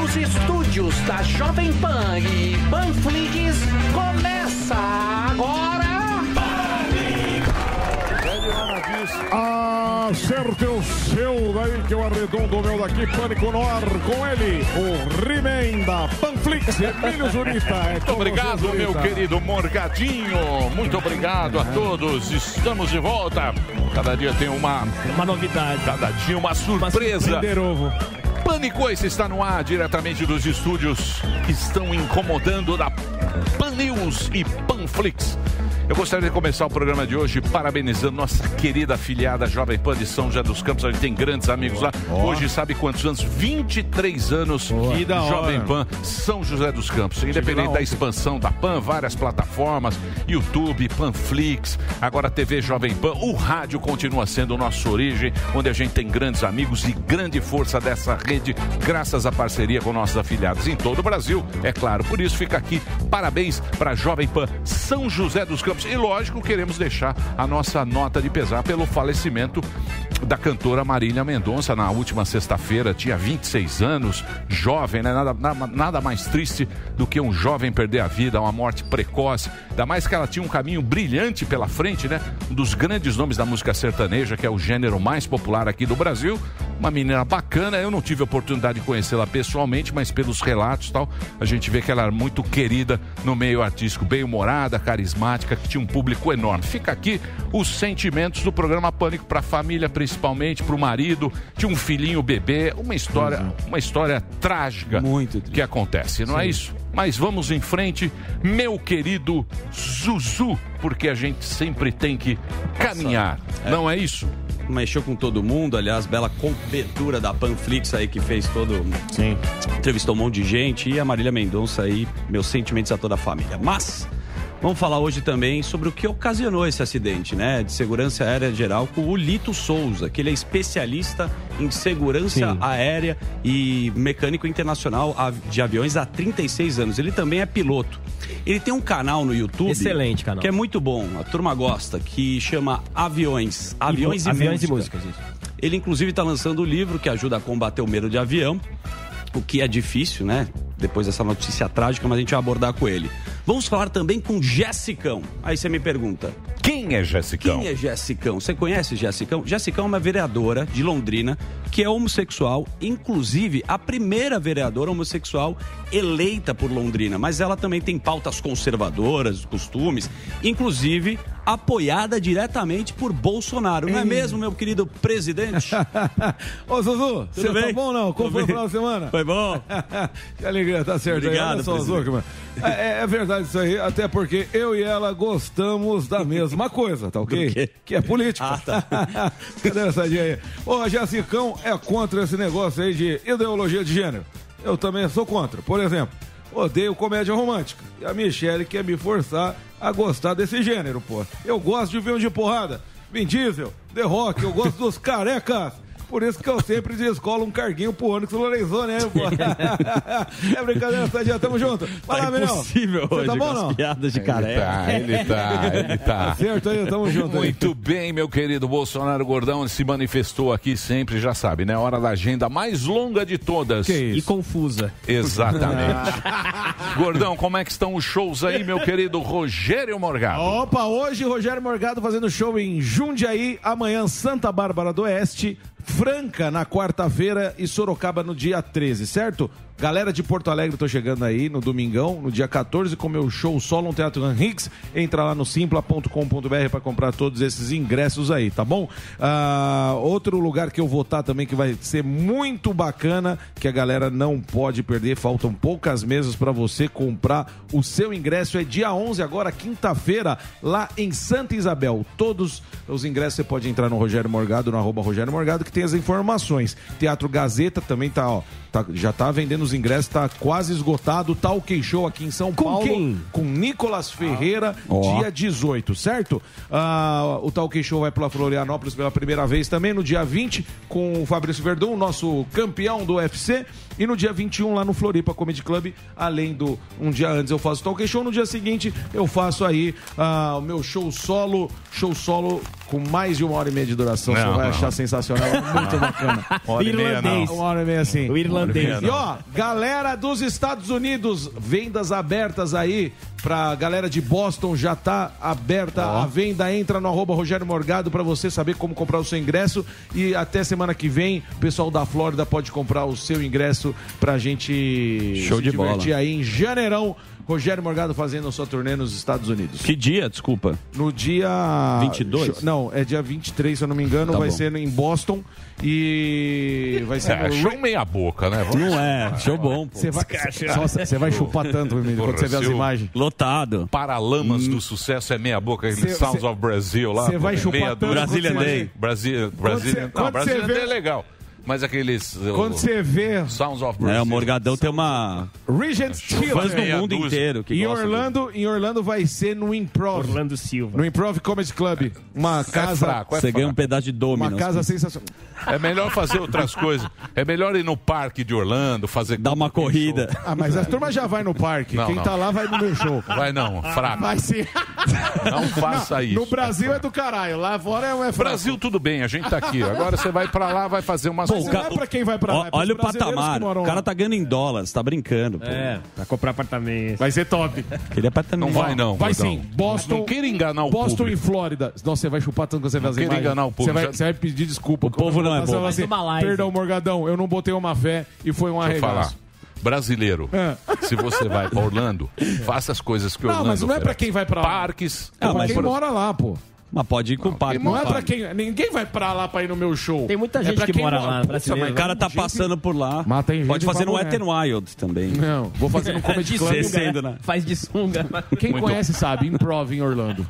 dos estúdios da Jovem Pan e Panflix, começa agora. Acerte o seu daí que eu arredondo o meu daqui, Pânico no ar, com ele, o He-Man da Panflix, Emílio Zurita. É Muito obrigado, você, meu Zurita. querido Morgadinho. Muito obrigado a todos. Estamos de volta. Cada dia tem uma, Uma novidade. cada dia uma surpresa. Ovo. Pânico esse está no ar diretamente dos estúdios que estão incomodando da Pan News e Panflix. Eu gostaria de começar o programa de hoje parabenizando nossa querida afiliada Jovem Pan de São José dos Campos. A gente tem grandes amigos lá. Hoje sabe quantos anos? 23 anos Que da. Jovem Pan São José dos Campos. Independente da expansão da Pan, várias plataformas, YouTube, Panflix, agora TV Jovem Pan. O rádio continua sendo nossa origem, onde a gente tem grandes amigos e grande força dessa rede, graças à parceria com nossos afiliados em todo o Brasil, é claro. Por isso fica aqui parabéns para Jovem Pan São José dos Campos. E lógico, queremos deixar a nossa nota de pesar pelo falecimento da cantora Marília Mendonça na última sexta-feira, tinha 26 anos, jovem, né? Nada, nada, mais triste do que um jovem perder a vida, uma morte precoce. Ainda mais que ela tinha um caminho brilhante pela frente, né? Um dos grandes nomes da música sertaneja, que é o gênero mais popular aqui do Brasil. Uma menina bacana, eu não tive a oportunidade de conhecê-la pessoalmente, mas pelos relatos tal, a gente vê que ela era muito querida no meio artístico, bem humorada, carismática, tinha um público enorme. Fica aqui os sentimentos do programa Pânico para a família, principalmente para o marido, tinha um filhinho bebê, uma história, uma história trágica Muito que acontece, não é isso? Mas vamos em frente, meu querido Zuzu, porque a gente sempre tem que caminhar, não é isso? Mexeu com todo mundo, aliás, bela cobertura da Panflix aí que fez todo. Sim. Entrevistou um monte de gente e a Marília Mendonça aí, meus sentimentos a toda a família. Mas. Vamos falar hoje também sobre o que ocasionou esse acidente, né? De segurança aérea geral com o Lito Souza, que ele é especialista em segurança Sim. aérea e mecânico internacional de aviões há 36 anos. Ele também é piloto. Ele tem um canal no YouTube. Excelente canal. Que é muito bom, a turma gosta, que chama Aviões. Aviões e, Aviões música. e músicas. Ele, inclusive, está lançando o livro que ajuda a combater o medo de avião, o que é difícil, né? Depois dessa notícia trágica, mas a gente vai abordar com ele. Vamos falar também com Jessicão. Aí você me pergunta, Quem é Jessicão? quem é Jessicão? Você conhece Jessicão? Jessicão é uma vereadora de Londrina que é homossexual, inclusive a primeira vereadora homossexual eleita por Londrina. Mas ela também tem pautas conservadoras, costumes, inclusive apoiada diretamente por Bolsonaro. Não é mesmo, meu querido presidente? Ô, Zuzu, você tá bem? bom ou não? Como Tudo foi o final de semana? Foi bom? que alegria, tá certo. aí. Obrigado, só, presidente. Zuckerman. É, é verdade isso aí, até porque eu e ela gostamos da mesma coisa, tá ok? Que é política. Ah, tá. Cadê essa aí? Ô, Jessicão é contra esse negócio aí de ideologia de gênero. Eu também sou contra. Por exemplo, odeio comédia romântica. E a Michelle quer me forçar a gostar desse gênero, pô. Eu gosto de filme de porrada. Vin Diesel, The Rock, eu gosto dos carecas. Por isso que eu sempre descolo um carguinho pro Onyx Lorenzoni, né, pô? é brincadeira, Sadia, tamo junto. Vai lá, Tá Menão. impossível Você hoje tá bom com ou não? as piadas de Ele careca. tá, ele tá, ele tá. Certo aí, tamo junto aí. Muito bem, meu querido Bolsonaro Gordão se manifestou aqui sempre, já sabe, né? Hora da agenda mais longa de todas. Que E isso? confusa. Exatamente. Gordão, como é que estão os shows aí, meu querido Rogério Morgado? Opa, hoje Rogério Morgado fazendo show em Jundiaí, amanhã Santa Bárbara do Oeste, Franca na quarta-feira e Sorocaba no dia 13, certo? Galera de Porto Alegre, tô chegando aí no domingão, no dia 14, com meu show solo no Teatro Henriques. Entra lá no simpla.com.br para comprar todos esses ingressos aí, tá bom? Ah, outro lugar que eu vou estar também que vai ser muito bacana, que a galera não pode perder, faltam poucas mesas para você comprar o seu ingresso. É dia 11, agora quinta-feira, lá em Santa Isabel. Todos os ingressos você pode entrar no Rogério Morgado, no arroba Rogério Morgado, que tem as informações. Teatro Gazeta também tá, ó, tá- já tá vendendo os ingressos, tá quase esgotado. Talk Show aqui em São Com Paulo. quem? Com Nicolas Ferreira, Ó. dia 18, certo? Ah, o Talk Show vai pela Florianópolis pela primeira vez também, no dia 20, com o Fabrício Verdun, nosso campeão do UFC. E no dia 21, lá no Floripa Comedy Club, além do. Um dia antes eu faço o Talk Show, no dia seguinte eu faço aí ah, o meu show solo, show solo com mais de uma hora e meia de duração. Não, Você vai não. achar sensacional, muito bacana. Não. Uma hora e meia assim. O irlandês. E ó, galera dos Estados Unidos, vendas abertas aí. Pra galera de Boston já tá aberta a venda. Entra no arroba Rogério Morgado pra você saber como comprar o seu ingresso. E até semana que vem, o pessoal da Flórida pode comprar o seu ingresso pra gente Show se de divertir bola. aí em janeirão. Rogério Morgado fazendo a sua turnê nos Estados Unidos. Que dia, desculpa? No dia. 22? Não, é dia 23, se eu não me engano. Tá vai bom. ser em Boston. E vai ser. É, no show meia boca, né? Vamos- Não é, show bom, pô. Você vai, você vai chupar tanto, Emílio, quando você vê as imagens. Lotado. Paralamas do sucesso é meia boca, aquele Cê- Sounds cê- of Brasil lá. cê vai chupar meia tanto você Day. cê vê- é legal. Mas aqueles. Quando você vê Sounds of Brasil. É, o Morgadão tem uma. Regent fãs Theater do meia mundo inteiro que em Orlando, em Orlando vai ser no Improv. Orlando Silva. No Improv Comedy Club. Uma É casa. fraco, é Você ganha um pedaço de Uma Dominos. casa sensacional. É melhor fazer outras coisas. É melhor ir no parque de Orlando, fazer. Dar uma corrida. Ah, mas a turma já vai no parque. Não, Quem não. tá lá vai no meu show. Vai não, fraco. Vai sim. Não faça isso. No Brasil é do caralho. Lá fora é, é fraco. Brasil, tudo bem, a gente tá aqui. Agora você vai pra lá, vai fazer umas Mas não é pra quem vai pra lá. É olha o patamar. que O cara tá ganhando em dólar, você tá brincando. Pô. É, pra comprar apartamento. Vai ser top. Aquele apartamento. Não vai não, Vai sim. Boston. Não queira enganar o Boston público. e Flórida. Nossa, você vai chupar tanto quando você as queira imagens. enganar o público. Você vai, você vai pedir desculpa. O povo não é bobo. Assim. Perdão, Morgadão, eu não botei uma fé e foi um Deixa eu falar. arregaço. Brasileiro, É. se você vai pra Orlando, faça as coisas que Não, Orlando mas não é pra oferece. quem vai pra lá. Parques. É Ah, pra mas quem por- mora lá, pô. Mas pode ir com o parque. Não com é parque. quem. Ninguém vai pra lá pra ir no meu show. Tem muita É gente pra que mora lá, brasileiro. mas O cara tá gente- passando por lá. Mas tem gente Pode fazer no. Wet n Wild também. Não, vou fazer no Comedy Club. Descendo, né? Faz de sunga. Quem Muito- conhece sabe, improv em Orlando.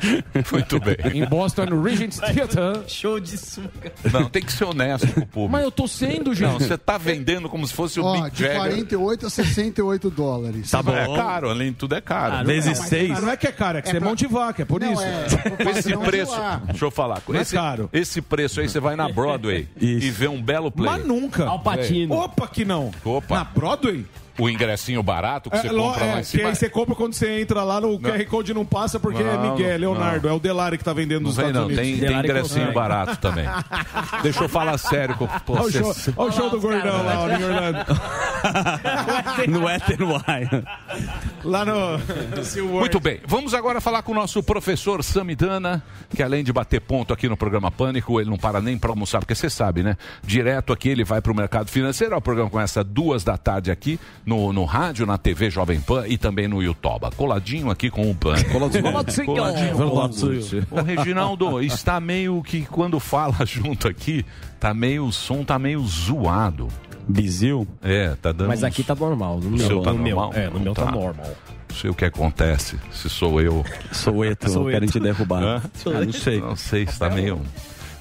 Muito bem. Em Boston, no Regent Theater. Show de sunga. Não, tem que ser honesto com o público. Mas eu tô sendo, gente. Não, você tá vendendo como se fosse o Big de Jagger. 48 a 68 dólares. Tá bom. É caro, além de tudo é caro. Ah, Vezes mas- seis. Ah, não é que é caro, é que você é mão de vaca, é por Não, isso. é, Esse preço, deixa eu falar, Não é esse, caro. esse preço aí você vai na Broadway e vê um belo play. Mas nunca. Alpatino. Opa, que não. Opa. Na Broadway? O ingressinho barato que você lo- compra lá em que cima. aí você compra quando você entra lá no QR Code não passa porque é Não, Miguel, é não. Leonardo, é o Delari que tá vendendo Não nos vem Estados não, Unidos. tem, tem ingressinho barato também. Deixa eu falar sério com Olha o show, você. olha o show do os gordão lá em Orlando. no Wet n Wild. Lá no. Muito bem, vamos agora falar com o nosso professor Samidana, que além de bater ponto aqui no programa Pânico, ele não para nem para almoçar, porque você sabe, né? Direto aqui ele vai para o mercado financeiro, o programa começa duas da tarde aqui no, no rádio, na TV Jovem Pan e também no YouTube. Coladinho aqui com o Pânico. Coladinho. Coladinho com o- O Reginaldo está meio que, quando fala junto aqui, tá meio, o som tá meio zoado. Bizil? É, tá dando Mas aqui tá normal. No seu meu, tá no meu, normal? É, no meu tá, Tá. normal. Não sei o que acontece, se sou eu. Soueto, Soueto. querem te derrubar. Hã? Ah, não sei. Não sei, está meio,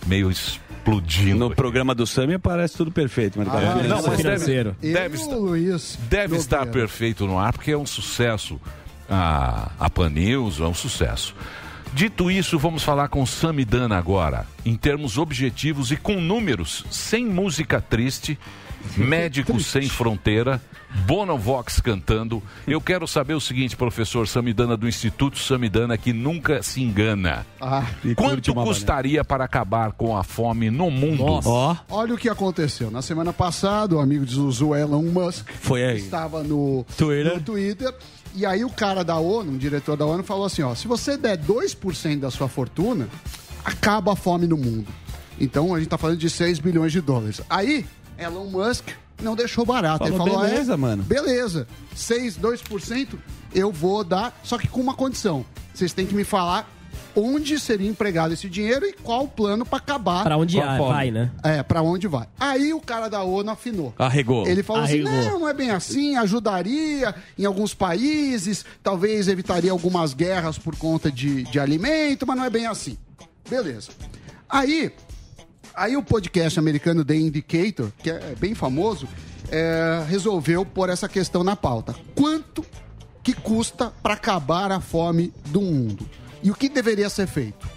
meio explodindo. No programa do Sami parece tudo perfeito, mas Ah, programa não, financeiro- mas deve- financeiro. Eu Deve e o estar- Luiz Deve estar perfeito no ar, porque é um sucesso. A, a Pan News é um sucesso. Dito isso, vamos falar com Samidana agora, em termos objetivos e com números, sem música triste, Médicos Sem Fronteira, Bonovox cantando. Eu quero saber o seguinte, professor Samidana do Instituto Samidana, que nunca se engana. Ah, E Quanto custaria para acabar com a fome no mundo? Ó, olha o que aconteceu. Na semana passada, o amigo de Zuzu, Elon Musk, foi aí. estava no Twitter. no Twitter. E aí o cara da ONU, um diretor da ONU, falou assim, ó, se você der 2% da sua fortuna, acaba a fome no mundo. Então a gente tá falando de 6 bilhões de dólares. Aí, Elon Musk não deixou barato. Falou, Ele falou, beleza, "Ah, é? mano." Beleza, 6, 2%, eu vou dar, só que com uma condição. Vocês têm que me falar onde seria empregado esse dinheiro e qual o plano para acabar. Pra onde fome. vai, né? É, para onde vai. Aí o cara da ONU afinou. Arregou. Ele falou assim: Arregou. não, não é bem assim, ajudaria em alguns países, talvez evitaria algumas guerras por conta de, de alimento, mas não é bem assim. Beleza. Aí, aí o podcast americano The Indicator, que é bem famoso, é, resolveu pôr essa questão na pauta. Quanto que custa para acabar a fome do mundo? E o que deveria ser feito?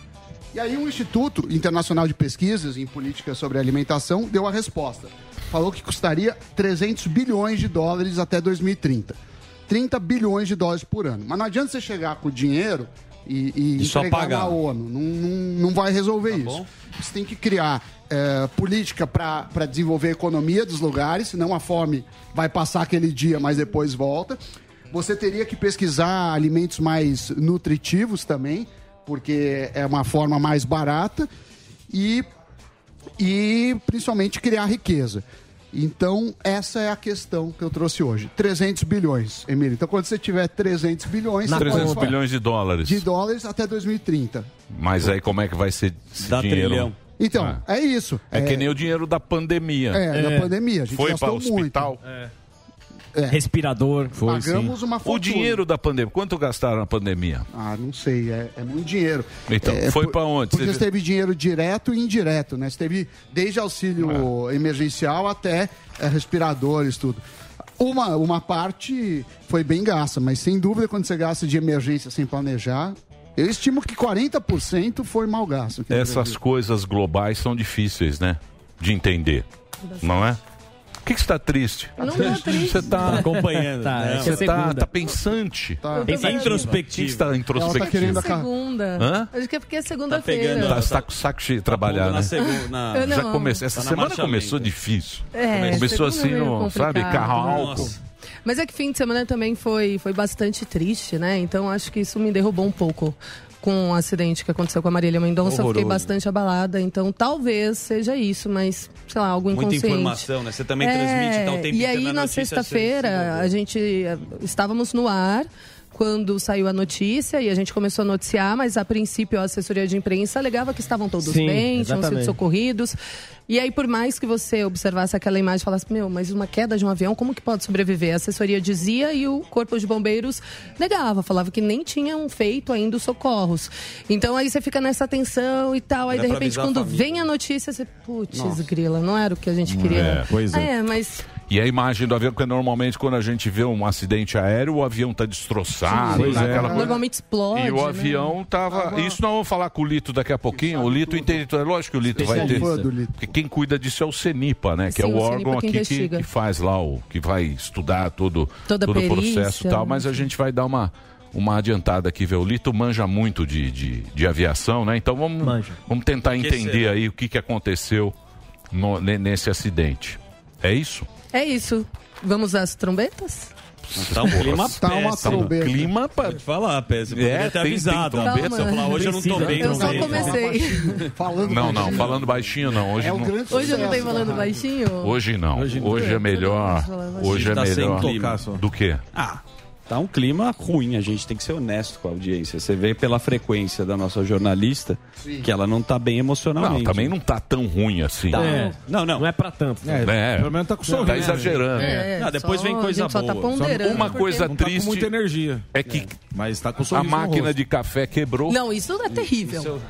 E aí um Instituto Internacional de Pesquisas em Política sobre Alimentação deu a resposta. Falou que custaria 300 bilhões de dólares até 2030. 30 bilhões de dólares por ano. Mas não adianta você chegar com o dinheiro e, e E só entregar pagar. na ONU. Não, não, não vai resolver isso. bom. Você tem que criar é, política para desenvolver a economia dos lugares, senão a fome vai passar aquele dia, mas depois volta. Você teria que pesquisar alimentos mais nutritivos também, porque é uma forma mais barata. E e principalmente criar riqueza. Então, essa é a questão que eu trouxe hoje. 300 bilhões, Emílio. Então, quando você tiver 300 bilhões, você 300 pode falar bilhões de dólares. de dólares até 2030. Mas aí como é que vai ser esse Dá dinheiro? trilhão. Então, é isso. É, que nem o dinheiro da pandemia. É, da pandemia. A gente Foi para o hospital. É. Respirador. Foi, sim. Pagamos uma O fortuna. dinheiro da pandemia, quanto gastaram na pandemia? Ah, não sei, é, é muito dinheiro. Então, É, foi pra onde? Porque Você- teve dinheiro direto e indireto, né? Você teve desde auxílio É. emergencial até é, respiradores, tudo. Uma, uma parte foi bem gasta, mas sem dúvida, quando você gasta de emergência sem planejar, eu estimo que 40% foi mal gasto. Essas coisas globais são difíceis, né? De entender. Não é? Por que que você está triste? Não tô triste. Você está Acompanhando. Tá, né? é que é você tá, segunda. tá pensante. Tá, Pensa que Introspectivo. está ela tá introspectivo? querendo a segunda. Hã? Acho que é porque é segunda-feira. Tá, tá com o saco cheio de trabalhar, na né? segunda, na- Eu não. Já começou. Essa Tá na semana começou lenta. difícil. É, começou segunda assim, no, sabe, carro a álcool. Mas é que fim de semana também foi, foi bastante triste, né? Então acho que isso me derrubou um pouco com o acidente que aconteceu com a Marília Mendonça. Eu fiquei Horroroso. bastante abalada. Então talvez seja isso, mas sei lá, algo Muita inconsciente. informação, né? Você também transmite tá, o tempo É, E inteiro aí, na se sexta-feira, a gente eh, estávamos no ar quando saiu a notícia e a gente começou a noticiar, mas a princípio a assessoria de imprensa alegava que estavam todos Sim, bem, tinham sido exatamente. socorridos. E aí, por mais que você observasse aquela imagem e falasse, meu, mas uma queda de um avião, como que pode sobreviver? A assessoria dizia e o Corpo de Bombeiros negava, falava que nem tinham feito ainda os socorros. Então aí você fica nessa tensão e tal, aí Era de repente a quando família. vem a notícia, você, putz, grila, não era o que a gente queria. É, pois é. É, mas E a imagem do avião, porque normalmente quando a gente vê um acidente aéreo, o avião tá destroçado, Pois né, é. normalmente explode. E o né? avião tava. Isso nós vamos falar com o Lito daqui a pouquinho. O Lito entende. É lógico que o Lito vai ter. Do Lito. Porque quem cuida disso é o CENIPA, né? Que é Sim, o o órgão que aqui que, que faz lá o. que vai estudar todo, Toda todo o processo e tal. Mas a gente vai dar uma. Uma adiantada aqui, ver. O Lito manja muito de, de, de aviação, né? Então vamos, Manja. vamos tentar entender aí o que, que aconteceu no- ne- nesse acidente. É isso? É isso. Vamos às trombetas? Tá um clima Tá uma péssimo. trombeta. Clima pra. Pode falar, péssimo. É, Poderia ter tem- tem avisado. trombeta. Calma. Falar, hoje eu não tô bem. Eu só comecei. Falando Não, não, falando baixinho não. Hoje É não. Hoje eu não venho falando baixinho? Hoje não. Hoje, não. é melhor. Hoje é Tá sem melhor. Do que? Ah, tá um clima ruim. A gente tem que ser honesto com a audiência. Você vê pela frequência da nossa jornalista que ela não tá bem emocionalmente. Não, também não tá tão ruim assim. Tá. É. Não, não. Não é pra tanto. É, Pelo menos tá com sorriso. tá exagerando. É, Não, depois só- vem coisa a gente só tá boa. ponderando. Uma coisa tá triste com muita energia. é que Mas tá com a sorriso máquina de café quebrou. Não, isso é terrível.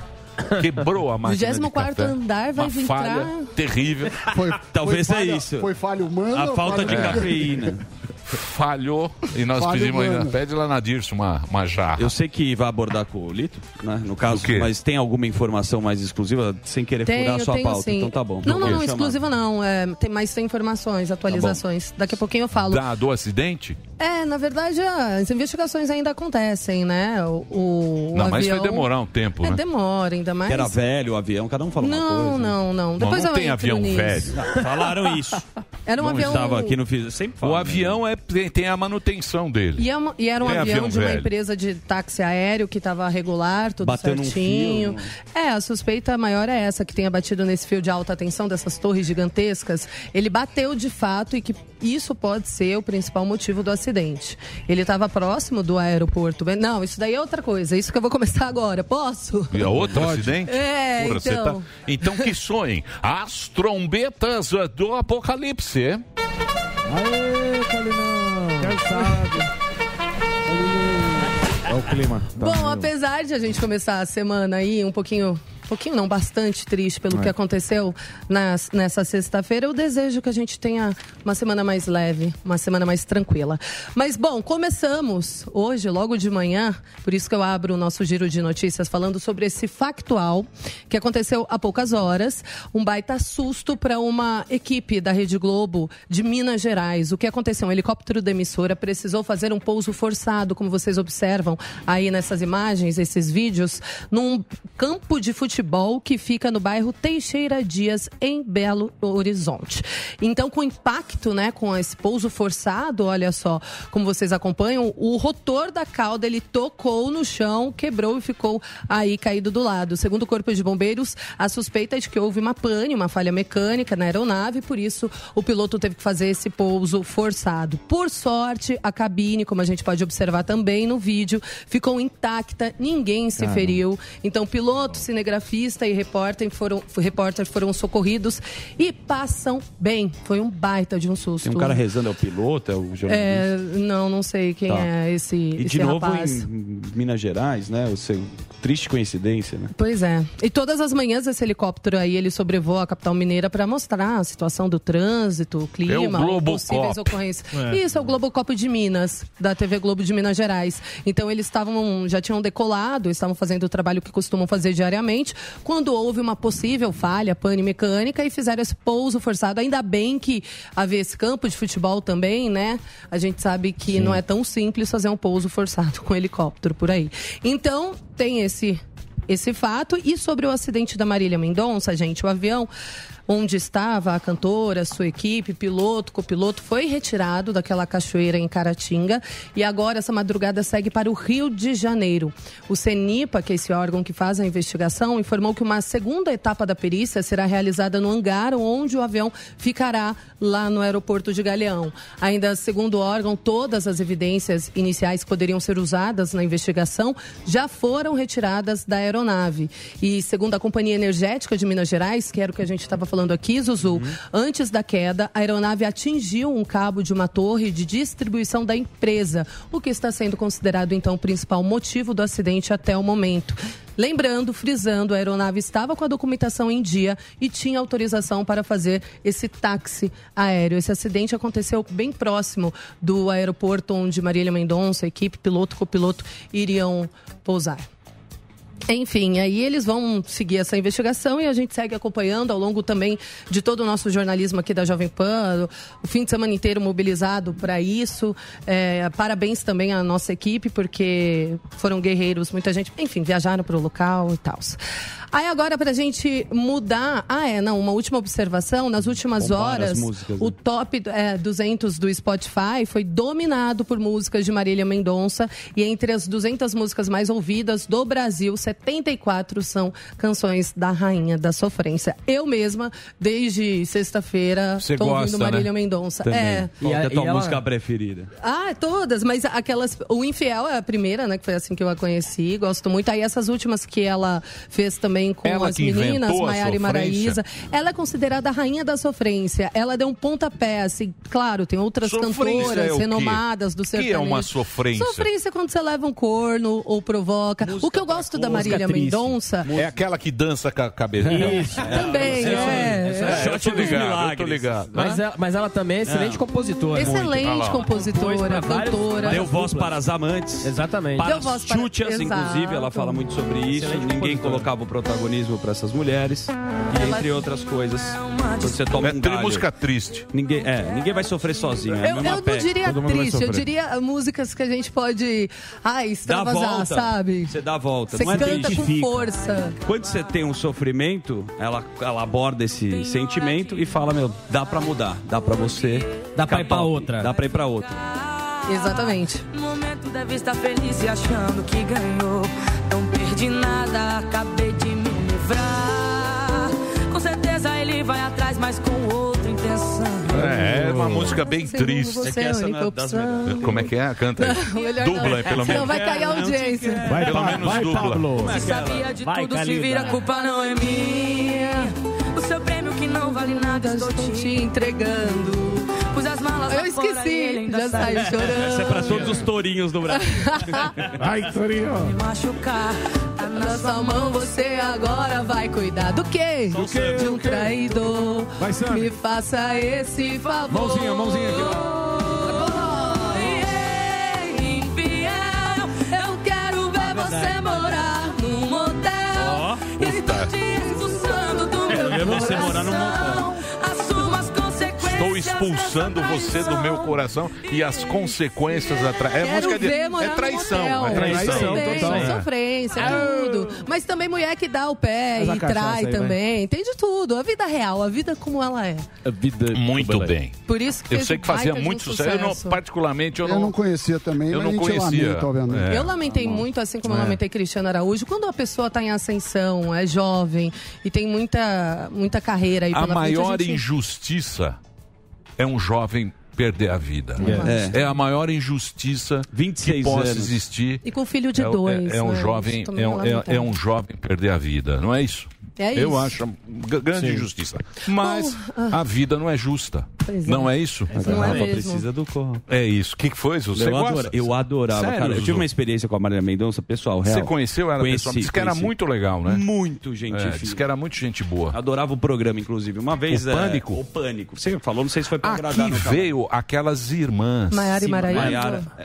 Quebrou a máquina de 24º café. andar vai Uma entrar- falha terrível. Foi, Talvez foi é falha- isso. Foi falha humana A falta falha de cafeína. Falhou e nós Falha pedimos ainda. Pede lá na Dirce uma, uma jarra. Eu sei que vai abordar com o Lito, né? No caso, mas tem alguma informação mais exclusiva sem querer furar a sua tenho pauta? sim. Então tá bom. Não, não, Vou não, chamar. exclusiva não. É, tem, mas tem informações, atualizações. Daqui a pouquinho eu falo. Da, do acidente? É, na verdade, as investigações ainda acontecem, né? O, o, o não, mas avião... vai demorar um tempo, É, né? demora, ainda mais. Que era velho o avião, cada um fala uma Não, coisa. não, não. Não, Depois não eu tem entro avião nisso. velho. Não, falaram isso. Era um não avião. estava aqui no. Sempre O falo, né? avião é, tem, tem a manutenção dele. E, é uma- e era um avião, avião de uma empresa de táxi aéreo que estava regular, tudo Bateu certinho. fio, É, a suspeita maior é essa, que tenha batido nesse fio de alta tensão dessas torres gigantescas. Ele bateu de fato e que isso pode ser o principal motivo do acidente. Ele estava próximo do aeroporto. Não, isso daí é outra coisa. Isso que eu vou começar agora. Posso? E a outro acidente? É, Porra, então. tá- então que sonhem as trombetas do apocalipse. Aê. Cansado. Olha o clima. Tá Bom, meio- apesar de a gente começar a semana aí um pouquinho pouquinho não, bastante triste pelo É. que aconteceu nas- nessa sexta-feira. Eu desejo que a gente tenha uma semana mais leve, uma semana mais tranquila. Mas, bom, começamos hoje, logo de manhã, por isso que eu abro o nosso giro de notícias falando sobre esse factual que aconteceu há poucas horas. Um baita susto para uma equipe da Rede Globo de Minas Gerais. O que aconteceu? Um helicóptero da emissora precisou fazer um pouso forçado, como vocês observam aí nessas imagens, esses vídeos, num campo de futebol que fica no bairro Teixeira Dias, em Belo Horizonte. Então, com impacto, né, com esse pouso forçado, olha só, como vocês acompanham, o rotor da cauda ele tocou no chão, quebrou e ficou aí caído do lado. Segundo o Corpo de Bombeiros, a suspeita é de que houve uma pane, uma falha mecânica na aeronave, por isso o piloto teve que fazer esse pouso forçado. Por sorte, a cabine, como a gente pode observar também no vídeo, ficou intacta, ninguém se feriu. Então, piloto, cinegrafista e repórter foram, repórter foram socorridos e passam bem. Foi um baita de um susto. Tem um cara rezando, é o piloto, é o jornalista. É, não, não sei quem Tá. é esse, E esse de novo rapaz. em Minas Gerais, né? O seu, triste coincidência, né? Pois é. E todas as manhãs esse helicóptero aí, ele sobrevoa a capital mineira para mostrar a situação do trânsito, o clima, É o possíveis ocorrências. É. Isso, é o Globocop de Minas, da TV Globo de Minas Gerais. Então eles estavam, já tinham decolado, estavam fazendo o trabalho que costumam fazer diariamente, quando houve uma possível falha, pane mecânica, e fizeram esse pouso forçado. Ainda bem que havia esse campo de futebol também, né? A gente sabe que não é tão simples fazer um pouso forçado com helicóptero por aí. Então, tem esse esse fato. E sobre o acidente da Marília Mendonça, gente, o avião onde estava a cantora, sua equipe, piloto, copiloto, foi retirado daquela cachoeira em Caratinga e agora essa madrugada segue para o Rio de Janeiro. O CENIPA, que é esse órgão que faz a investigação, informou que uma segunda etapa da perícia será realizada no hangar onde o avião ficará lá no aeroporto de Galeão. Ainda segundo o órgão, todas as evidências iniciais que poderiam ser usadas na investigação já foram retiradas da aeronave. E segundo a Companhia Energética de Minas Gerais, que era o que a gente estava falando aqui, Zuzu, antes da queda, a aeronave atingiu um cabo de uma torre de distribuição da empresa, o que está sendo considerado então o principal motivo do acidente até o momento. Lembrando, frisando, a aeronave estava com a documentação em dia e tinha autorização para fazer esse táxi aéreo. Esse acidente aconteceu bem próximo do aeroporto onde Marília Mendonça, equipe, piloto, copiloto iriam pousar. Enfim, aí eles vão seguir essa investigação e a gente segue acompanhando ao longo também de todo o nosso jornalismo aqui da Jovem Pan, o fim de semana inteiro mobilizado para isso. É, parabéns também à nossa equipe, porque foram guerreiros, muita gente, enfim, viajaram para o local e tal. Aí agora, para a gente mudar. Ah, é, não, uma última observação. Nas últimas horas, músicas, o né? top é, 200 do Spotify foi dominado por músicas de Marília Mendonça e entre as 200 músicas mais ouvidas do Brasil, 74 são canções da Rainha da Sofrência. Eu mesma, desde sexta-feira, Você tô ouvindo gosta, né? Marília Mendonça. Também. É. Qual é a tua música preferida? Ah, todas, mas aquelas. O Infiel é a primeira, né? Que foi assim que eu a conheci. Gosto muito. Aí essas últimas que ela fez também com Ela as meninas, Maiara e. Maraísa. Ela é considerada a rainha da sofrência. Ela deu um pontapé, assim. Claro, tem outras Sofrência cantoras é o renomadas do Que é sertanejo. uma sofrência? Sofrência é quando você leva um corno ou provoca. o que eu gosto da Marília Mendonça. É aquela que dança com a cabeça. Isso. Também, é. É, eu tô ligado, eu tô ligado. Mas ela, mas ela também é excelente compositora. Excelente compositora, cantora. Deu voz para as amantes. Exatamente. Para Deu as voz para- chutias, inclusive, ela fala muito sobre isso. Excelente Ninguém colocava o protagonismo para essas mulheres. E entre outras coisas, quando você toma É um galho, música triste. Ninguém, é, ninguém vai sofrer sozinho. É Eu, eu não diria triste, eu diria músicas que a gente pode ai, extravasar, sabe? Você dá a volta. Você não é canta com força. Quando você tem um sofrimento, ela, ela aborda esse sentimento e fala, meu, dá pra mudar, dá pra você. Dá pra ir pra outra. Dá pra ir pra outra. Exatamente. No momento deve estar feliz e achando que ganhou. Não perdi nada, acabei de me livrar. Com certeza ele vai atrás, mas com intenção. É, é uma música bem Segundo triste. você, É que essa não é das opção. Como é que é? Canta aí. Dubla não. aí, pelo menos. vai cair a audiência. Vai, Pelo menos vai, dubla. Pablo. Se sabia de Vai, tudo, se Calida. vira, a culpa não é minha. O seu prêmio que não vale nada, estou te entregando. Pus as malas Eu esqueci. Já saiu chorando. Essa é pra todos os tourinhos do Brasil. Ai, Torinho. Me machucar. Na sua mão você agora vai cuidar do quê? Do quê? De um traidor. Vai, Sam. Me faça esse favor. Mãozinha, mãozinha aqui, ó. Expulsando você do meu coração e as consequências atrás. É Quero música de. ver É no traição. É traição. Tem, total. tem sofrência, tudo. Mas também mulher que dá o pé Mas a e trai aí, vai. também. Tem de tudo. A vida real, a vida como ela é. A vida Muito bem. Por isso que Eu sei que fazia muito sucesso. Eu não, particularmente, eu Eu não não. conhecia também, Eu não a conhecia. obviamente. É. Eu lamentei muito, assim como eu lamentei Cristiano Araújo, quando a pessoa está em ascensão, é jovem e tem muita, muita carreira aí A pela maior frente. a gente- injustiça é um jovem perder a vida. É. É a maior injustiça 26 que possa anos. existir. E com filho de é, dois. é, é um né? jovem, é, um- é- é um jovem perder a vida, não é isso? É Eu isso. acho uma grande injustiça. Mas a vida não é justa. É. Não é isso? Não é Rafa mesmo. precisa do corpo. É isso. O que que foi, Zu? Você eu, gosta? adora- eu adorava, Sério, cara. Eu tive uma experiência com a Marília Mendonça, pessoal, real. Você conheceu ela Conheci, pessoalmente? Disse que era conheci. muito legal, né? Muito gente É, disse que era muito gente boa. Adorava o programa, inclusive. Uma vez... O é, Pânico? o Pânico. Você falou, não sei se foi pra agradar. Aqui no canal. veio aquelas irmãs. Maiara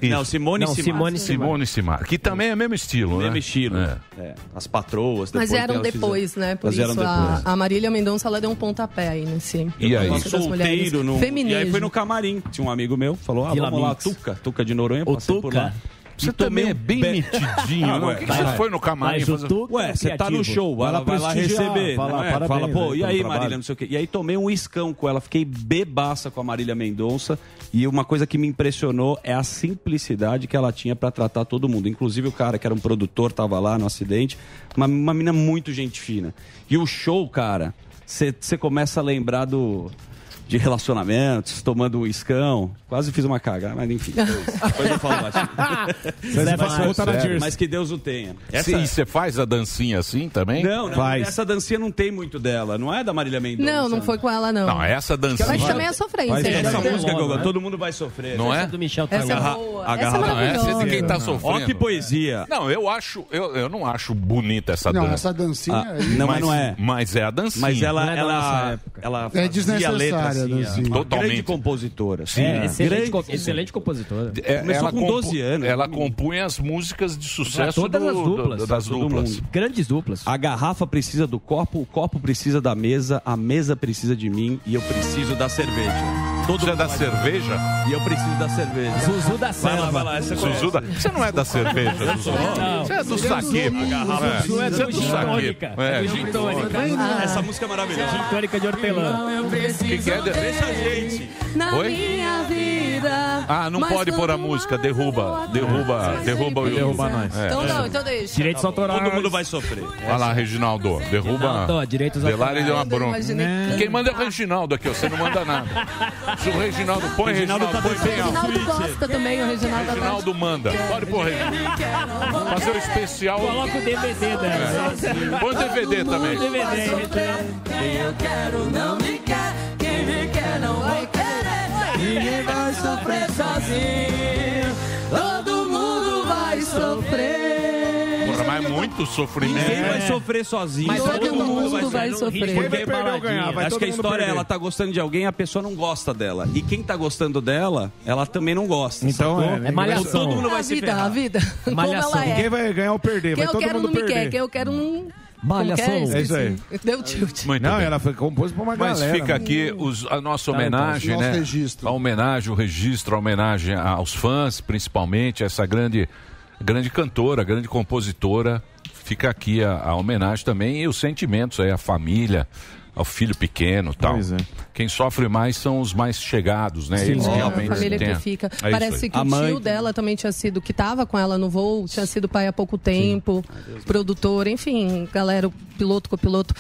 e. Isso. Não, Simone e Simar. Simone e. Simone e Simar. Que também é mesmo estilo, né? Mesmo estilo. É. É, As patroas. Mas eram depois, né? Por isso a, a Marília Mendonça ela deu um pontapé aí nesse. E aí? Solteiro no... E aí foi no camarim. Tinha um amigo meu, falou, ah, Vila vamos lá. Tuca. Tuca de Noronha, O passei por lá. Você tomei também é bem be- metidinho. Ah, ué, que que você foi no camarim? Mas fazer- Ué, é você tá no show, vai lá, vai lá receber. fala, não é? parabéns Fala, pô, aí e aí, Marília, trabalho. não sei o quê. E aí tomei um iscão com ela, fiquei bebaça com a Marília Mendonça. E uma coisa que me impressionou é a simplicidade que ela tinha pra tratar todo mundo. Inclusive o cara que era um produtor tava lá no acidente. Uma, uma mina muito gente fina. E o show, cara, você começa a lembrar do. De relacionamentos, tomando um iscão. Quase fiz uma cagada, mas enfim. Depois eu falo baixinho. Na Jersey. Mas que Deus o tenha. Essa... E você faz a dancinha assim também? Não, não, Faz. essa dancinha não tem muito dela, não é da Marília Mendonça. Não, não foi com ela, não. Não, essa dancinha. Mas também é sofrência. Hein? Essa Essa música que eu logo, né? todo mundo vai sofrer. Não é? Essa do Michel Essa é boa. a Essa é Não, essa é de quem tá sofrendo. Ó que poesia. Não, eu acho, eu, eu não acho bonita essa Não, dança. essa dancinha Ah, não, mas, mas não é. Mas é a dancinha. Mas ela, Não é ela, época. ela É fazia desnecessária uma Totalmente. grande compositora. Sim. É, excelente, Grande co- excelente compositora. É, Começou com 12 anos, Ela né, compunha as músicas de sucesso todas do- as duplas. do- das duplas. mundo. Grandes duplas. A garrafa precisa do copo, o copo precisa da mesa, a mesa precisa de mim e eu preciso da cerveja. Todo Você é da vai- cerveja? E eu preciso da cerveja. Zuzu da Vai lá, Selva. vai lá, essa Zuzu da... Você não é da cerveja, Zuzu. Não. Você é do saque. Zuzu é Você é do saque. É, do gin gin tônica. Essa música é maravilhosa. Gin tônica de hortelã. Eu preciso que que é? Deixa a gente. Na Oi? minha vida. Ah, não Mas pode pôr a música, derruba, eu derruba, derruba o Derruba nós. Então não, então deixa. Direitos autorais. Todo mundo vai sofrer. Olha lá, Reginaldo, derruba. Delari deu uma bronca. Quem manda é o Reginaldo aqui, ó, você não manda nada. Se o Reginaldo põe, Reginaldo Reginaldo, tá põe O bem alto. Reginaldo gosta também, o Reginaldo adora. Reginaldo manda. Pode pôr, Reginaldo. Fazer o especial. Coloca o DVD dela. Põe DVD também. Quem eu quero não me quer, quem me quer não vai querer. Ninguém vai sofrer sozinho, todo mundo vai sofrer. Mas é muito sofrimento. Quem vai sofrer sozinho? Mas todo mundo vai sofrer. sofrer. Quem vai perder ou ganhar? Vai Acho todo que a mundo história é perder. ela tá gostando de alguém, a pessoa não gosta dela. E quem tá gostando dela, ela também não gosta. Então sacou? é, ninguém malhação. vai- Todo mundo vai a se vida, ferrar. a vida. Malhação. é. Quem vai ganhar ou perder? Quem Vai eu todo quero mundo não me quer, perder. quem eu quero não... Malhação. É isso aí. Deu tilt. Muito Não, bem. ela foi composta pra uma Mas galera. fica aqui os- a nossa homenagem, Nosso né? registro. A homenagem, o registro, a homenagem aos fãs, principalmente, essa grande, grande cantora, grande compositora. Fica aqui a, a homenagem também e os sentimentos aí, a família, ao filho pequeno tal. Pois é. Quem sofre mais são os mais chegados, né? Eles É, realmente a família que fica. É Parece que A o mãe tio dela também tinha sido, que tava com ela no voo, tinha sido pai há pouco tempo, produtor, enfim, galera, o piloto, copiloto.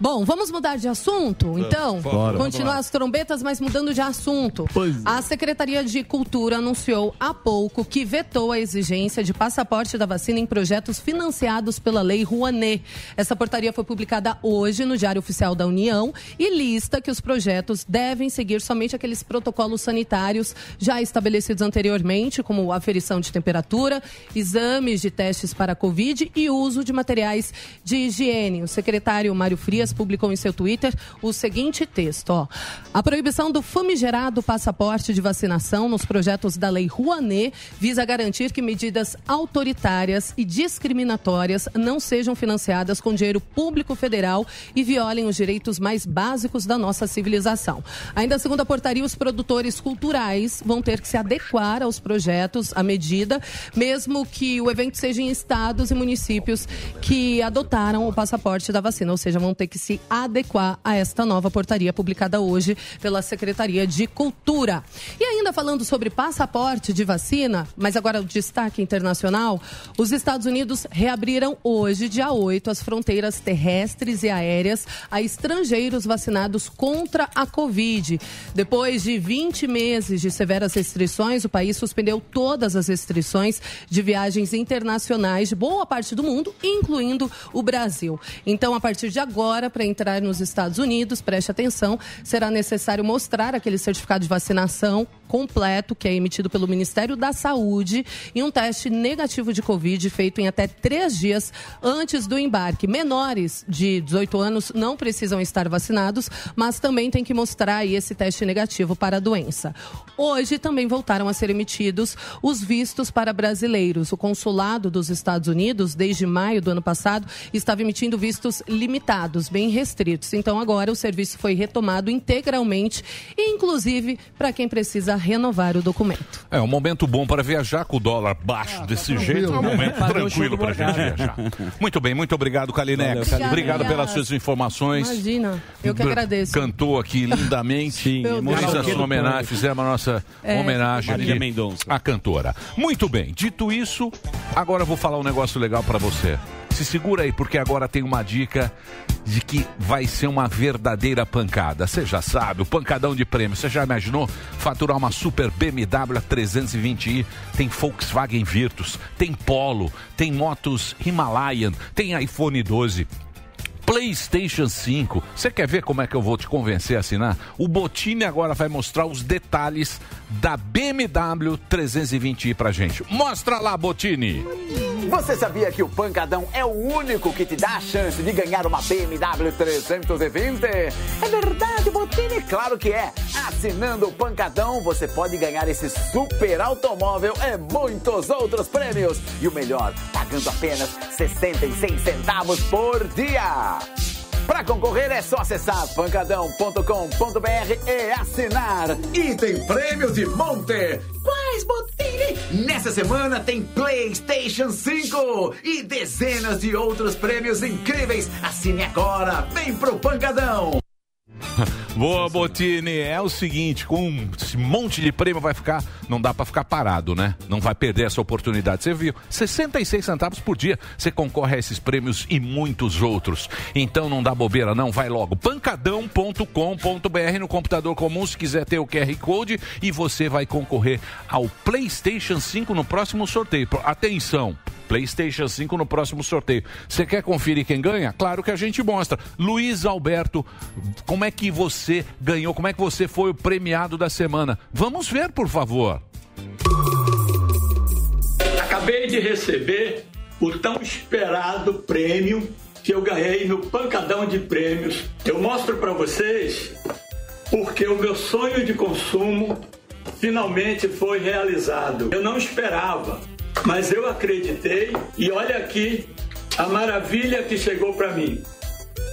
Bom, vamos mudar de assunto, então? Bora. Continuar as trombetas, mas mudando de assunto. A Secretaria de Cultura anunciou há pouco que vetou a exigência de passaporte da vacina em projetos financiados pela Lei Rouanet. Essa portaria foi publicada hoje no Diário Oficial da União e lista que os projetos devem seguir somente aqueles protocolos sanitários já estabelecidos anteriormente, como aferição de temperatura, exames de testes para a Covid e uso de materiais de higiene. O secretário Mário Frias publicou em seu Twitter o seguinte texto: ó. A proibição do famigerado passaporte de vacinação nos projetos da Lei Rouanet visa garantir que medidas autoritárias e discriminatórias não sejam financiadas com dinheiro público federal e violem os direitos mais básicos da nossa civilização. Ainda segundo a portaria, os produtores culturais vão ter que se adequar aos projetos à medida, mesmo que o evento seja em estados e municípios que adotaram o passaporte da vacina, ou seja, vão ter que se adequar a esta nova portaria publicada hoje pela Secretaria de Cultura. E ainda falando sobre passaporte de vacina, mas agora o destaque internacional, os Estados Unidos reabriram hoje, dia 8, as fronteiras terrestres e aéreas a estrangeiros vacinados contra a Covid. Depois de 20 meses de severas restrições, o país suspendeu todas as restrições de viagens internacionais de boa parte do mundo, incluindo o Brasil. Então, a partir de agora, para entrar nos Estados Unidos, preste atenção, será necessário mostrar aquele certificado de vacinação completo que é emitido pelo Ministério da Saúde e um teste negativo de Covid feito em até três dias antes do embarque. Menores de 18 anos não precisam estar vacinados, mas também tem que mostrar esse teste negativo para a doença. Hoje também voltaram a ser emitidos os vistos para brasileiros. O consulado dos Estados Unidos, desde maio do ano passado, estava emitindo vistos limitados, bem restritos. Então agora o serviço foi retomado integralmente, inclusive para quem precisa renovar o documento. É um momento bom para viajar com o dólar baixo desse jeito. Um momento tranquilo para a gente viajar. Muito bem, muito obrigado, Kalinex. Valeu, Obrigado pelas suas informações. Imagina, eu que agradeço. Cantou aqui lindamente. Sim. Fiz a sua homenagem, fizemos a nossa É. homenagem aqui Mendonça. à cantora. Muito bem, dito isso, agora eu vou falar um negócio legal para você. Se segura aí, porque agora tem uma dica de que vai ser uma verdadeira pancada. Você já sabe, o pancadão de prêmio. Você já imaginou faturar uma super BMW 320i? Tem Volkswagen Virtus, tem Polo, tem motos Himalayan, tem iPhone 12. PlayStation 5. Você quer ver como é que eu vou te convencer a assinar? O Botini agora vai mostrar os detalhes da BMW 320i pra gente. Mostra lá, Botini! Você sabia que o Pancadão é o único que te dá a chance de ganhar uma BMW 320? É verdade, Botini? Claro que é. Assinando o Pancadão, você pode ganhar esse super automóvel e muitos outros prêmios. E o melhor, pagando apenas 66 centavos por dia. Para concorrer é só acessar pancadão.com.br e assinar. E tem prêmios de monte. Quais, Botini? Nessa semana tem PlayStation 5 e dezenas de outros prêmios incríveis. Assine agora. Vem pro Pancadão. Boa, Botini. É o seguinte, com esse monte de prêmio vai ficar, não dá pra ficar parado, né? Não vai perder essa oportunidade. Você viu, 66 centavos por dia. Você concorre a esses prêmios e muitos outros. Então não dá bobeira não, vai logo pancadão.com.br no computador comum se quiser ter o QR Code e você vai concorrer ao PlayStation 5 no próximo sorteio. Atenção, PlayStation 5 no próximo sorteio. Você quer conferir quem ganha? Claro que a gente mostra. Luiz Alberto, como é que você ganhou? Como é que você foi o premiado da semana? Vamos ver, por favor. Acabei de receber o tão esperado prêmio que eu ganhei no Pancadão de Prêmios. Eu mostro para vocês porque o meu sonho de consumo finalmente foi realizado. Eu não esperava, mas eu acreditei e olha aqui a maravilha que chegou para mim.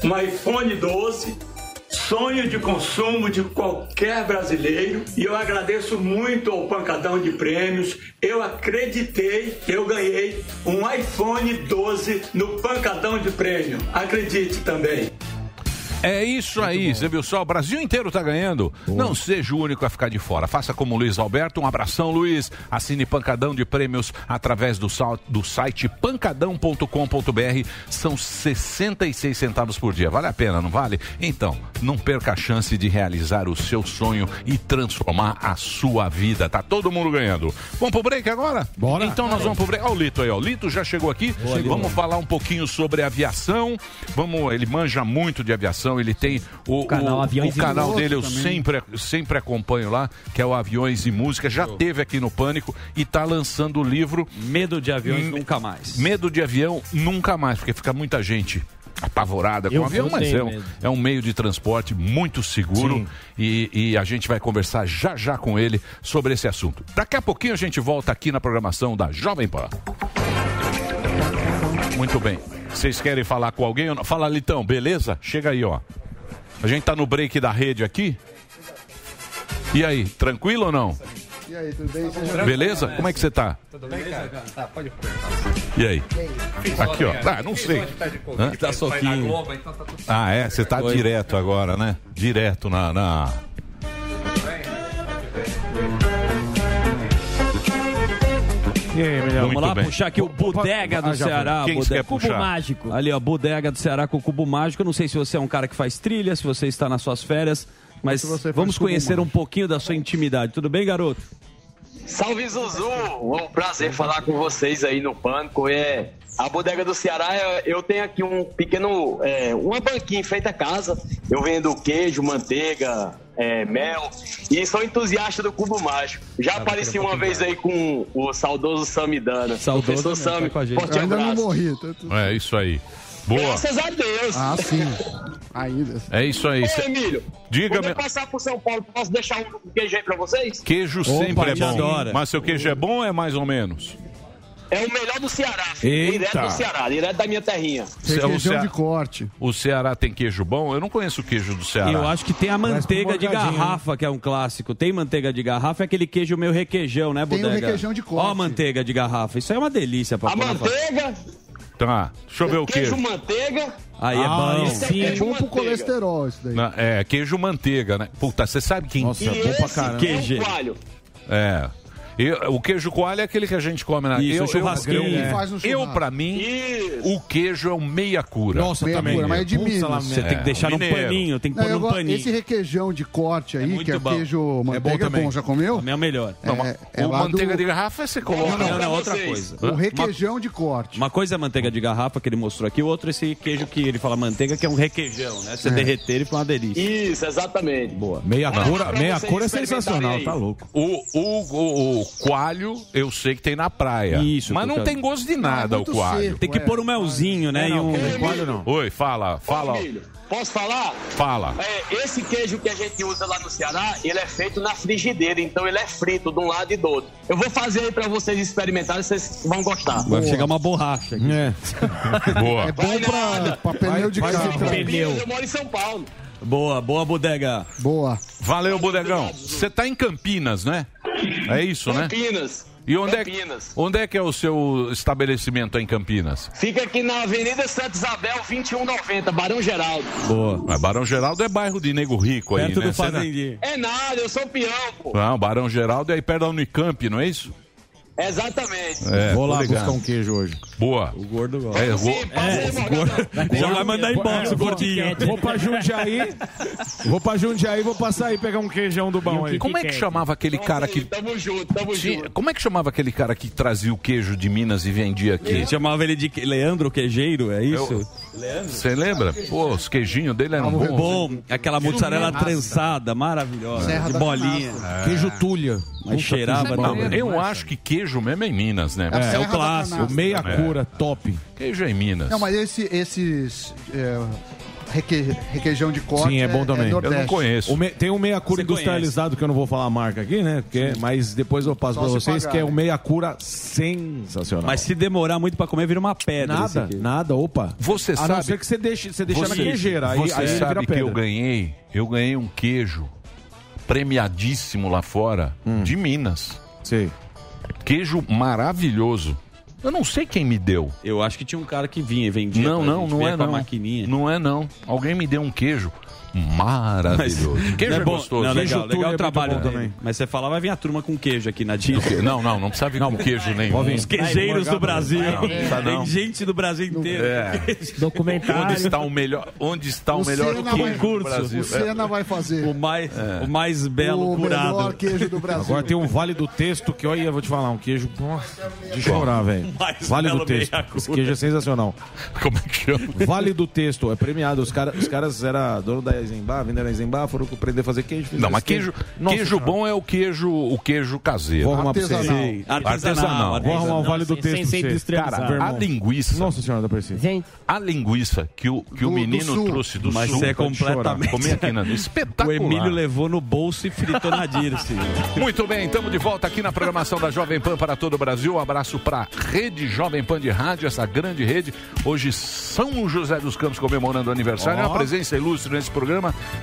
Um iPhone 12 sonho de consumo de qualquer brasileiro e eu agradeço muito ao Pancadão de Prêmios. Eu acreditei, eu ganhei um iPhone 12 no Pancadão de Prêmio. Acredite também. É isso aí, você viu só? O Brasil inteiro tá ganhando. Não seja o único a ficar de fora. Faça como o Luiz Alberto. Um abração, Luiz. Assine Pancadão de Prêmios através do, do site pancadão.com.br. São 66 centavos por dia. Vale a pena, não vale? Então, não perca a chance de realizar o seu sonho e transformar a sua vida. Tá todo mundo ganhando. Vamos pro break agora? Bora. Então nós vamos pro break. Olha o Lito aí, ó. O Lito já chegou aqui. Chegou. Vamos falar um pouquinho sobre aviação. Vamos, ele manja muito de aviação. Ele tem o, canal o, Aviões o e canal dele, eu também. sempre, sempre acompanho lá, que é o Aviões e Música. Já teve aqui no Pânico e tá lançando o livro Medo de aviões Hum, nunca mais. Medo de avião nunca mais, porque fica muita gente apavorada com Eu o avião, mas é um, é um meio de transporte muito seguro e, e a gente vai conversar já já com ele sobre esse assunto. Daqui a pouquinho a gente volta aqui na programação da Jovem Pan. Muito bem. Vocês querem falar com alguém? ou não? Fala, Litão, beleza? Chega aí, ó. A gente tá no break da rede aqui. E aí, tranquilo ou não? E aí, tudo bem? Beleza? Como é que você tá? Tudo bem, cara? Tá, pode E aí? Aqui, ó. Ah, não sei. Hã? Tá soquinho. então tá Ah, é? Você tá direto agora, né? Direto na. na... Vamos lá puxar aqui o Bodega do Ah, já foi. Ceará. Quem que você Bodega- quer puxar? Cubo Mágico. Ali, ó, Bodega do Ceará com o Cubo Mágico. Eu não sei se você é um cara que faz trilha, se você está nas suas férias, mas vamos conhecer um pouquinho da sua intimidade. Tudo bem, garoto? Salve Zuzu! É um prazer falar com vocês aí no Pânico. É, a bodega do Ceará, eu tenho aqui um pequeno, é, uma banquinha feita a casa. Eu vendo queijo, manteiga, é, mel e sou entusiasta do cubo mágico. Já apareci uma vez aí com o saudoso Samidana. Saudoso Professor mesmo, Sami, tá com a gente. forte Eu ainda não abraço. morri. tá tudo- É isso aí. Boa. Graças a Deus! Ah, sim. Ainda. É isso aí. Ô, Cê- Emílio, Diga, quando eu passar por São Paulo, posso deixar um queijo aí pra vocês? Queijo Opa, sempre é bom. adora. Mas seu queijo é bom ou é mais ou menos? É o melhor do Ceará. Eita. Direto do Ceará, direto da minha terrinha. O Cea- corte. O Ceará tem queijo bom? Eu não conheço o queijo do Ceará. Eu acho que tem a manteiga de garrafa, que é um clássico. Tem manteiga de garrafa, é aquele queijo meio requeijão, né, Tem o Bodega? requeijão de corte. Ó a manteiga de garrafa. Isso aí é uma delícia pra A manteiga, Tá, deixa eu ver o queijo queijo. manteiga. Aí é Ah, bom. Sim, é queijo bom pro colesterol isso daí. Na- É, queijo manteiga, né? Puta, você sabe quem... Nossa, E esse é o coalho. É. Eu- o queijo coalho é aquele que a gente come na Isso, eu, o churrasquinho. Eu, faz no eu pra mim, o queijo é o meia cura. Nossa, Meia também. cura, mas é de Minas. lá, Você tem que É, deixar num paninho, tem que Não, pôr num paninho. esse requeijão de corte aí, muito que é bom. queijo bom manteiga, é bom, também. já comeu? É o melhor. Não, É- é o lá manteiga do- de garrafa você coloca. Não, não, pra outra vocês. coisa. O requeijão de corte. Uma coisa é a manteiga de garrafa que ele mostrou aqui, o outro é esse queijo que ele fala manteiga, que é um requeijão, né? Você derreter ele fica uma delícia. Isso, exatamente. Boa. Meia Olha cura, meia cura é sensacional, tá louco. O, o, o, o coalho, eu sei que tem na praia. Isso, Mas não porque- tem gosto de nada o muito coalho. seco. Tem que É. pôr um melzinho, né? É, e um... coalho não. Oi, fala, fala, Emílio, posso falar? fala. É, esse queijo que a gente usa lá no Ceará, ele é feito na frigideira, então ele é frito de um lado e do outro. Eu vou fazer aí pra vocês experimentarem, vocês vão gostar. Vai chegar uma borracha aqui. É. Boa. É bom pra, pra pneu de carro. Pneu. Eu moro em São Paulo. Boa, boa bodega. Boa. Valeu, Bodegão. Você tá em Campinas, né? É isso, né? Campinas. E onde é, Campinas. onde é que é o seu estabelecimento aí em Campinas? Fica aqui na Avenida Santa Isabel, 2190, Barão Geraldo. Boa. Mas Barão Geraldo é bairro de nego rico aí, Perto né? do fazendinho. É nada, eu sou peão, pô. Não, Barão Geraldo é aí perto da Unicamp, não é isso? Exatamente. É, Vou lá buscar um queijo hoje. Boa. O gordo gosta. É, vou... Passa aí, Morgadão. Já vai mandar embora o gordinho. Vou pra Jundiaí. Vou pra Jundiaí, vou passar aí pegar um queijão do bom aí. Como é que chamava aquele cara que... Tamo junto, tamo junto. Como é que chamava aquele cara que trazia o queijo de Minas e vendia aqui? Chamava ele de Leandro Queijeiro, é isso? Eu- Você lembra? Pô, os queijinhos dele eram bons. Bom, aquela mussarela trançada, maravilhosa, Serra de bolinha. Queijo tulha. Mas cheirava eu acho que queijo mesmo é em Minas, né? É, é o clássico. Meia É. top. Queijo é em Minas. Não, mas esse, esses é, reque- requeijão de corte Sim, é bom também. Eu não Eu não Nordeste. conheço. O me- tem um meia cura Você industrializado que eu não vou falar a marca aqui, né? Porque- mas depois eu passo Só pra se vocês pagar, que é um né? meia cura sensacional. Mas se demorar muito pra comer, vira uma pedra. esse nada, aqui. nada, opa. Você a sabe- não ser que você deixe, você deixa na Você- queijeira, aí, Você aí ele vira sabe que pedra. eu ganhei? Eu ganhei um queijo premiadíssimo lá fora Hum. de Minas. Sei. Queijo maravilhoso. Eu não sei quem me deu. Eu acho que tinha um cara que vinha e vendia. Não, não, gente, não é não. maquininha. Não é não. Alguém me deu um queijo maravilhoso. queijo não é bom. gostoso. Não, Queijo legal, legal é o trabalho dele. também. Mas você fala, vai vir a turma com queijo aqui na Disney. Não, não, não precisa vir com queijo nenhum. Vir. Os queijeiros do Brasil. Não. Tem gente do Brasil inteiro. É. Onde está o melhor, onde está o, O melhor Senna queijo vai- do Brasil? O Senna vai fazer. O mais, É. o mais belo O curado. melhor queijo do Brasil. Agora tem um Vale do Texto que, olha, eu vou te falar, um queijo de chorar, velho. Mais Vale do belo Texto. Esse queijo é sensacional. Como é que chama? Vale do Texto, é premiado. Os, cara, os caras eram dono da Eisenbar, venderam a Eisenbar, foram aprender a fazer queijo. Não, mas queijo, Nossa queijo bom é o queijo, o queijo caseiro. Vou arrumar pra você. Artesanal. Sim. Artesanal. Vou arrumar o Vale do Texto pra você. Cara, a linguiça. Nossa senhora, dá pra esse. A linguiça que o, que o Do- do menino trouxe do Mas sul. você é completamente- Comi aqui na espetacular. O Emílio levou no bolso e fritou na Dirce. Muito bem, estamos de volta aqui na programação da Jovem Pan para todo o Brasil. Um abraço para a Rede Jovem Pan de Rádio, essa grande rede. Hoje, São José dos Campos comemorando o aniversário. Ó. Uma presença ilustre nesse programa.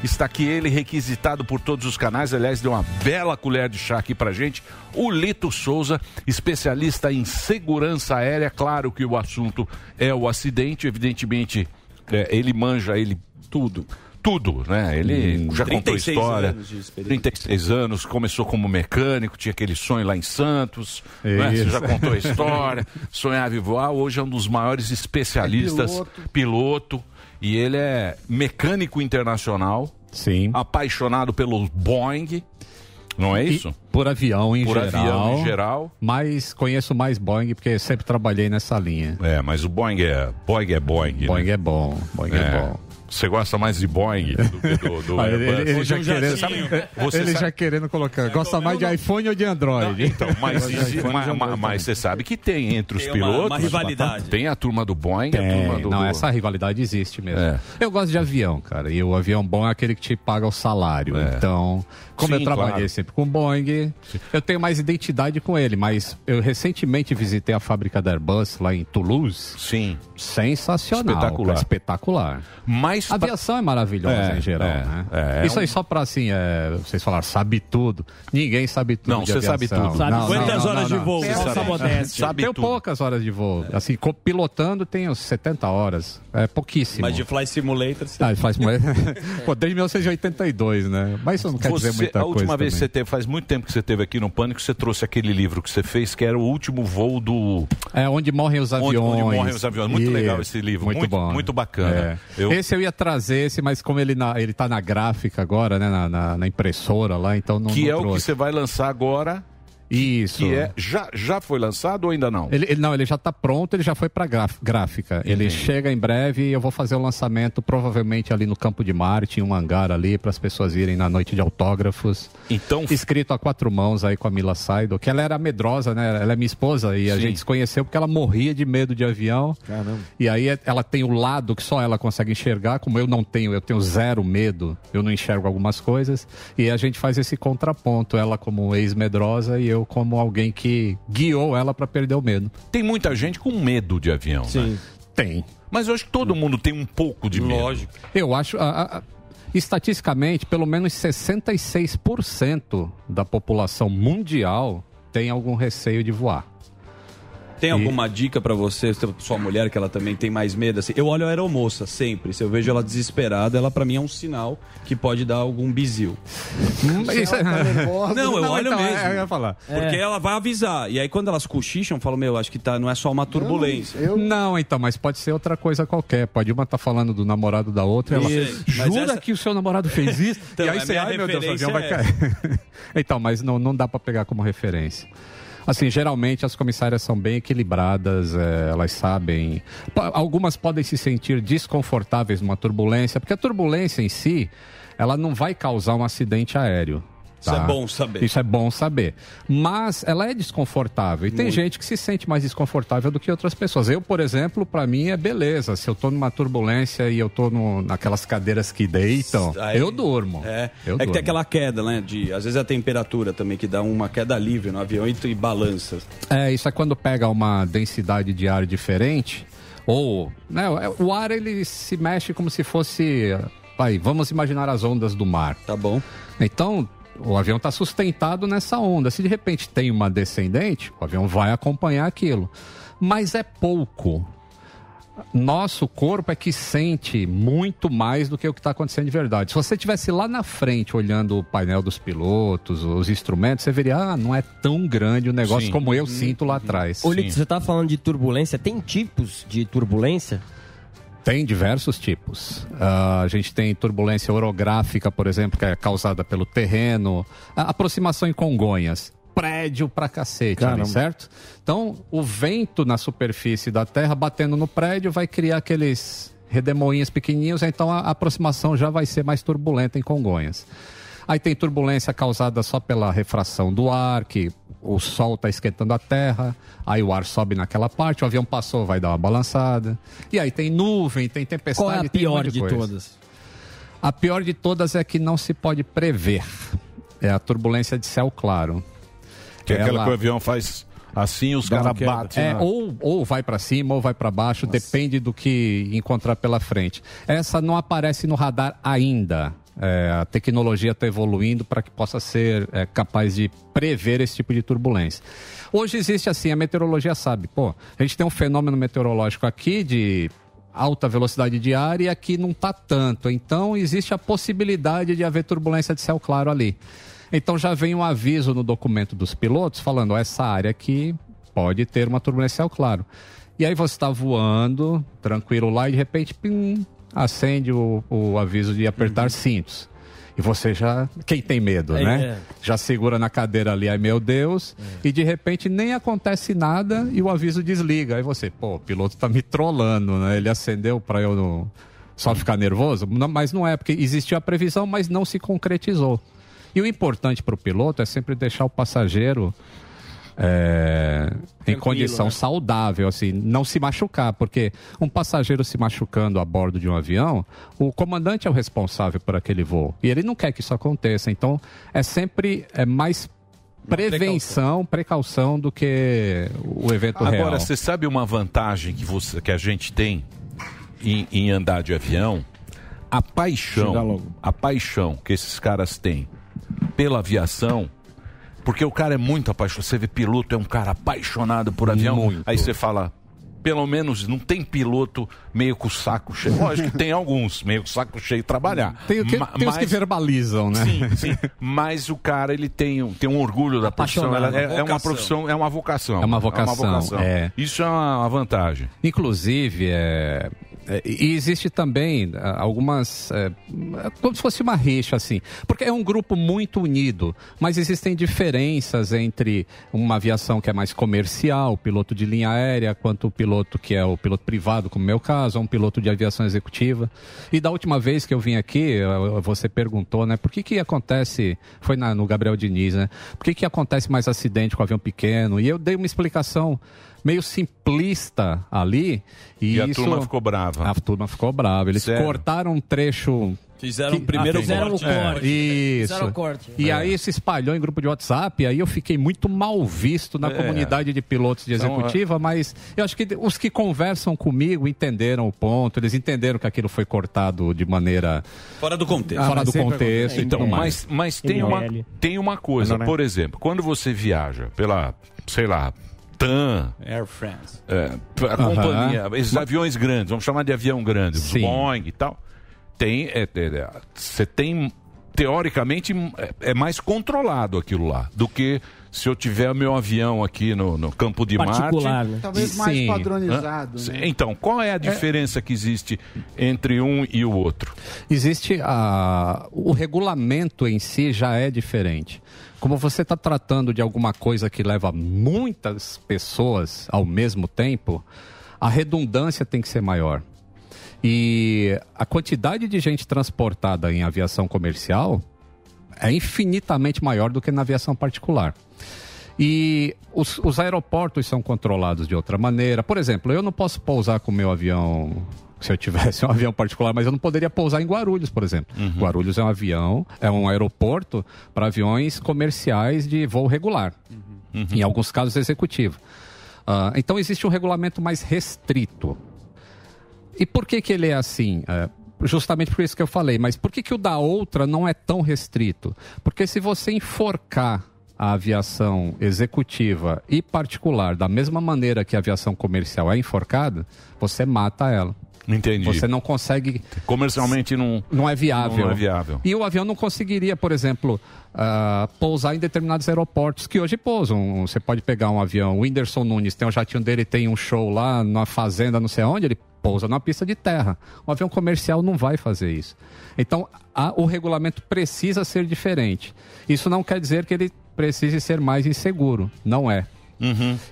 Está aqui ele, requisitado por todos os canais. Aliás, deu uma bela colher de chá aqui pra gente. O Lito Souza, especialista em segurança aérea. Claro que o assunto é o acidente, evidentemente, é, ele manja ele tudo. Tudo, né? Ele já contou 36 história. anos de experiência. 36 anos, começou como mecânico, tinha aquele sonho lá em Santos. né? Você já contou a história, sonhava em voar. Hoje é um dos maiores especialistas, É piloto. piloto. E ele é mecânico internacional. Sim. Apaixonado pelo Boeing. Não é isso? E por avião em Por geral. avião em geral. Mas conheço mais Boeing porque sempre trabalhei nessa linha. É, mas o Boeing é Boeing. É Boeing, Boeing né? é bom. Boeing é, bom. Você gosta mais de Boeing do que do, do Ah, ele, Airbus? ele- ele já um querendo. Você ele sabe- já querendo colocar. Gosta mais de iPhone ou de Android? Então, mas, existe- mas- mas- mas você sabe que tem entre os Tem uma- pilotos. uma rivalidade. Tem a turma do Boeing e a Tem, turma do. não, essa rivalidade existe mesmo. É. Eu gosto de avião, cara. E o avião bom é aquele que te paga o salário. Então, como Sim, eu trabalhei claro. sempre com Boeing, eu tenho mais identidade com ele. Mas eu recentemente visitei a fábrica da Airbus lá em Toulouse. Sim. Sensacional. Espetacular. cara, Espetacular. Mas a aviação é maravilhosa É, em geral, é, né? é. Isso aí só pra assim, é, vocês falaram, sabe tudo. Ninguém sabe tudo. Não, de você sabe tudo. Sabe quantas horas de voo? Você sabe-. Tenho tudo. poucas horas de voo. Assim, co- pilotando tenho 70 horas. É pouquíssimo. Mas de Fly Simulator... você- Ah, ele faz mulher. Pô, desde 1982, né? Mas isso não quer dizer Você- muita a coisa. última vez que também. você teve, faz muito tempo que você teve aqui no Pânico, você trouxe aquele livro que você fez, que era o último voo do. É onde morrem os Onde- aviões. onde morrem os aviões. Muito legal esse livro, muito- bom. muito bacana. É. Eu- Esse eu ia trazer esse, mas como ele, na, ele tá na gráfica agora, né? Na, na- na impressora lá, então não. que não é o que trouxe. você vai lançar agora. Isso. Que é. Já, já foi lançado ou ainda não? Ele, ele- não, ele já está pronto, ele já foi para gráfica. Ele chega em breve e eu vou fazer o lançamento provavelmente ali no Campo de Marte, em um hangar ali, para as pessoas irem na noite de autógrafos. Então. Escrito a quatro mãos aí com a Mila Saido, que ela era medrosa, né? Ela é minha esposa e a Sim. gente se conheceu porque ela morria de medo de avião. Caramba. E aí é- ela tem o lado que só ela consegue enxergar, como eu não tenho, eu tenho zero medo, eu não enxergo algumas coisas. E a gente faz esse contraponto, ela como ex-medrosa e eu como alguém que guiou ela para perder o medo. Tem muita gente com medo de avião. Sim. Tem. Mas eu acho que todo mundo tem um pouco de medo. Eu acho. a- a- estatisticamente, pelo menos 66% da população mundial tem algum receio de voar. Tem alguma dica pra você, sua mulher, que ela também tem mais medo? Assim, eu olho a aeromoça sempre. Se eu vejo ela desesperada, ela pra mim é um sinal que pode dar algum bizil. Isso é- Não, eu Não, olho então, mesmo. é, eu ia falar. Porque ela vai avisar. E aí quando elas cochicham, eu falo, meu, acho que tá, não é só uma turbulência. Não, então, mas pode ser outra coisa qualquer. Pode uma estar falando do namorado da outra. Ela, Isso. Jura essa- que o seu namorado fez isso? Então, e aí você, ai meu Deus, o avião vai cair. então, mas não, não dá para pegar como referência. Assim, geralmente as comissárias são bem equilibradas, é, elas sabem. Algumas podem se sentir desconfortáveis numa turbulência, porque a turbulência em si, ela não vai causar um acidente aéreo. Isso é bom saber. Isso é bom saber. Mas ela é desconfortável. E tem Muito. gente que se sente mais desconfortável do que outras pessoas. Eu, por exemplo, para mim é beleza. Se eu tô numa turbulência e eu tô no- naquelas cadeiras que deitam, Aí- eu durmo. É, Eu é que durmo. tem aquela queda, né? De, às vezes a temperatura também, que dá uma queda livre no avião e, e balança. É, isso é quando pega uma densidade de ar diferente, ou né, o ar ele se mexe como se fosse, vai, vamos imaginar as ondas do mar. Tá bom. Então, o avião está sustentado nessa onda. Se de repente tem uma descendente, o avião vai acompanhar aquilo. Mas é pouco. Nosso corpo é que sente muito mais do que o que está acontecendo de verdade. Se você estivesse lá na frente olhando o painel dos pilotos, os instrumentos, você veria, ah, não é tão grande o negócio Sim. como eu Uhum. sinto lá atrás. Ô, Lito, você tá falando de turbulência. Tem tipos de turbulência? Tem diversos tipos. Ah, a gente tem turbulência orográfica, por exemplo, que é causada pelo terreno. A aproximação em Congonhas. Prédio pra cacete, ali, certo? Então, o vento na superfície da Terra batendo no prédio vai criar aqueles redemoinhos pequenininhos, então a aproximação já vai ser mais turbulenta em Congonhas. Aí tem turbulência causada só pela refração do ar, que o sol está esquentando a terra, aí o ar sobe naquela parte, o avião passou, vai dar uma balançada. E aí tem nuvem, tem tempestade. Qual é a tem um pior monte de coisa. todas? A pior de todas é que não se pode prever. É a turbulência de céu claro. Que é aquela Ela- que o avião faz assim e os caras batem. É, na- ou, ou vai para cima ou vai para baixo, depende do que encontrar pela frente. Essa não aparece no radar ainda. É, a tecnologia está evoluindo para que possa ser é, capaz de prever esse tipo de turbulência. Hoje existe assim, a meteorologia sabe, pô, a gente tem um fenômeno meteorológico aqui de alta velocidade de ar e aqui não está tanto. Então existe a possibilidade de haver turbulência de céu claro ali. Então já vem um aviso no documento dos pilotos falando, essa área aqui pode ter uma turbulência de céu claro. E aí você está voando, tranquilo lá, e de repente, pim, acende o, o aviso de apertar cintos. E você já. Quem tem medo, É, né? é. Já segura na cadeira ali, ai meu Deus, e de repente nem acontece nada e o aviso desliga. Aí você, pô, o piloto tá me trollando, né? Ele acendeu para eu não- só ficar nervoso? Não, mas não é, porque existiu a previsão, mas não se concretizou. E o importante para o piloto é sempre deixar o passageiro é, em condição né? saudável, assim, não se machucar, porque um passageiro se machucando a bordo de um avião, o comandante é o responsável por aquele voo e ele não quer que isso aconteça. Então, é sempre é mais prevenção, precaução do que o evento real. Agora, você sabe uma vantagem que, você, que a gente tem em, em andar de avião? A paixão, a paixão que esses caras têm pela aviação, porque o cara é muito apaixonado. Você vê piloto, é um cara apaixonado por avião. Muito. Aí você fala, pelo menos não tem piloto meio com o saco cheio. Lógico que tem alguns meio com o saco cheio de trabalhar. Tem, tem- Ma- tem os que mas- verbalizam, né? Sim, sim. Mas o cara, ele tem, um- tem um orgulho da profissão. Ela é, é uma Vocação. profissão, é uma vocação. É uma vocação, é. Isso é uma, uma vantagem. Inclusive, é, é, e existe também ah, algumas. É, é como se fosse uma rixa, assim. Porque é um grupo muito unido, mas existem diferenças entre uma aviação que é mais comercial, piloto de linha aérea, quanto o piloto que é o piloto privado, como é o meu caso, ou um piloto de aviação executiva. E da última vez que eu vim aqui, você perguntou, né, por que que acontece. Foi na- no Gabriel Diniz, né? Por que que acontece mais acidente com avião pequeno? E eu dei uma explicação meio simplista ali. E, E a isso- turma ficou brava. A turma ficou brava. Eles Sério? cortaram um trecho. Fizeram o primeiro Ah, fizeram corte. o corte. É. Isso. Fizeram o corte. E É. aí se espalhou em grupo de WhatsApp, aí eu fiquei muito mal visto na É. comunidade de pilotos de Então, executiva, mas eu acho que os que conversam comigo entenderam o ponto, eles entenderam que aquilo foi cortado de maneira Fora do contexto. fora do contexto e Então, tudo mais. mas, mas tem, uma, tem uma coisa, por exemplo, quando você viaja pela, sei lá, TAM, Air France. é, a companhia, esses aviões grandes, vamos chamar de avião grande, Sim. Boeing e tal, tem, é, é, é, você tem, teoricamente, é, é mais controlado aquilo lá, do que se eu tiver meu avião aqui no, no campo de Particular, Marte. né? Talvez mais padronizado, né? Então, qual é a diferença que existe entre um e o outro? Existe a... o regulamento em si já é diferente. Como você está tratando de alguma coisa que leva muitas pessoas ao mesmo tempo, a redundância tem que ser maior. E a quantidade de gente transportada em aviação comercial é infinitamente maior do que na aviação particular. E os, os aeroportos são controlados de outra maneira. Por exemplo, eu não posso pousar com o meu avião se eu tivesse um avião particular, mas eu não poderia pousar em Guarulhos, por exemplo. Guarulhos é um avião, é um aeroporto para aviões comerciais de voo regular, em alguns casos executivo. Ah, então existe um regulamento mais restrito. E por que, que ele é assim? É, justamente por isso que eu falei. Mas por que, que o da outra não é tão restrito? Porque se você enforcar a aviação executiva e particular da mesma maneira que a aviação comercial é enforcada, você mata ela. Entendi. Você não consegue. Comercialmente não. Não é viável. Não é viável. E o avião não conseguiria, por exemplo, ah, pousar em determinados aeroportos que hoje pousam. Você pode pegar um avião, o Whindersson Nunes tem um jatinho dele, tem um show lá na fazenda, não sei onde, ele pousa na pista de terra. Um avião comercial não vai fazer isso. Então, a- o regulamento precisa ser diferente. Isso não quer dizer que ele precise ser mais inseguro. Não é.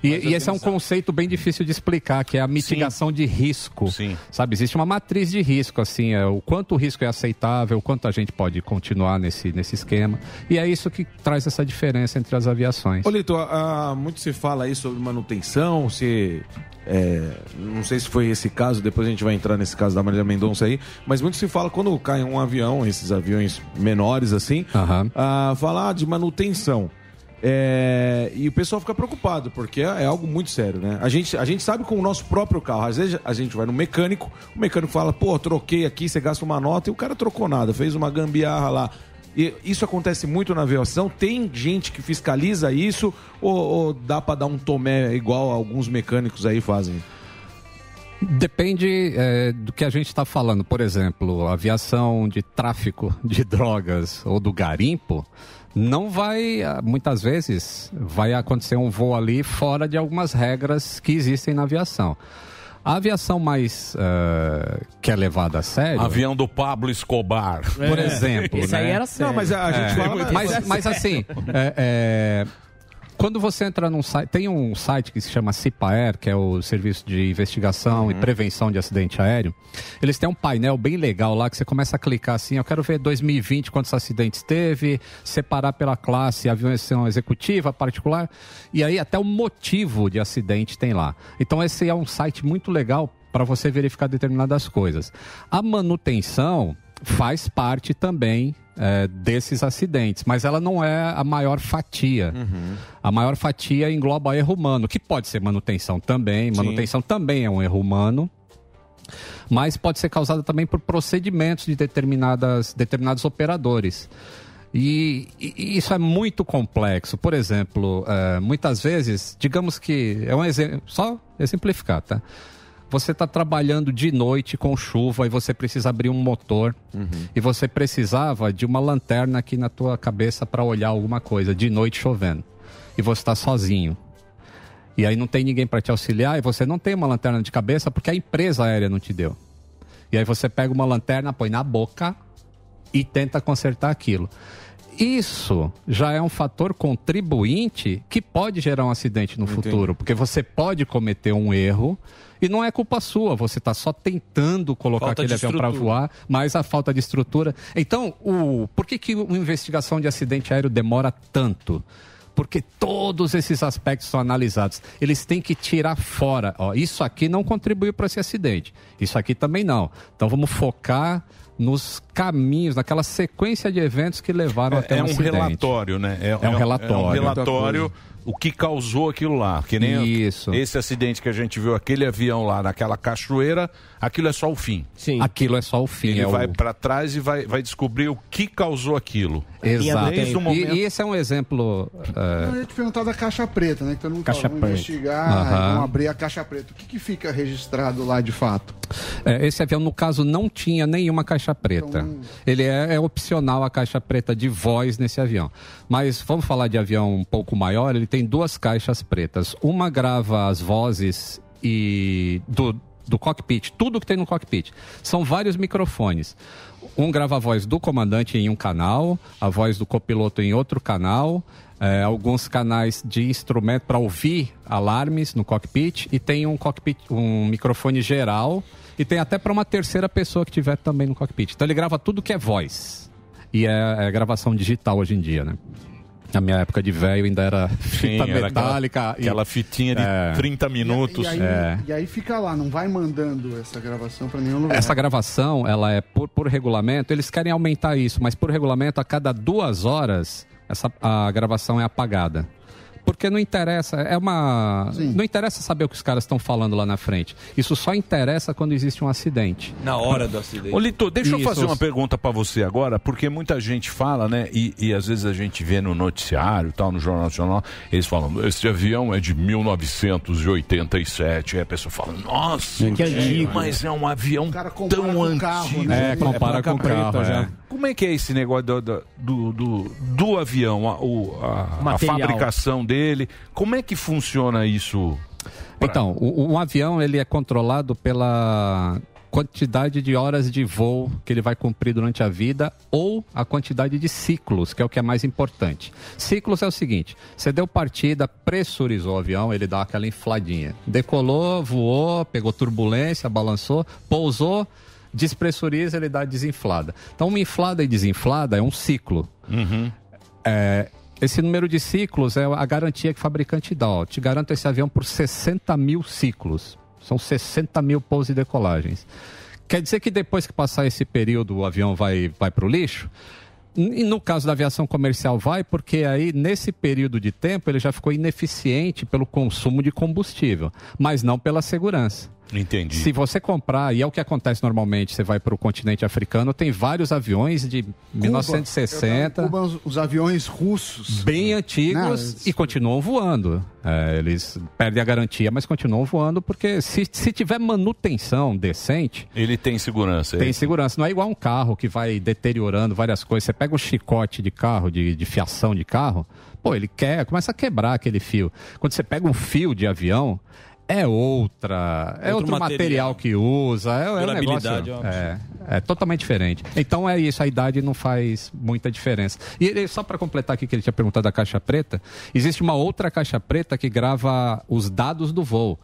E, e esse é um conceito bem difícil de explicar, que é a mitigação de risco. Sabe, existe uma matriz de risco, assim, é, o quanto o risco é aceitável, o quanto a gente pode continuar nesse, nesse esquema. E é isso que traz essa diferença entre as aviações. Ô, Lito, ah, muito se fala aí sobre manutenção, se. é, não sei se foi esse caso, depois a gente vai entrar nesse caso da Marília Mendonça aí, mas muito se fala quando cai um avião, esses aviões menores assim, ah, falar de manutenção. É, e o pessoal fica preocupado, porque é, é algo muito sério, né? A gente, a gente sabe com o nosso próprio carro. Às vezes a gente vai no mecânico, o mecânico fala, pô, troquei aqui, você gasta uma nota, e o cara trocou nada, fez uma gambiarra lá. E isso acontece muito na aviação. Tem gente que fiscaliza isso ou, ou dá pra dar um tomé igual alguns mecânicos aí fazem? Depende é, do que a gente está falando. Por exemplo, aviação de tráfico de drogas ou do garimpo, não vai, ah, muitas vezes, vai acontecer um voo ali fora de algumas regras que existem na aviação. A aviação mais eh, que é levada a sério. Avião do Pablo Escobar. Por exemplo. né? Não, mas a gente É. fala... Mas, mas assim, é, é, quando você entra num site, tem um site que se chama CIPAER, que é o Serviço de Investigação e Prevenção de Acidente Aéreo. Eles têm um painel bem legal lá que você começa a clicar assim, eu quero ver 2020 quantos acidentes teve, separar pela classe, aviação executiva, particular, e aí até o motivo de acidente tem lá. Então esse é um site muito legal para você verificar determinadas coisas. A manutenção faz parte também é, desses acidentes, mas ela não é a maior fatia. A maior fatia engloba erro humano, que pode ser manutenção também. Manutenção também é um erro humano. Mas pode ser causada também por procedimentos de determinadas, determinados operadores. E, e- isso é muito complexo. Por exemplo, eh, muitas vezes, digamos que. É um exemplo. Só exemplificar, tá? Você está trabalhando de noite com chuva e você precisa abrir um motor. E você precisava de uma lanterna aqui na tua cabeça para olhar alguma coisa de noite chovendo. E você está sozinho. E aí não tem ninguém para te auxiliar e você não tem uma lanterna de cabeça porque a empresa aérea não te deu. E aí você pega uma lanterna põe na boca e tenta consertar aquilo isso já é um fator contribuinte que pode gerar um acidente no futuro, porque você pode cometer um erro e não é culpa sua, você está só tentando colocar Falta aquele avião para voar, mas a falta de estrutura. Então, o por que, que uma investigação de acidente aéreo demora tanto? Porque todos esses aspectos são analisados. Eles têm que tirar fora. Ó, isso aqui não contribuiu para esse acidente. Isso aqui também não. Então vamos focar nos caminhos, naquela sequência de eventos que levaram até É, um um relatório, né? É um relatório. É um relatório, o que causou aquilo lá. Que nem Isso. esse acidente que a gente viu, aquele avião lá naquela cachoeira, aquilo é só o fim. Sim. Aquilo é só o fim. Ele é o- vai pra trás e vai, vai descobrir o que causou aquilo. Exato. Desde o E, momento... e esse é um exemplo. é, Eu ia te perguntar da caixa preta, né? Que todo mundo Caixa fala, preta. investigar, vamos abrir a caixa preta. O que, que fica registrado lá de fato? É, esse avião, no caso, não tinha nenhuma caixa preta. Então- Ele é, é opcional a caixa preta de voz nesse avião. Mas vamos falar de avião um pouco maior, ele tem duas caixas pretas. Uma grava as vozes e do, do cockpit, tudo que tem no cockpit. São vários microfones. Um grava a voz do comandante em um canal, a voz do copiloto em outro canal, é, alguns canais de instrumento para ouvir alarmes no cockpit e tem um cockpit, um microfone geral e tem até para uma terceira pessoa que tiver também no cockpit. Então ele grava tudo que é voz e é, é gravação digital hoje em dia, né? Na minha época de velho ainda era fita era aquela- metálica. aquela fitinha de 30 minutos. E aí, É. e aí fica lá, não vai mandando essa gravação para nenhum lugar. Essa gravação, ela é por, por regulamento, eles querem aumentar isso, mas por regulamento, a cada duas horas, essa, a gravação é apagada. Porque não interessa, é uma. Não interessa saber o que os caras estão falando lá na frente. Isso só interessa quando existe um acidente. Na hora do acidente. Ô, Lito, deixa eu Isso. fazer uma pergunta pra você agora, porque muita gente fala, né? E, e às vezes a gente vê no noticiário, tal, no Jornal Nacional, eles falam: esse avião é de 1987. Aí a pessoa fala: nossa, Que antigo. mas é um avião tão antigo. carro, né? É, compara com o carro, é. Como é que é esse negócio do, do, do, do- avião, a, o- a- a fabricação dele? Como é que funciona isso? Então, o- um avião ele é controlado pela quantidade de horas de voo que ele vai cumprir durante a vida ou a quantidade de ciclos, que é o que é mais importante. Ciclos é o seguinte: você deu partida, pressurizou o avião, ele dá aquela infladinha. Decolou, voou, pegou turbulência, balançou, pousou, despressuriza, ele dá desinflada. Então, uma inflada e desinflada é um ciclo. É, esse número de ciclos é a garantia que o fabricante dá. Ó, te garanto esse avião por 60 mil ciclos. São 60 mil pousos e decolagens. Quer dizer que depois que passar esse período o avião vai, vai para o lixo? E no caso da aviação comercial vai, porque aí nesse período de tempo ele já ficou ineficiente pelo consumo de combustível, mas não pela segurança. Entendi. Se você comprar, e é o que acontece normalmente, você vai para o continente africano, tem vários aviões de 1960. Cuba, os, aviões russos. Bem antigos e continuam voando. É, eles perdem a garantia, mas continuam voando porque se, se tiver manutenção decente. Ele tem segurança. Tem ele- segurança. Não é igual um carro que vai deteriorando várias coisas. Você pega um chicote de carro, de, de fiação de carro, pô, ele quer, começa a quebrar aquele fio. Quando você pega um fio de avião, é outra, é Outro outro, material. material. que usa, é, é um negócio, ó. é, é totalmente diferente. Então é isso, a idade não faz muita diferença. E ele- só para completar aqui que ele tinha perguntado da caixa preta, existe uma outra caixa preta que grava os dados do voo.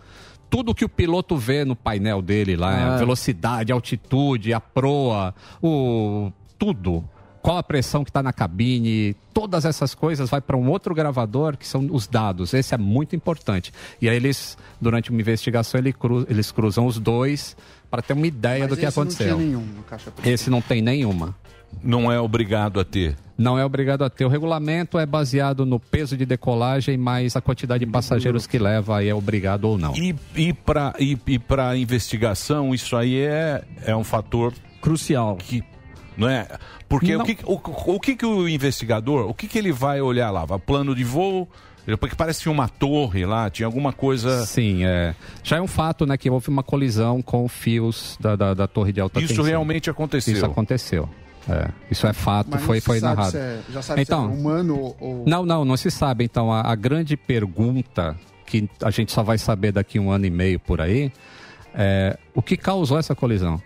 Tudo que o piloto vê no painel dele lá, Ah. a velocidade, a altitude, a proa, o tudo. Qual a pressão que está na cabine, todas essas coisas vai para um outro gravador que são os dados. Esse é muito importante. E aí eles, durante uma investigação, ele cru- eles cruzam os dois para ter uma ideia Mas do que esse aconteceu. Não tinha nenhum no caixa preta. Esse não tem nenhuma. Não é obrigado a ter. Não é obrigado a ter. O regulamento é baseado no peso de decolagem, mas a quantidade de passageiros que leva aí é obrigado ou não. E, e para e, e pra investigação, isso aí é, é um fator crucial. Que, não é? Porque Não. o, que, o, o que, que o investigador, o que, que ele vai olhar lá? Vai plano de voo? Porque parece uma torre lá, tinha alguma coisa. Sim, é. Já é um fato, né, que houve uma colisão com fios da, da, da torre de alta Isso tensão. realmente aconteceu. Isso aconteceu. É, isso é fato, Mas não foi, se foi sabe narrado. se é- já sabe então, se é humano ou... ou- Não, não, não se sabe. Então, a, a grande pergunta que a gente só vai saber daqui um ano e meio por aí é o que causou essa colisão?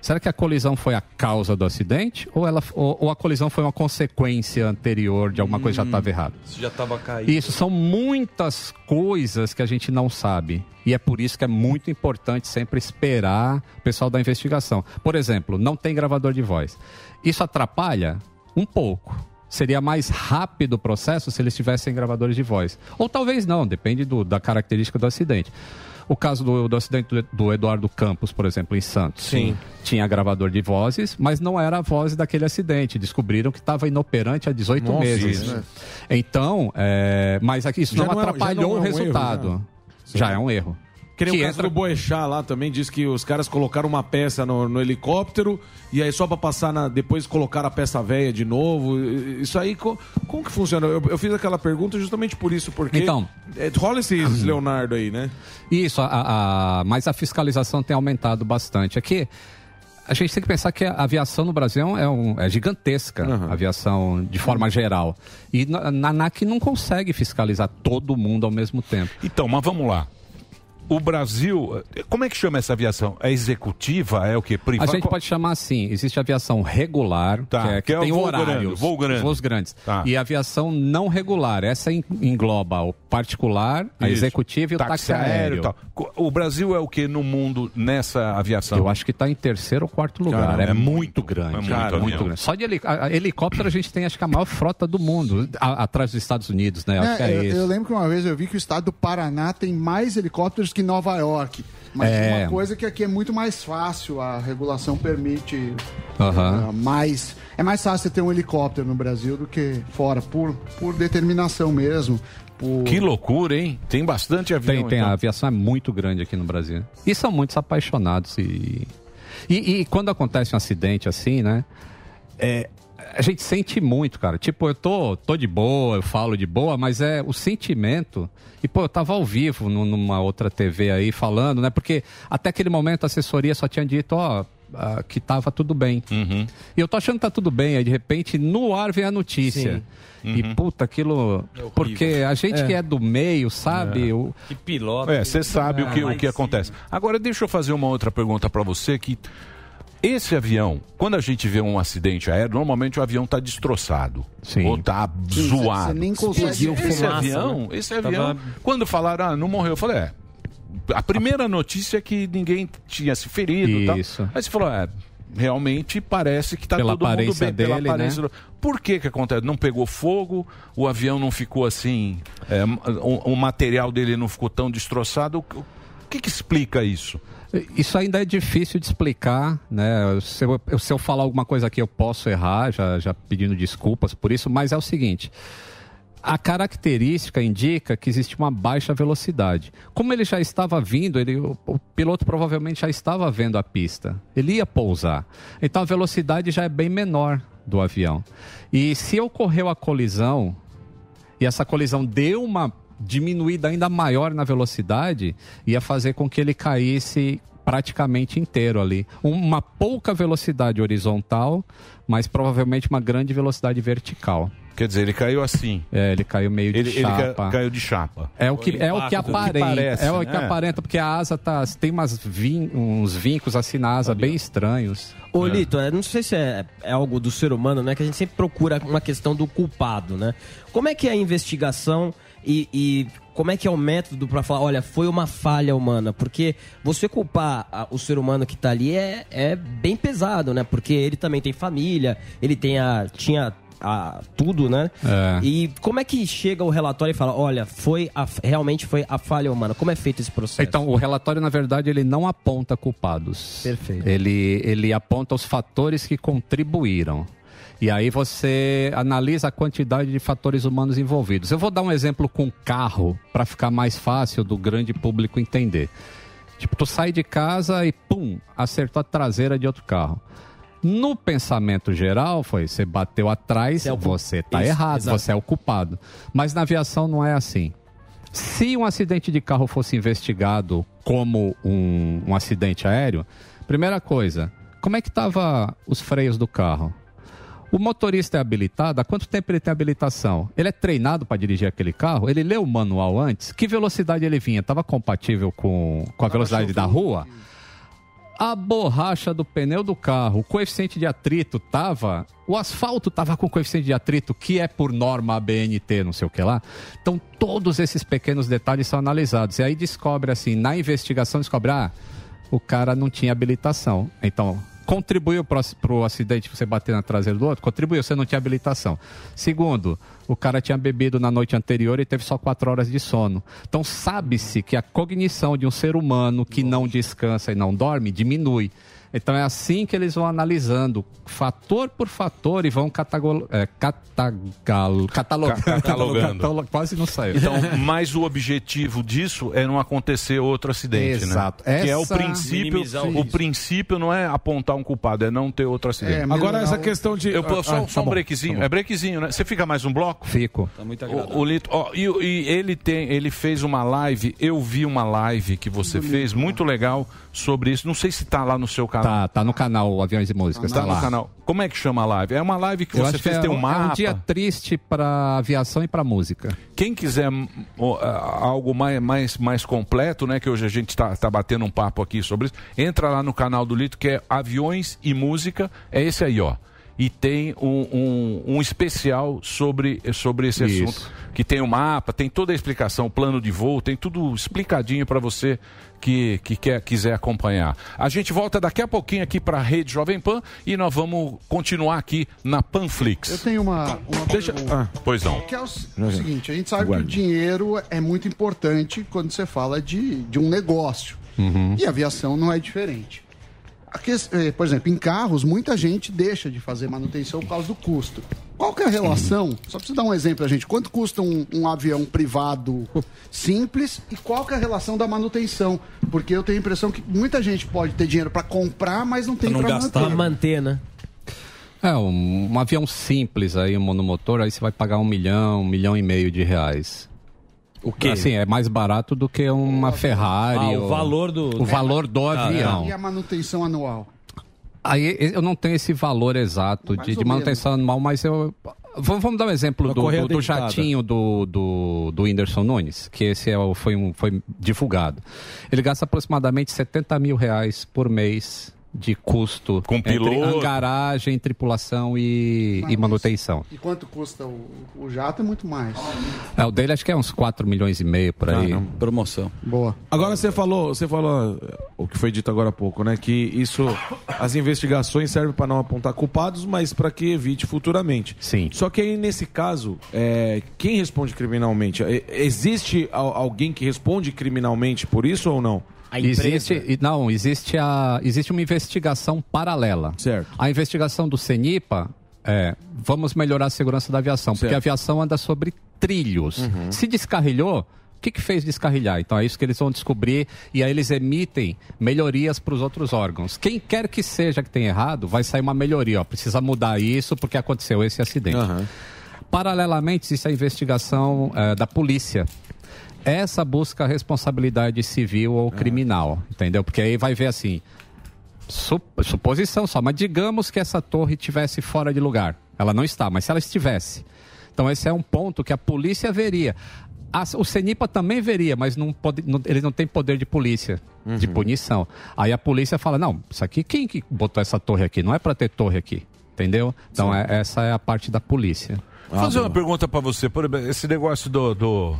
Será que a colisão foi a causa do acidente ou, ela, ou, ou a colisão foi uma consequência anterior de alguma coisa que já estava errada? Isso já estava caído. Isso, são muitas coisas que a gente não sabe. E é por isso que é muito importante sempre esperar o pessoal da investigação. Por exemplo, não tem gravador de voz. Isso atrapalha? Um pouco. Seria mais rápido o processo se eles tivessem gravadores de voz. Ou talvez não, depende do- da característica do acidente. O caso do, do acidente do, do Eduardo Campos, por exemplo, em Santos. Sim. Tinha gravador de vozes, mas não era a voz daquele acidente. Descobriram que estava inoperante há 18 Nossa, meses. isso. Então, é, mas aqui isso Já não é- atrapalhou não é o um erro, resultado. né? já é um erro. Que nem Que o caso entra- do Boechat lá também, diz que os caras colocaram uma peça no, no helicóptero e aí só pra passar na, depois colocaram a peça velha de novo. Isso aí, co- como que funciona? Eu, eu fiz aquela pergunta justamente por isso, porque Então. é, rola esse Leonardo aí, né? Isso, a, a- mas a fiscalização tem aumentado bastante. Aqui, a gente tem que pensar que a aviação no Brasil é, um- é gigantesca, a aviação de forma geral. E na, na ANAC não consegue fiscalizar todo mundo ao mesmo tempo. Então, mas vamos lá. O Brasil, como é que chama essa aviação? É executiva? É o quê? A Privada? gente pode chamar assim, existe aviação regular, Tá, que, é, que que é o tem voo horários, grande, voo grande. os voos grandes. Tá. E aviação não regular, essa en- engloba o particular, a Isso. executiva e o táxi, aéreo. e tal. O Brasil é o que no mundo nessa aviação? Eu acho que está em terceiro ou quarto lugar. Caramba, é, é muito grande. é muito cara, muito grande. Só de heli- a- a- helicóptero a gente tem acho que a maior frota do mundo, a- atrás dos Estados Unidos, né? Acho que É, é eu, isso. eu lembro que uma vez eu vi que o estado do Paraná tem mais helicópteros que Nova York. Mas É. uma coisa que aqui é muito mais fácil, a regulação permite ah, mais. É mais fácil você ter um helicóptero no Brasil do que fora, por, por determinação mesmo. Por... Que loucura, hein? Tem bastante avião. Tem, tem. então. A aviação é muito grande aqui no Brasil. E são muitos apaixonados. E, e, e quando acontece um acidente assim, né? é, a gente sente muito, cara. Tipo, eu tô, tô de boa, eu falo de boa, mas é o sentimento. E, pô, eu tava ao vivo nu- numa outra TV aí falando, né? Porque até aquele momento a assessoria só tinha dito, ó. ah, que tava tudo bem. Uhum. E eu tô achando que tá tudo bem. Aí, de repente, no ar vem a notícia. Sim. E, Uhum. puta, aquilo. porque a gente É. que é do meio, sabe? É. O... Que pilota. É, você sabe o, que, o que acontece. Agora, deixa eu fazer uma outra pergunta pra você que esse avião, quando a gente vê um acidente aéreo, normalmente o avião tá destroçado. Ou tá Sim, zoado. você nem consegue- Esse, esse avião, né? esse Tava- avião, quando falaram, ah, não morreu, eu falei, é. A primeira notícia é que ninguém tinha se ferido e tal. Isso. Aí você falou, é, realmente parece que tá Pela todo mundo aparência bem pela dele, aparência né? do- Por que que acontece? Não pegou fogo, o avião não ficou assim, é, o, o material dele não ficou tão destroçado. O, o que que explica isso? Isso ainda é difícil de explicar, né? Se eu, se eu falar alguma coisa aqui, eu posso errar, já, já pedindo desculpas por isso, mas é o seguinte. A característica indica que existe uma baixa velocidade. Como ele já estava vindo, ele, o, o piloto provavelmente já estava vendo a pista. Ele ia pousar. Então a velocidade já é bem menor do avião. E se ocorreu a colisão, e essa colisão deu uma diminuída ainda maior na velocidade, ia fazer com que ele caísse praticamente inteiro ali. Uma pouca velocidade horizontal, mas provavelmente uma grande velocidade vertical. Quer dizer, ele caiu assim. É, ele caiu meio de Ele, ele ca- chapa. caiu de chapa. É o que, é o que aparenta. parece, é o que né? aparenta, porque a asa tá, tem umas vin- uns vincos assim na asa bem estranhos. Ô, Lito, é, não sei se é, é algo do ser humano, né? Que a gente sempre procura uma questão do culpado, né? Como é que é a investigação e, e como é que é o método para falar, olha, foi uma falha humana? Porque você culpar a- o ser humano que tá ali é, é bem pesado, né? Porque ele também tem família, ele tem a, tinha a, tudo, né? É. E como é que chega o relatório e fala, olha, foi a- realmente foi a falha humana? Como é feito esse processo? Então, o relatório, na verdade, ele não aponta culpados. Perfeito. Ele, ele aponta os fatores que contribuíram. E aí você analisa a quantidade de fatores humanos envolvidos. Eu vou dar um exemplo com carro, para ficar mais fácil do grande público entender. Tipo, tu sai de casa e pum, acertou a traseira de outro carro. No pensamento geral, foi você bateu atrás, você tá Isso, errado, você é o culpado. Mas na aviação não é assim. Se um acidente de carro fosse investigado como um, um acidente aéreo, primeira coisa, como é que estavam os freios do carro? O motorista é habilitado? Há quanto tempo ele tem habilitação? Ele é treinado para dirigir aquele carro? Ele leu o manual antes? Que velocidade ele vinha? Estava compatível com, com a velocidade da rua? A borracha do pneu do carro, o coeficiente de atrito tava. O asfalto tava com coeficiente de atrito, que é por norma ABNT, não sei o que lá. Então, todos esses pequenos detalhes são analisados. E aí descobre assim, na investigação, descobre, ah, o cara não tinha habilitação. Então, contribuiu para o acidente você bater na traseira do outro? Contribuiu, você não tinha habilitação. Segundo, o cara tinha bebido na noite anterior e teve só quatro horas de sono. Então sabe-se que a cognição de um ser humano que não descansa e não dorme diminui. Então é assim que eles vão analisando, fator por fator, e vão catago- é, catagal- catalogando. Ca- catalogando. Catalo- Quase não saiu. Então, mas o objetivo disso é não acontecer outro acidente, Exato. né? Que é o Essa- princípio. o O princípio não é apontar um culpado, é não ter outro acidente. É, Agora, essa questão de- Eu, Ah, só ah, só tá um bom, breakzinho. tá. É breakzinho, né? Você fica mais um bloco? Fico. Tá muito O, o Lito, ó, e, e ele tem, ele fez uma live, eu vi uma live que você fez, muito legal sobre isso. Não sei se tá lá no seu canal. Tá, tá no canal Aviões e Músicas. Tá tá no canal. Como é que chama a live? É uma live que Eu você fez, que tem é, um mapa. é um dia triste para aviação e para música. Quem quiser ó, algo mais, mais, mais completo, né? Que hoje a gente está tá batendo um papo aqui sobre isso, entra lá no canal do Lito, que é Aviões e Música. É esse aí, ó. E tem um, um, um especial sobre, sobre esse Isso. assunto. Que tem o mapa, tem toda a explicação, o plano de voo, tem tudo explicadinho para você que, que quer, quiser acompanhar. A gente volta daqui a pouquinho aqui para a Rede Jovem Pan e nós vamos continuar aqui na Panflix. Eu tenho uma, uma Deixa... Ah, pois não. Que é o, o seguinte, a gente sabe que o dinheiro é muito importante quando você fala de, de um negócio. Uhum. E a aviação não é diferente. A ques- eh, por exemplo, em carros, muita gente deixa de fazer manutenção por causa do custo. Qual que é a relação? Só para você dar um exemplo, a gente. Quanto custa um, um avião privado simples e qual que é a relação da manutenção? Porque eu tenho a impressão que muita gente pode ter dinheiro para comprar, mas não tem para manter. Pra manter, né? É, um, um avião simples aí, um monomotor, aí você vai pagar um milhão, um milhão e meio de reais. O quê? Assim, é mais barato do que uma Ferrari. Ah, o ou- valor do- O valor do Ah, avião. E a manutenção anual? Aí eu não tenho esse valor exato de, de manutenção anual, mas eu. Vamos, vamos dar um exemplo do, do, do jatinho do, do, do Whindersson Nunes, que esse é o, foi, um, foi divulgado. Ele gasta aproximadamente 70 mil reais por mês de custo Com entre piloto. garagem, tripulação e, e manutenção. E quanto custa o, o jato? É muito mais. É, o dele acho que é uns 4 milhões e meio por aí. Promoção. Boa. Agora você falou, você falou o que foi dito agora há pouco, né? Que isso, as investigações servem para não apontar culpados, mas para que evite futuramente. Sim. Só que aí nesse caso, é, quem responde criminalmente? É, Existe al- alguém que responde criminalmente por isso ou não? Existe, e- não, existe, a, existe uma investigação paralela. Certo. A investigação do CENIPA é vamos melhorar a segurança da aviação, porque Certo. a aviação anda sobre trilhos. Uhum. Se descarrilhou, o que, que fez descarrilhar? Então é isso que eles vão descobrir e aí eles emitem melhorias para os outros órgãos. Quem quer que seja que tenha errado, vai sair uma melhoria. Ó, precisa mudar isso porque aconteceu esse acidente. Paralelamente, existe a investigação eh, da polícia. Essa busca a responsabilidade civil ou criminal, entendeu? Porque aí vai ver assim, su- suposição só, mas digamos que essa torre tivesse fora de lugar. Ela não está, mas se ela estivesse. Então esse é um ponto que a polícia veria. A- o CENIPA também veria, mas não pode, não- ele não tem poder de polícia, de punição. Aí a polícia fala, não, isso aqui, quem que botou essa torre aqui? Não é para ter torre aqui, entendeu? Então é- essa é a parte da polícia. Vou fazer uma pergunta pra você. Por exemplo, esse negócio do. do-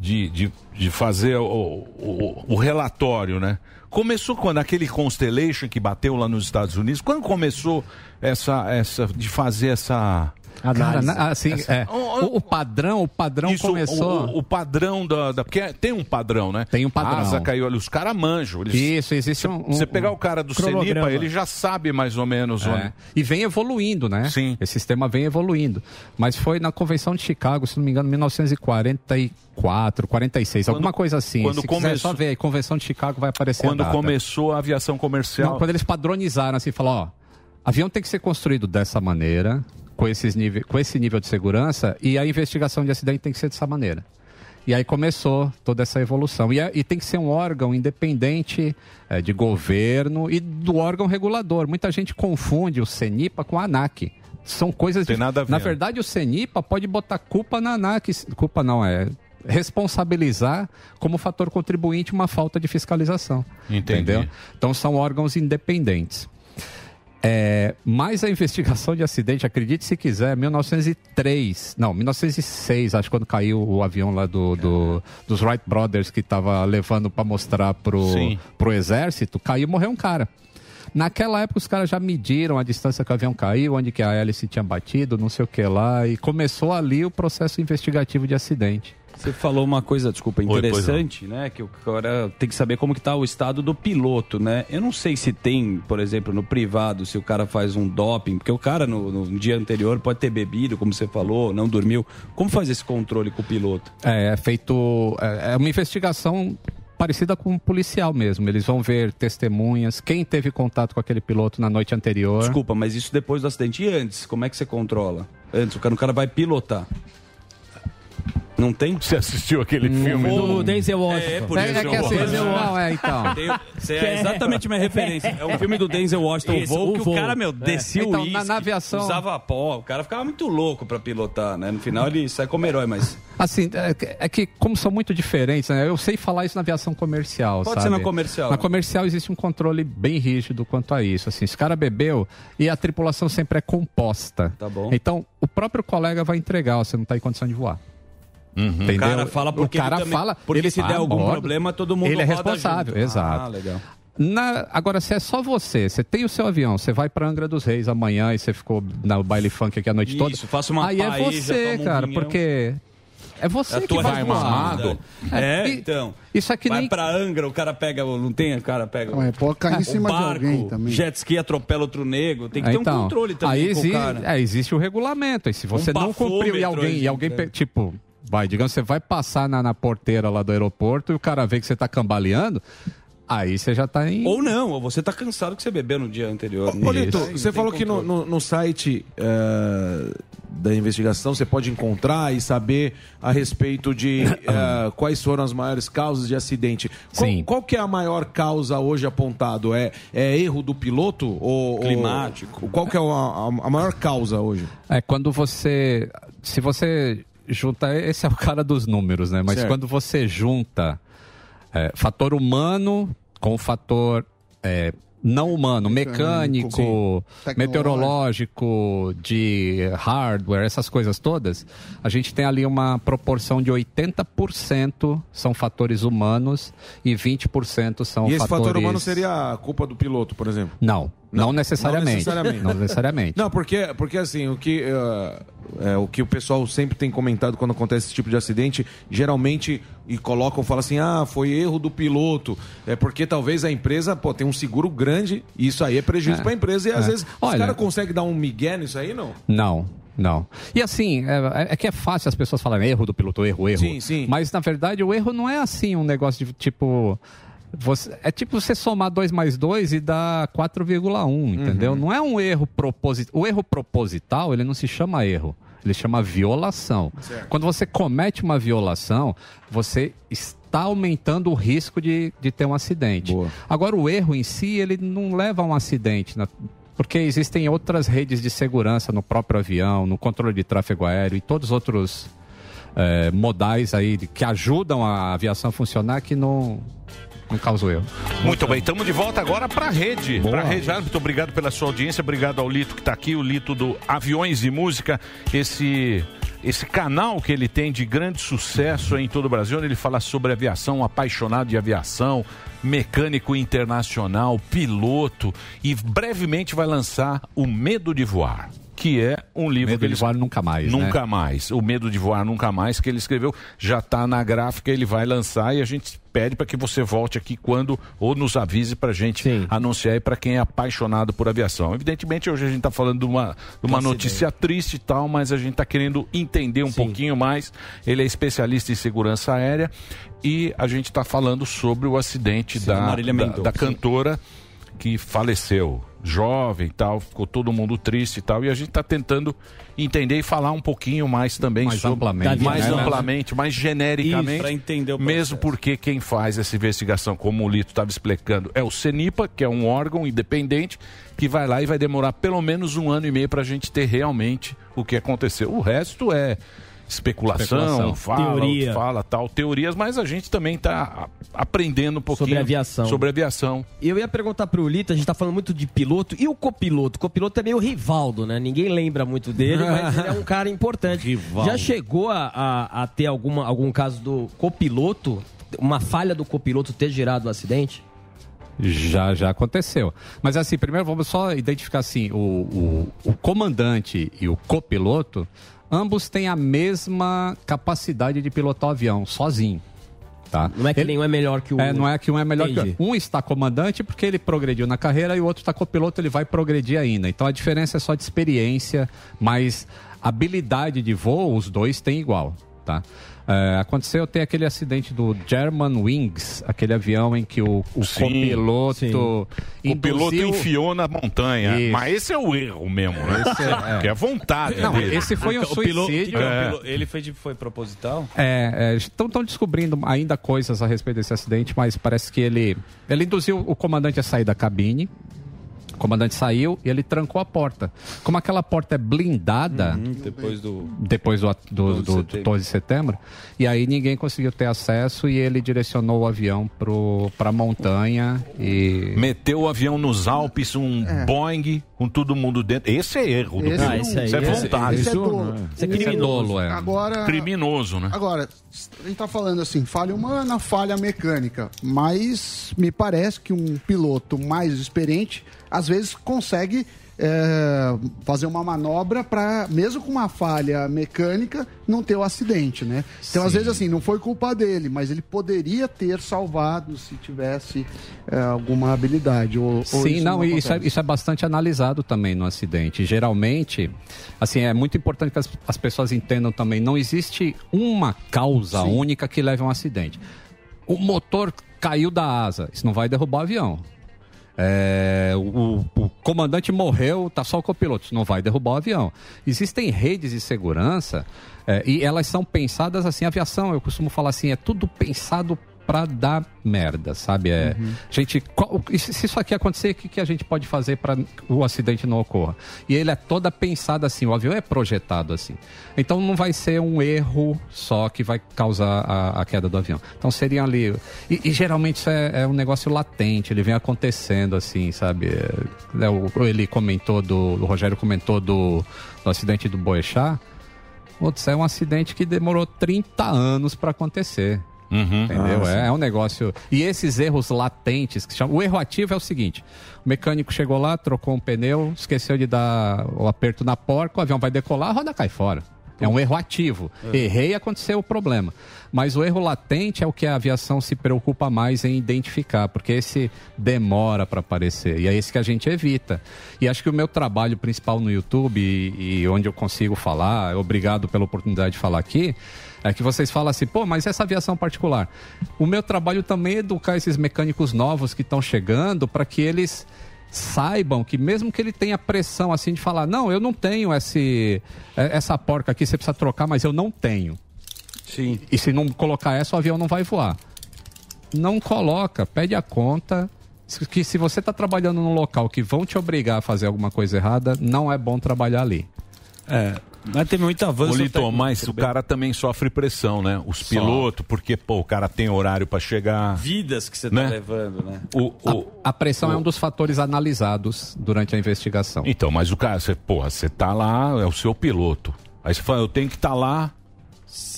de, de, de fazer o, o, o relatório, né? Começou quando? Aquele Constellation que bateu lá nos Estados Unidos? Quando começou essa. essa de fazer essa. Cara, assim, é, o, o padrão, o padrão Isso, começou... O, o padrão da, da- Porque tem um padrão, né? Tem um padrão. Asa caiu ali, os caras manjam. Eles, Isso, existe um... um- Você pegar o cara do cronograma. CENIPA, ele já sabe mais ou menos É. onde. E vem evoluindo, né? Sim. Esse sistema vem evoluindo. Mas foi na Convenção de Chicago, se não me engano, 1944, 46, Quando- alguma coisa assim. quando se quiser começou- só ver aí, Convenção de Chicago vai aparecer a Quando data. começou a aviação comercial. Não, quando eles padronizaram assim, falaram, ó, avião tem que ser construído dessa maneira, com, esses nível, com esse nível de segurança, e a investigação de acidente tem que ser dessa maneira. E aí começou toda essa evolução. E, é- e tem que ser um órgão independente é, de governo e do órgão regulador. Muita gente confunde o CENIPA com a ANAC. São coisas... Tem dif- nada a ver. Na verdade, o CENIPA pode botar culpa na ANAC. Culpa não, é responsabilizar como fator contribuinte uma falta de fiscalização. Entendi. Entendeu? Então são órgãos independentes. É, mas a investigação de acidente, acredite se quiser, 1903, não, 1906, acho quando caiu o avião lá do, do- dos Wright Brothers que estava levando para mostrar pro, Sim. pro exército, caiu e morreu um cara. Naquela época os caras já mediram a distância que o avião caiu, onde que a hélice tinha batido, não sei o que lá, e começou ali o processo investigativo de acidente. Você falou uma coisa, desculpa, interessante, né? Que o cara tem que saber como que tá o estado do piloto, né? Eu não sei se tem, por exemplo, no privado, se o cara faz um doping, porque o cara no, no dia anterior pode ter bebido, como você falou, não dormiu. Como faz esse controle com o piloto? É, é feito. É é uma investigação parecida com um policial mesmo. Eles vão ver testemunhas, quem teve contato com aquele piloto na noite anterior. Desculpa, mas isso depois do acidente. E antes, como é que você controla? Antes, o cara, o cara vai pilotar. Não tem? Você assistiu aquele filme do Denzel Washington. É, por É, isso é que assim, Denzel não, Washington. é, então. Tem- Você é exatamente minha referência. É um filme do Denzel Washington, Isso, o voo, o que voo. o cara, meu, É. descia Então, o na- uísque, na aviação- usava pó. O cara ficava muito louco pra pilotar, né? No final ele sai como herói, mas... Assim, é, que- é que como são muito diferentes, né? Eu sei falar isso na aviação comercial, Pode sabe? ser na comercial. Na comercial existe um controle bem rígido quanto a isso. Assim, se o cara bebeu e a tripulação sempre é composta. Tá bom. Então, o próprio colega vai entregar, ó, você não está em condição de voar. Entendeu? Uhum. O cara fala porque o cara ele também- fala, porque ele se der algum bordo. problema, todo mundo Ele é responsável, junto. exato. Ah, legal. Na- agora, se é só você, você tem o seu avião, você vai pra Angra dos Reis amanhã e você ficou no baile funk aqui a noite toda. Isso, faça uma Aí é você, um cara, vinhão. porque é você que vai mamado. É, e- então. Isso é que vai nem- pra Angra, o cara pega, não tem, o cara pega. Ué, pode cair em cima de barco, alguém também. Jet ski atropela outro negro, tem que ter Então, um controle também aí com exi- o cara. é, existe o regulamento. E se você Um não cumpriu e alguém, e alguém pe- tipo, vai, digamos, você vai passar na, na porteira lá do aeroporto e o cara vê que você tá cambaleando, aí você já tá em. Ou não, ou você tá cansado que você bebeu no dia anterior. Ô, Lito, você falou que no, no- no site eh, da investigação você pode encontrar e saber a respeito de eh, quais foram as maiores causas de acidente. Qual, Sim. qual que é a maior causa hoje apontado? É, é erro do piloto? Ou, ou- Climático. qual que é a, a- a maior causa hoje? É quando você. Se você junta. Esse é o cara dos números, né? Mas Certo. quando você junta é, fator humano com fator é, não humano, mecânico, Sim. meteorológico, de hardware, essas coisas todas, a gente tem ali uma proporção de 80% são fatores humanos e 20% são e esse fatores... fator humano seria a culpa do piloto, por exemplo? Não, não, necessariamente. Não necessariamente. Não necessariamente. Não, porque, porque assim, o que, eh, é, o que o pessoal sempre tem comentado quando acontece esse tipo de acidente, geralmente, e colocam, falam assim, ah, foi erro do piloto. É porque talvez a empresa, pô, tem um seguro grande, e isso aí é prejuízo É. para a empresa, e às É. vezes os Olha- caras conseguem dar um migué nisso aí, não? Não, não. E assim, é, é que é fácil as pessoas falarem erro do piloto, erro, erro. Sim, sim. Mas na verdade o erro não é assim um negócio de tipo. Você, é tipo você somar 2 mais 2 e dar 4,1, entendeu? Não é um erro proposital. O erro proposital, ele não se chama erro. Ele chama violação. Certo. Quando você comete uma violação, você está aumentando o risco de, de ter um acidente. Agora, o erro em si, ele não leva a um acidente. na- porque existem outras redes de segurança no próprio avião, no controle de tráfego aéreo e todos os outros eh, modais aí que ajudam a aviação a funcionar que não, não causam erro. Muito bem, estamos de volta agora para a rede. Para a rede, muito obrigado pela sua audiência, obrigado ao Lito que está aqui, o Lito do Aviões e Música, esse esse canal que ele tem de grande sucesso em todo o Brasil, onde ele fala sobre aviação, um apaixonado de aviação, mecânico internacional, piloto e brevemente vai lançar O Medo de Voar. Que é um livro Medo que de ele voar nunca mais, né? Nunca mais. O Medo de Voar Nunca Mais, que ele escreveu, já está na gráfica, ele vai lançar e a gente pede para que você volte aqui quando, ou nos avise para a gente anunciar aí para quem é apaixonado por aviação. Evidentemente, hoje a gente está falando de uma, de uma notícia triste e tal, mas a gente está querendo entender um pouquinho mais. Ele é especialista em segurança aérea e a gente está falando sobre o acidente Sim, da, da, da cantora que faleceu jovem e tal, ficou todo mundo triste e tal, e a gente está tentando entender e falar um pouquinho mais também Mais sobre amplamente, mais né? amplamente, mais genericamente, Isso, pra entender o mesmo porque quem faz essa investigação, como o Lito estava explicando, é o CENIPA, que é um órgão independente que vai lá e vai demorar pelo menos um ano e meio para a gente ter realmente o que aconteceu. O resto é especulação, Especulação. fala, Teoria. fala tal, teorias, mas a gente também está aprendendo um pouquinho Sobre aviação. Sobre aviação. Eu ia perguntar pro Lito, a gente tá falando muito de piloto, e o copiloto? O copiloto é meio Rivaldo, né? Ninguém lembra muito dele, mas ele é um cara importante. Rivaldo. Já chegou a, a- a ter alguma, algum caso do copiloto, uma falha do copiloto ter gerado um acidente? Já, já aconteceu. Mas assim, primeiro vamos só identificar assim, o, o, o comandante e o copiloto, ambos têm a mesma capacidade de pilotar o avião, sozinho. Tá? Não é que nenhum é melhor que o É, não é que um é melhor que o Entendi. outro. Um está comandante porque ele progrediu na carreira e o outro está copiloto, ele vai progredir ainda. Então a diferença é só de experiência, mas habilidade de voo, os dois têm igual. Tá? É, aconteceu ter aquele acidente do German Wings, aquele avião em que o, o Sim, copiloto sim. O piloto induziu- enfiou na montanha. Isso. Mas esse é o erro mesmo, né? Esse é- é. Que é vontade Não, dele. esse foi um O piloto- suicídio. o É. piloto- Ele foi, de- foi proposital? É, estão descobrindo ainda coisas a respeito desse acidente, mas parece que ele, ele induziu o comandante a sair da cabine. O comandante saiu e ele trancou a porta. Como aquela porta é blindada, Uhum, depois do. depois do, do, 12 de do, do setembro. 12 de setembro, e aí ninguém conseguiu ter acesso e ele direcionou o avião para a montanha e... Meteu o avião nos Alpes, um É. Boeing, com todo mundo dentro. Esse é erro do Esse piloto. não. Isso é Esse- vontade. esse é dolo. Isso é Esse é criminoso. dolo, é. Agora, Criminoso, né? Agora, a gente tá falando assim, falha humana, falha mecânica, mas me parece que um piloto mais experiente, às vezes, consegue é, fazer uma manobra para, mesmo com uma falha mecânica, não ter o acidente, né? Então, às Sim. vezes, assim, não foi culpa dele, mas ele poderia ter salvado se tivesse é, alguma habilidade. Ou, ou Sim, não, e isso é, isso é bastante analisado também no acidente. Geralmente, assim, é muito importante que as, as pessoas entendam também, não existe uma causa Sim. única que leve a um acidente. O motor caiu da asa, isso não vai derrubar o avião. É, o, o comandante morreu, tá só o copiloto, não vai derrubar o avião. Existem redes de segurança é, e elas são pensadas assim, aviação, eu costumo falar assim, é tudo pensado pra dar merda, sabe? É, gente, qual- se isso aqui acontecer, o que, que a gente pode fazer para o acidente não ocorra? E ele é toda pensada assim, o avião é projetado assim. Então não vai ser um erro só que vai causar a, a queda do avião. Então seriam ali. E, e geralmente isso é, é um negócio latente, ele vem acontecendo assim, sabe? É, é, o, ele comentou do. O Rogério comentou do, do acidente do Boechat. Putz, é um acidente que demorou 30 anos para acontecer. Entendeu? Ah, é, é um negócio. E esses erros latentes, que chamam... o erro ativo é o seguinte: o mecânico chegou lá, trocou um pneu, esqueceu de dar o aperto na porca, o avião vai decolar, a roda cai fora. É um erro ativo. É. Errei, aconteceu o problema. Mas o erro latente é o que a aviação se preocupa mais em identificar, porque esse demora para aparecer. E é esse que a gente evita. E acho que o meu trabalho principal no YouTube e, e onde eu consigo falar, obrigado pela oportunidade de falar aqui, é que vocês falam assim, pô, mas essa aviação particular. O meu trabalho também é educar esses mecânicos novos que estão chegando para que eles saibam que mesmo que ele tenha pressão assim de falar, não, eu não tenho esse, é- essa porca aqui, você precisa trocar, mas eu não tenho. Sim. E se não colocar essa, o avião não vai voar. Não coloca, pede a conta. Se- Que se você está trabalhando num local que vão te obrigar a fazer alguma coisa errada, não é bom trabalhar ali. É, mas teve muito avanço. Ô, Lito, técnico. mas o cara também sofre pressão, né? Os pilotos, porque, pô, o cara tem horário pra chegar. Vidas que você tá Né? levando, né? O, o- A pressão é um dos fatores analisados durante a investigação. Então, mas o cara, você, porra, você tá lá, é o seu piloto. Aí você fala, eu tenho que estar lá.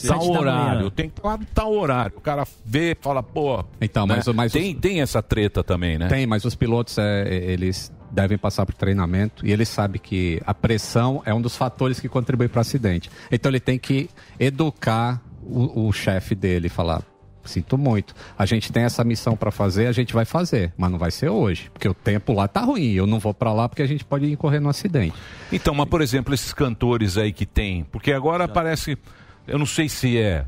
Tal horário, tenho que estar lá tal horário. O cara vê, fala, pô. Então, né? mas, mas tem, tem essa treta também, né? Tem, mas os pilotos, é, é, eles devem passar por treinamento e eles sabem que a pressão é um dos fatores que contribui para o acidente. Então ele tem que educar o, o chefe dele, falar, sinto muito, a gente tem essa missão para fazer, a gente vai fazer, mas não vai ser hoje, porque o tempo lá tá ruim, eu não vou para lá porque a gente pode incorrer no acidente. Então, mas por exemplo, esses cantores aí que tem, porque agora parece, eu não sei se é,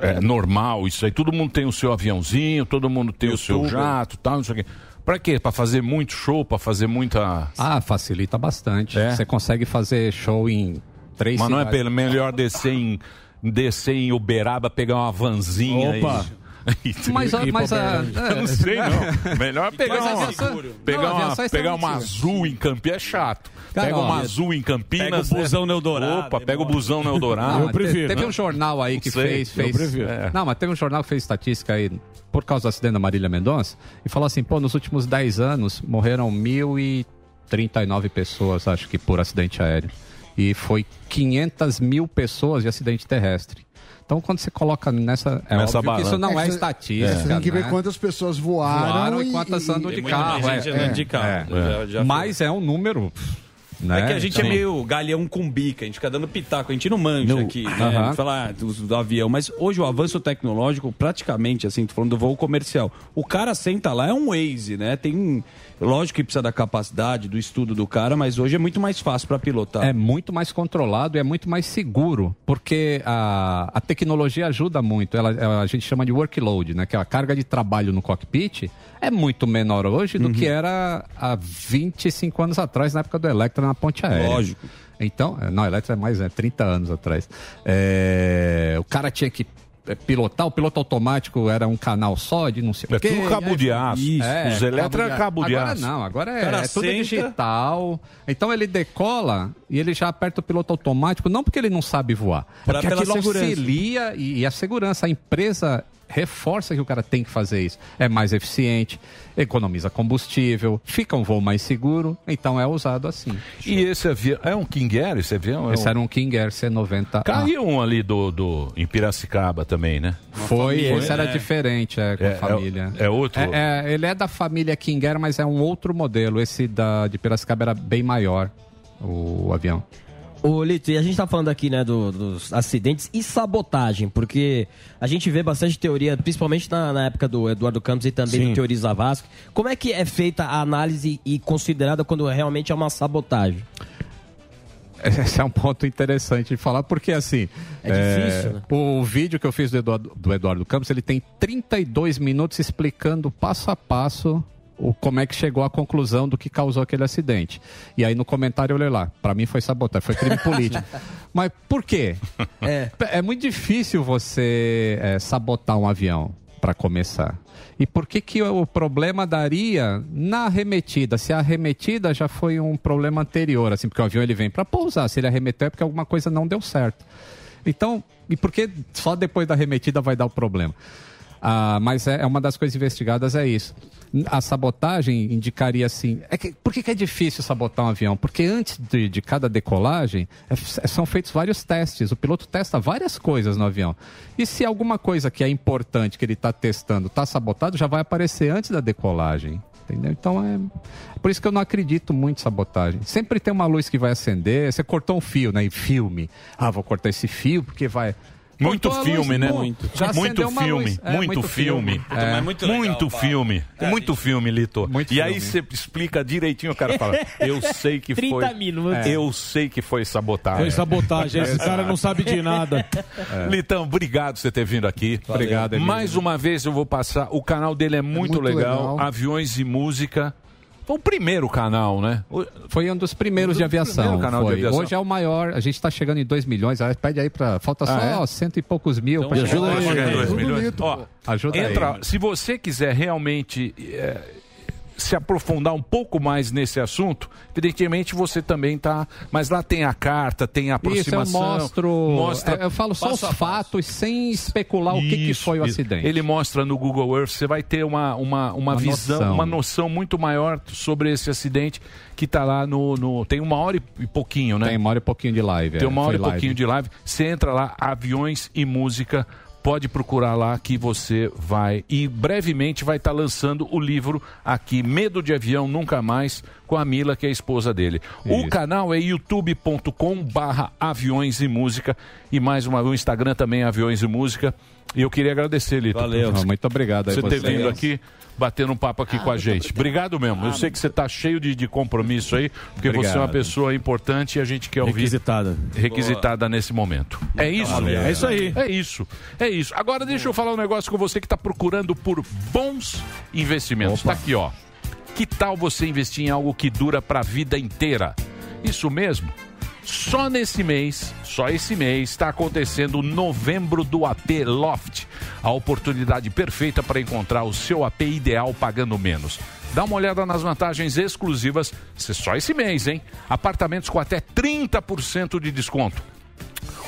é normal isso aí, todo mundo tem o seu aviãozinho, todo mundo tem o seu jato, tal, não sei o quê. Pra quê? Pra fazer muito show, pra fazer muita. Ah, facilita bastante. É? Você consegue fazer show em três Mas não é cidades. pelo melhor descer em descer em Uberaba, pegar uma vanzinha Opa. e... Mas a- mas a- eu não sei não. Melhor pegar Mas a uma, pegar uma, é pegar uma azul em Campinas é chato. Cara, pega ó, uma azul em Campinas. pega o busão né? no Eldorado, Opa, pega o busão no Eldorado. Mas te- Teve um jornal aí que sei, fez. eu fez prefiro. é. Não, mas teve um jornal que fez estatística aí por causa do acidente da Marília Mendonça e falou assim: pô, nos últimos 10 anos morreram 1.039 pessoas, acho que por acidente aéreo. E foi 500 mil pessoas de acidente terrestre. Então, quando você coloca nessa. É Nessa óbvio que isso não é, É, estatística. Você tem que ver né? quantas pessoas voaram, Voaram e e quantas andam de carro. é. andando de carro. É. Já- já Mas é um número. Né? É que a gente Então- é meio galhão com bica, a gente fica dando pitaco, a gente não manja aqui, né? Falar do, do avião. Mas hoje o avanço tecnológico, praticamente, assim, tô falando do voo comercial. O cara senta lá, é um Waze, né? Tem. Lógico que precisa da capacidade, do estudo do cara, mas hoje é muito mais fácil para pilotar. É muito mais controlado e é muito mais seguro, porque a, a tecnologia ajuda muito. Ela, a gente chama de workload, né? Que é a carga de trabalho no cockpit é muito menor hoje do que era há 25 anos atrás, na época do Electra na ponte aérea. Lógico. Então, não, Electra é mais, é 30 anos atrás. É, o cara tinha que é, pilotar, o piloto automático era um canal só de não sei É o quê. tudo cabo de aço. Isso. Os Electra é cabo de Agora aço. não, agora é, é tudo digital. Então ele decola e ele já aperta o piloto automático, não porque ele não sabe voar, é Pra- porque pela aquilo segurança. auxilia e, e a segurança. A empresa reforça que o cara tem que fazer isso. É mais eficiente, economiza combustível, fica um voo mais seguro, então é usado assim. E esse avião, é um King Air esse avião? É Esse um... era um King Air C90A. Caiu um ali do, do, em Piracicaba também, né? Foi, esse era diferente, é, com É, a família. é- é outro? É, é, ele é da família King Air, mas é um outro modelo. Esse da, de Piracicaba era bem maior, o, avião. Ô, Lito, e a gente tá falando aqui, né, do- dos acidentes e sabotagem, porque a gente vê bastante teoria, principalmente na, na época do Eduardo Campos e também Sim. do Teoriza Vasco. Como é que é feita a análise e considerada quando realmente é uma sabotagem? Esse é um ponto interessante de falar, porque assim. É difícil, né? O vídeo que eu fiz do Eduardo, do Eduardo Campos, ele tem 32 minutos explicando passo a passo o, como é que chegou à conclusão do que causou aquele acidente. E aí no comentário eu olhei lá, para mim foi sabotagem, foi crime político. Mas por quê? É. É muito difícil você é, sabotar um avião, para começar. E por que, que o problema daria na arremetida? Se a arremetida já foi um problema anterior, assim, porque o avião ele vem para pousar. Se ele arremeteu é porque alguma coisa não deu certo. Então, e por que só depois da arremetida vai dar o problema? Ah, mas é, é uma das coisas investigadas é isso. A sabotagem indicaria assim. É que, por que, que é difícil sabotar um avião? Porque antes de, de cada decolagem é f- são feitos vários testes. O piloto testa várias coisas no avião. E se alguma coisa que é importante que ele está testando está sabotado, já vai aparecer antes da decolagem. Entendeu? Então é. Por isso que eu não acredito muito em sabotagem. Sempre tem uma luz que vai acender. Você cortou um fio, né? Filme. Ah, vou cortar esse fio porque vai. Muito luz, filme, né? Muito, já muito filme. É, muito, filme. É. muito filme. muito filme, Lito. e aí você explica direitinho, o cara fala, eu sei que 30 foi... minutos. Eu sei que foi sabotagem. Foi sabotagem, esse cara não sabe de nada. É. Litão, obrigado por você ter vindo aqui. Obrigado, Emílio. Mais uma vez eu vou passar. O canal dele é muito, muito legal. legal. Aviões e Música. Foi o primeiro canal, né? Foi um dos primeiros de aviação. primeiro canal de aviação. Hoje é o maior. A gente está chegando em 2 milhões. ah, Pede aí para. Falta só Ah, é? cento e poucos mil. Então, me chegar em dois Tudo milhões. bonito, Ó. Ajuda entra, aí. se você quiser realmente é, se aprofundar um pouco mais nesse assunto, evidentemente você também tá. Mas lá tem a carta, tem a Isso, eu aproximação. mostro. mostra é, Eu falo só os fatos sem especular o que, que Isso, foi o isso. acidente. Ele mostra no Google Earth, você vai ter uma, uma, uma, Uma visão, noção. uma noção muito maior sobre esse acidente que está lá no, no- Tem uma hora e pouquinho, né? Tem uma hora e pouquinho de live. Tem é, uma hora foi e live. pouquinho de live. Você entra lá, aviões e música. Pode procurar lá que você vai. E brevemente vai estar lançando o livro aqui, Medo de Avião Nunca Mais, com a Mila, que é a esposa dele. O Isso. canal é youtube.com barra aviões e música. E mais uma vez, o Instagram também é Aviões e Música. E eu queria agradecer, Lito. Valeu. por Muito obrigado aí Você ter vindo aqui, batendo um papo aqui com a gente. Obrigado mesmo. Eu sei que você está cheio de, de compromisso aí, porque você é uma Obrigado. pessoa importante e a gente quer ouvir. Requisitada. Requisitada nesse momento. É isso? valeu. É isso aí. É isso. É isso. Agora deixa eu falar um negócio com você que está procurando por bons investimentos. Está aqui, ó. Que tal você investir em algo que dura para a vida inteira? Isso mesmo. Só nesse mês, só esse mês, está acontecendo o novembro do AP Loft. A oportunidade perfeita para encontrar o seu AP ideal pagando menos. Dá uma olhada nas vantagens exclusivas, só esse mês, hein? Apartamentos com até 30% de desconto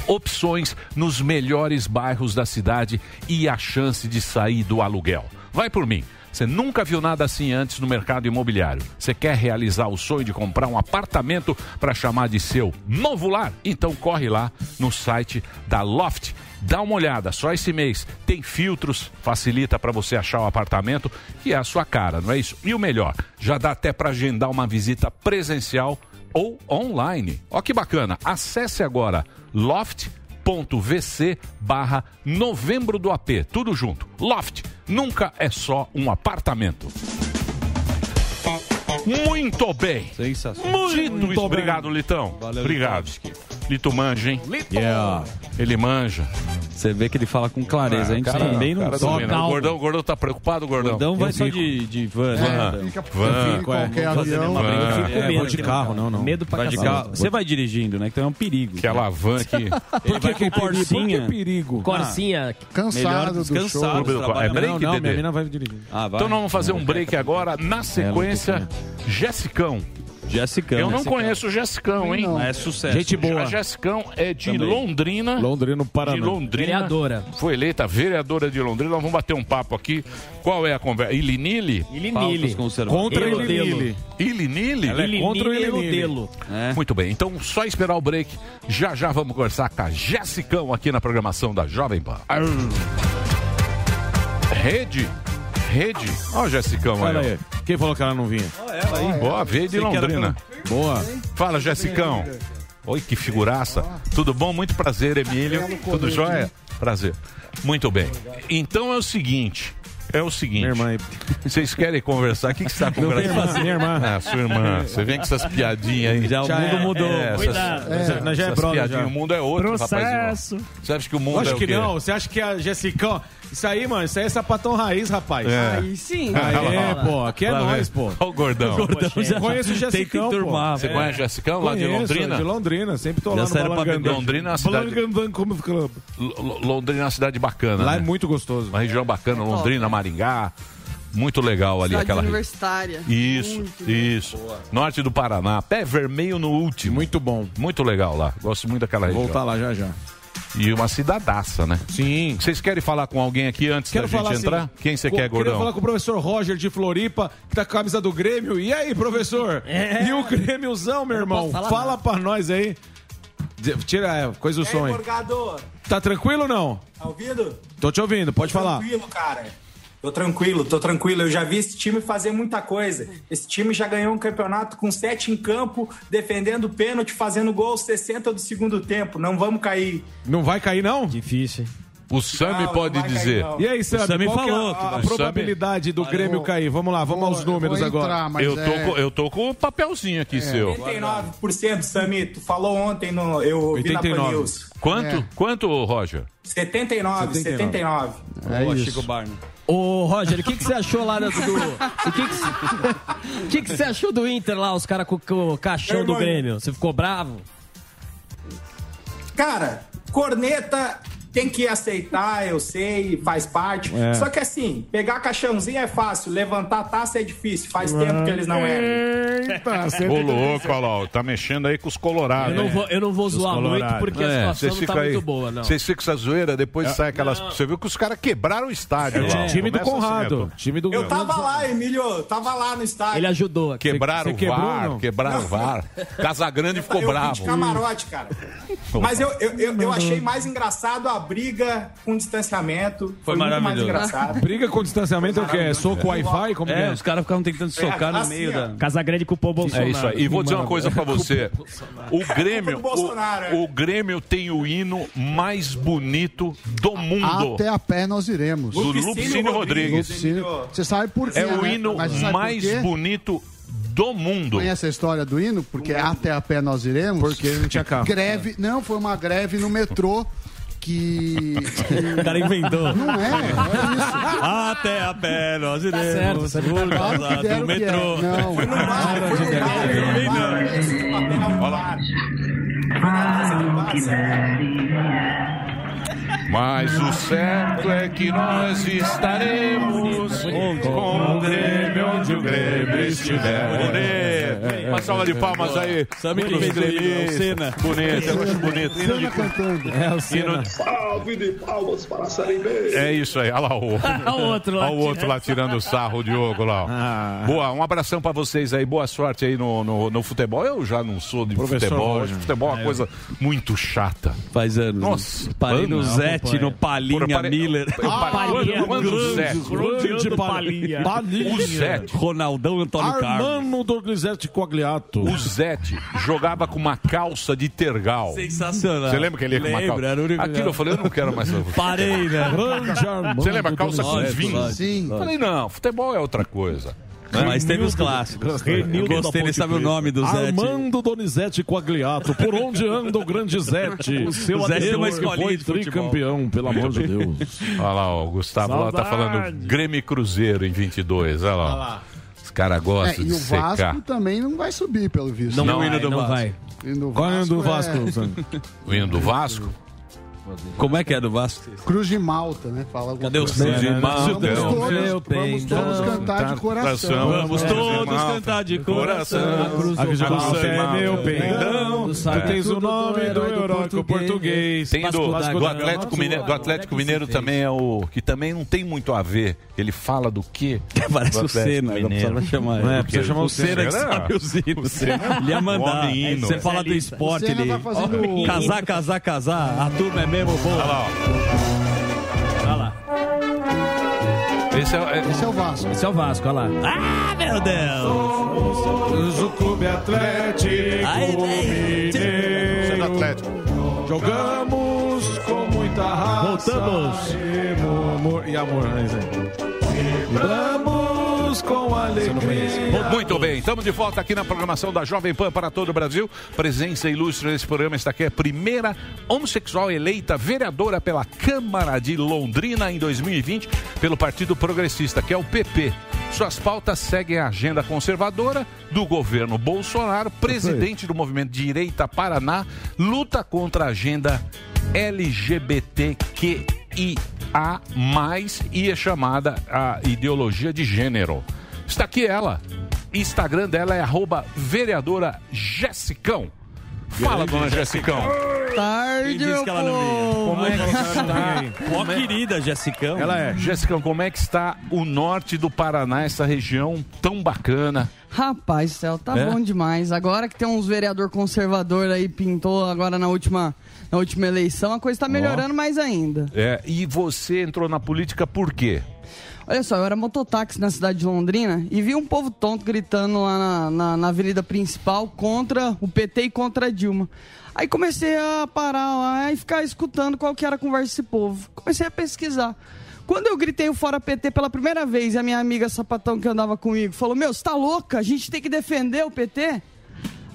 opções nos melhores bairros da cidade e a chance de sair do aluguel. Vai por mim. Você nunca viu nada assim antes no mercado imobiliário. Você quer realizar o sonho de comprar um apartamento para chamar de seu novo lar? Então corre lá no site da Loft. Dá uma olhada, só esse mês tem filtros, facilita para você achar o apartamento que é a sua cara, não é isso? E o melhor, já dá até para agendar uma visita presencial ou online. Ó que bacana. Acesse agora loft.vc barra novembro do AP. Tudo junto. Loft. Nunca é só um apartamento. Muito bem. Muito, Muito obrigado, Litão. Valeu, obrigado. Lito manja, hein? Yeah. Ele manja. Você vê que ele fala com clareza. a gente cara, também não domina. O gordão, o gordão tá preocupado, O gordão? gordão vai Eu só fico. de, de van, Van. né? Fica- Van. fica qualquer avião. Van. Eu fico com É, medo. vou de carro, não, não. Medo pra Vai de carro. Você vai dirigindo, né? Então é um perigo. Aquela van que... Ele vai com Corsinha. Por que perigo? Corsinha. Melhor descansado. É break, não, minha mina vai dirigir. Ah. Então nós vamos fazer um break agora. Na sequência, Jessicão. Jessicão. Eu não Jessicão. conheço o Jessicão, hein? Não. É sucesso. Gente boa. A Jessicão é de Também. Londrina. Londrina, no Paraná. De Londrina. Vereadora. Foi eleita vereadora de Londrina. Nós vamos bater um papo aqui. Qual é a conversa? Ilinili? Ilinili. Contra Ilinili. Ilinili? Ela é contra o Ilinili. Muito bem, então só esperar o break. Já já vamos conversar com a Jessicão aqui na programação da Jovem Pan. Arr. Rede? Rede? Ó, o Jessicão aí. aí. Quem falou que ela não vinha? Ela aí. Boa, veio de Sei que era Londrina. Boa. Fala, Jessicão. Oi, que figuraça. Tudo bom? Muito prazer, Emílio. Tudo jóia? Prazer. Muito bem. Então é o seguinte. É o seguinte. Minha irmã. Vocês querem conversar? O que, que você está tem conversando? irmã, minha irmã. Ah, sua irmã. Você vem com essas piadinhas aí. Já o Já mundo é. mudou. essas- Cuidado. essas- É, nós já é brother, já. O mundo é outro, Processo. rapaz. Você acha que o mundo Acho é o que quê? não. Você acha que a Jessicão. Isso aí, mano, isso aí é sapatão raiz, rapaz. É. Aí sim. Aí é, pô. Aqui é Lá nós, pô. Olha o gordão. O gordão já- Conheço o Jessicão, pô. Você conhece o Jessicão lá de Londrina? De Londrina, sempre tô Já lá no Balangandã. Londrina é uma cidade- Balangandã Club. Londrina é uma cidade bacana. Lá né? é muito gostoso. Uma região bacana, Londrina, Maringá. Muito legal ali Cidade aquela universitária. Isso, Muito. isso. Norte do Paraná, pé vermelho no último. Muito bom. Muito legal lá. Gosto muito daquela região. Voltar lá já já. E uma cidadaça, né? Sim. Vocês querem falar com alguém aqui antes Quero da gente falar assim, entrar? Quem você quer, gordão? falar com o professor Roger de Floripa, que tá com a camisa do Grêmio. E aí, professor? E o Grêmiozão, meu irmão? Fala pra nós aí. Tira, é, coisa do aí, som aí. Morgado? Tá tranquilo ou não? Tá ouvindo? Tô te ouvindo, pode falar. Tranquilo, cara. Tô tranquilo, tô tranquilo. Eu já vi esse time fazer muita coisa. Esse time já ganhou um campeonato com sete em campo, defendendo pênalti, fazendo gol aos 60 do segundo tempo. Não vamos cair. Não vai cair, não? Difícil. O Sami pode dizer. E aí, Sam, Sami qual que é falou a, que a vai. probabilidade do Grêmio cair? Vamos lá, vamos aos números agora. eu, tô com, eu tô com o papelzinho aqui seu. 89%, Sami. Tu falou ontem no. Eu vi na Pan 89. News. Quanto? É. Quanto, Roger? 79, 79. É Boa, Chico Barney. Ô, Roger, o que, que você achou lá do. do- o que, que, você- o que, que você achou do Inter lá, os caras com, com o caixão do Irmão. Grêmio? Você ficou bravo? Cara, corneta tem que aceitar, eu sei, faz parte. É. Só que assim, pegar caixãozinho é fácil, levantar a taça é difícil. Faz tempo que eles não erram. Ô, louco, olha lá, tá mexendo aí com os colorados. Eu não né? vou- eu não vou zoar muito, porque a situação não tá ficam muito boa, não. Vocês ficam essa zoeira, depois É. sai aquelas... Você viu que os caras quebraram o estádio. É, lá. time do assim, Conrado. time do Eu tava lá, Emílio, tava lá no estádio. Ele ajudou. Quebraram Você o quebrou, VAR, não? quebraram o VAR. Casagrande ficou eu bravo. Camarote, cara. Mas eu, eu, eu, eu achei mais engraçado a briga com distanciamento. Foi, muito mais engraçado. Briga com distanciamento é o quê? É soco Wi-Fi? Como É, é? os caras ficavam tentando socar no assim, meio da. Casagrande culpou o Bolsonaro. É isso aí. E vou dizer uma coisa pra você. O Grêmio, Bolsonaro, é. o, o Grêmio tem o hino mais bonito do mundo. Até a pé nós iremos. Do Lupicínio Rodrigues. Lupicínio. Você sabe por quê? É o né? hino por mais bonito do mundo. Conhece a história do hino? Porque até a pé nós iremos. Porque não tinha carro. Greve. Não, foi uma greve no metrô que. O cara inventou. Não é, é isso. Até a pé nós iremos. certo, tá causa que deram do que é. metrô. Não. Mas o certo é que nós estaremos com o Grêmio onde o Grêmio estiver. Uma salva de palmas aí. O hino, é o. Senna. Bonito, eu acho bonito. Hino de- cantando. É o Senna. Salve de palmas para a Série B. É isso aí, olha lá o, Olha o outro lá Olha o outro lá tirando sarro, o Diogo lá. Ah. Boa, um abração pra vocês aí, boa sorte aí no, no, no futebol. Eu já não sou de Professor futebol, que futebol é uma coisa muito chata. Faz anos. Nossa, Parei no Zete, no Palinha Miller. Palinha, o grande, Zé- Palinha. O Zete, Ronaldão Antônio Carlos. Armando Donizete Coagliato. o Zete jogava com uma calça de tergal. Sensacional. Você lembra que ele ia com uma calça? único- Aquilo eu falei, eu não quero mais. Parei, né? Você lembra calça com vinho? Sim. Falei, não, futebol é outra coisa. Né? Mas teve os clássicos. Eu Renildo gostei, ele sabe o nome do Zete. Armando Donizete Coagliato. Por onde anda o grande Zete? O seu O Zete tem uma escolinha foi de tricampeão, pelo amor de Deus. Olha lá, o Gustavo lá tá Saudade. falando Grêmio e Cruzeiro em 22. Olha lá. Os caras É, gostam e de o secar. Vasco também não vai subir, pelo visto. Não, Não o hino vai, do não vai. E Qual é o do é- Vasco, Sam? O hino do Vasco? Como é que é do Vasco? Cruz de Malta, né? Fala Cadê o. Cruz de Malta? Vamos todos, Meu vamos todos cantar de coração. Vamos todos cantar de coração. A cruz do Malta é meu peidão. Tu tens o nome do heróico português. Tem do, Atlético. Mineiro, do Atlético Mineiro também é o que também não tem muito a ver. Ele fala do quê? Parece Do o Senna, não precisava chamar ele. É, Porque precisa chamar o Senna que Senna. sabe os hinos. O Senna- Ele ia mandar. Você fala do esporte, Casar, casar, casar. A turma é mesmo boa. Olha lá, Olha lá. Esse é, Esse é o Vasco. Esse é o Vasco, olha lá. Ah, meu Deus! O Clube Atlético Ai, Mineiro. Sendo Atlético. Jogamos com muita raça. Voltamos. E amor. E amor, né, Vibramos com alegria. Muito bem, estamos de volta aqui na programação da Jovem Pan para todo o Brasil. Presença ilustre nesse programa está aqui a primeira homossexual eleita vereadora pela Câmara de Londrina em 2020 pelo Partido Progressista, que é o PP. Suas pautas seguem a agenda conservadora do governo Bolsonaro, presidente do movimento Direita Paraná, luta contra a agenda LGBTQIA+, e é chamada a ideologia de gênero. Está aqui ela. Instagram dela é arroba vereadora Jessicão. Fala, dona Jessicão. Tarde, meu que ela não vinha? Como é que está? Ó, querida Jessicão. Ela é. Jessicão, como é que está o norte do Paraná, essa região tão bacana? Rapaz, do céu, tá É? bom demais. Agora que tem uns vereador conservador aí, pintou agora na última, na última eleição, a coisa tá melhorando mais ainda. É, e você entrou na política por quê? Olha só, eu era mototáxi na cidade de Londrina e vi um povo tonto gritando lá na, na, na avenida principal contra o PT e contra a Dilma. Aí comecei a parar lá e ficar escutando qual que era a conversa desse povo. Comecei a pesquisar. Quando eu gritei o Fora PT pela primeira vez a minha amiga sapatão que andava comigo falou: Meu, você tá louca? A gente tem que defender o PT?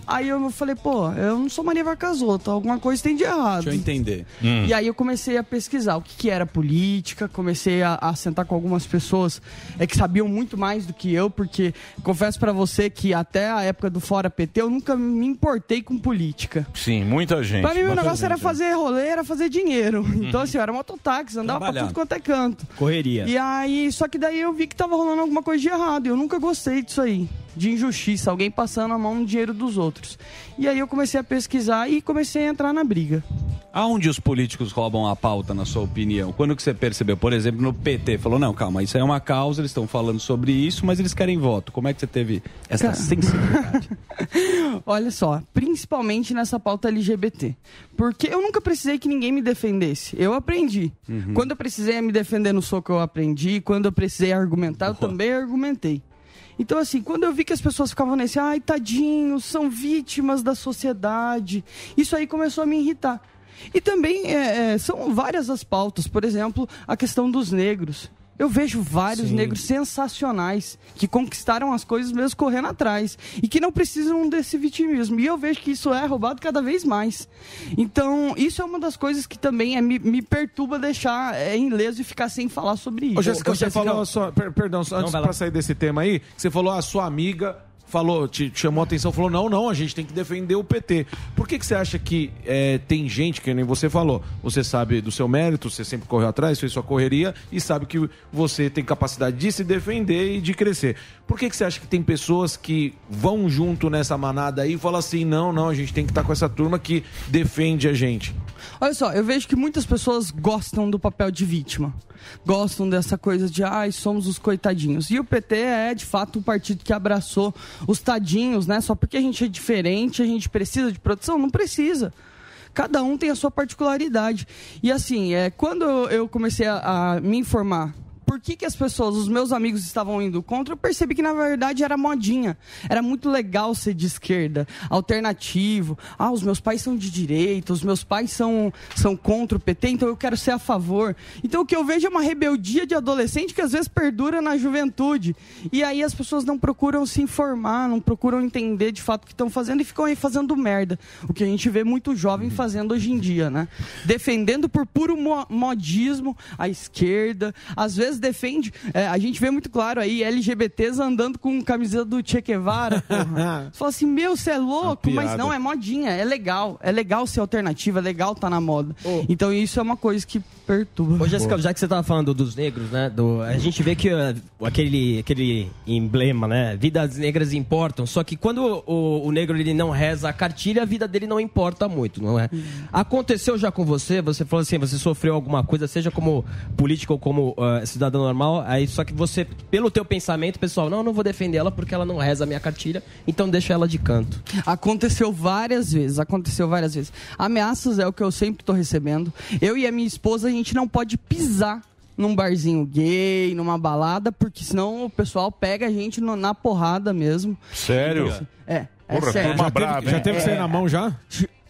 Aí eu falei, pô, eu não sou Maria Varcasota, alguma coisa tem de errado. Deixa eu entender. E aí eu comecei a pesquisar o que, que era política, comecei a, a sentar com algumas pessoas é, que sabiam muito mais do que eu, porque confesso pra você que até a época do Fora PT eu nunca me importei com política. Sim, muita gente. Pra mim, meu muita negócio era gente, né? fazer rolê, era fazer dinheiro. Então, assim, eu era mototáxi, andava pra tudo quanto é canto. Correria. E aí, só que daí eu vi que tava rolando alguma coisa de errado. E eu nunca gostei disso aí. De injustiça, alguém passando a mão no dinheiro dos outros. E aí eu comecei a pesquisar e comecei a entrar na briga. Aonde os políticos roubam a pauta, na sua opinião? Quando que você percebeu, por exemplo, no PT, falou, não, calma, isso aí é uma causa, eles estão falando sobre isso, mas eles querem voto. Como é que você teve essa Cara. sensibilidade? Olha só, principalmente nessa pauta LGBT. Porque eu nunca precisei que ninguém me defendesse. Eu aprendi. Uhum. Quando eu precisei me defender no soco, eu aprendi. Quando eu precisei argumentar, eu também argumentei. Então, assim, quando eu vi que as pessoas ficavam nesse, ai, tadinhos, são vítimas da sociedade, isso aí começou a me irritar. E também é, é, são várias as pautas, por exemplo, a questão dos negros. Eu vejo vários Sim. negros sensacionais que conquistaram as coisas mesmo correndo atrás e que não precisam desse vitimismo. E eu vejo que isso é roubado cada vez mais. Então, isso é uma das coisas que também é, me, me perturba deixar é, ileso e ficar sem falar sobre isso. Ô, Jéssica, você Jéssica, falou só, per- perdão, só antes pra sair desse tema aí, você falou a sua amiga falou, te, te chamou a atenção, falou, não, não, a gente tem que defender o PT. Por que, que você acha que é, tem gente, que nem você falou, você sabe do seu mérito, você sempre correu atrás, fez sua correria e sabe que você tem capacidade de se defender e de crescer. Por que, que você acha que tem pessoas que vão junto nessa manada aí e falam assim, não, não, a gente tem que estar com essa turma que defende a gente? Olha só, eu vejo que muitas pessoas gostam do papel de vítima. Gostam dessa coisa de, ai, somos os coitadinhos. E o PT é, de fato, um partido que abraçou os tadinhos, né? Só porque a gente é diferente, a gente precisa de proteção? Não precisa. Cada um tem a sua particularidade. E assim, é, quando eu comecei a, a me informar por que, que as pessoas, os meus amigos estavam indo contra, eu percebi que na verdade era modinha. Era muito legal ser de esquerda, alternativo. Ah, os meus pais são de direita, os meus pais são, são contra o PT, então eu quero ser a favor. Então o que eu vejo é uma rebeldia de adolescente que às vezes perdura na juventude. E aí as pessoas não procuram se informar, não procuram entender de fato o que estão fazendo e ficam aí fazendo merda. O que a gente vê muito jovem fazendo hoje em dia, né? Defendendo por puro mo- modismo a esquerda, às vezes vezes defende. é, a gente vê muito claro aí LGBTs andando com camiseta do Che Guevara, porra. Você fala assim, meu, você é louco, mas piada. não, é modinha, é legal. É legal ser alternativa, é legal tá na moda. Então isso é uma coisa que perturba. Ô, Jéssica, já que você tava falando dos negros, né? Do, a gente vê que uh, aquele, aquele emblema, né? Vidas negras importam. Só que quando o, o negro ele não reza a cartilha, a vida dele não importa muito, não é? Aconteceu já com você? Você falou assim, você sofreu alguma coisa, seja como político ou como uh, cidadão normal, aí só que você, pelo teu pensamento, pessoal, não, não vou defender ela porque ela não reza a minha cartilha, então deixa ela de canto. Aconteceu várias vezes, aconteceu várias vezes. Ameaças é o que eu sempre tô recebendo. Eu e a minha esposa, a gente não pode pisar num barzinho gay, numa balada, porque senão o pessoal pega a gente no- na porrada mesmo. Sério? É, é Porra, sério. turma Já teve- brava, já hein? teve É. isso aí na mão já?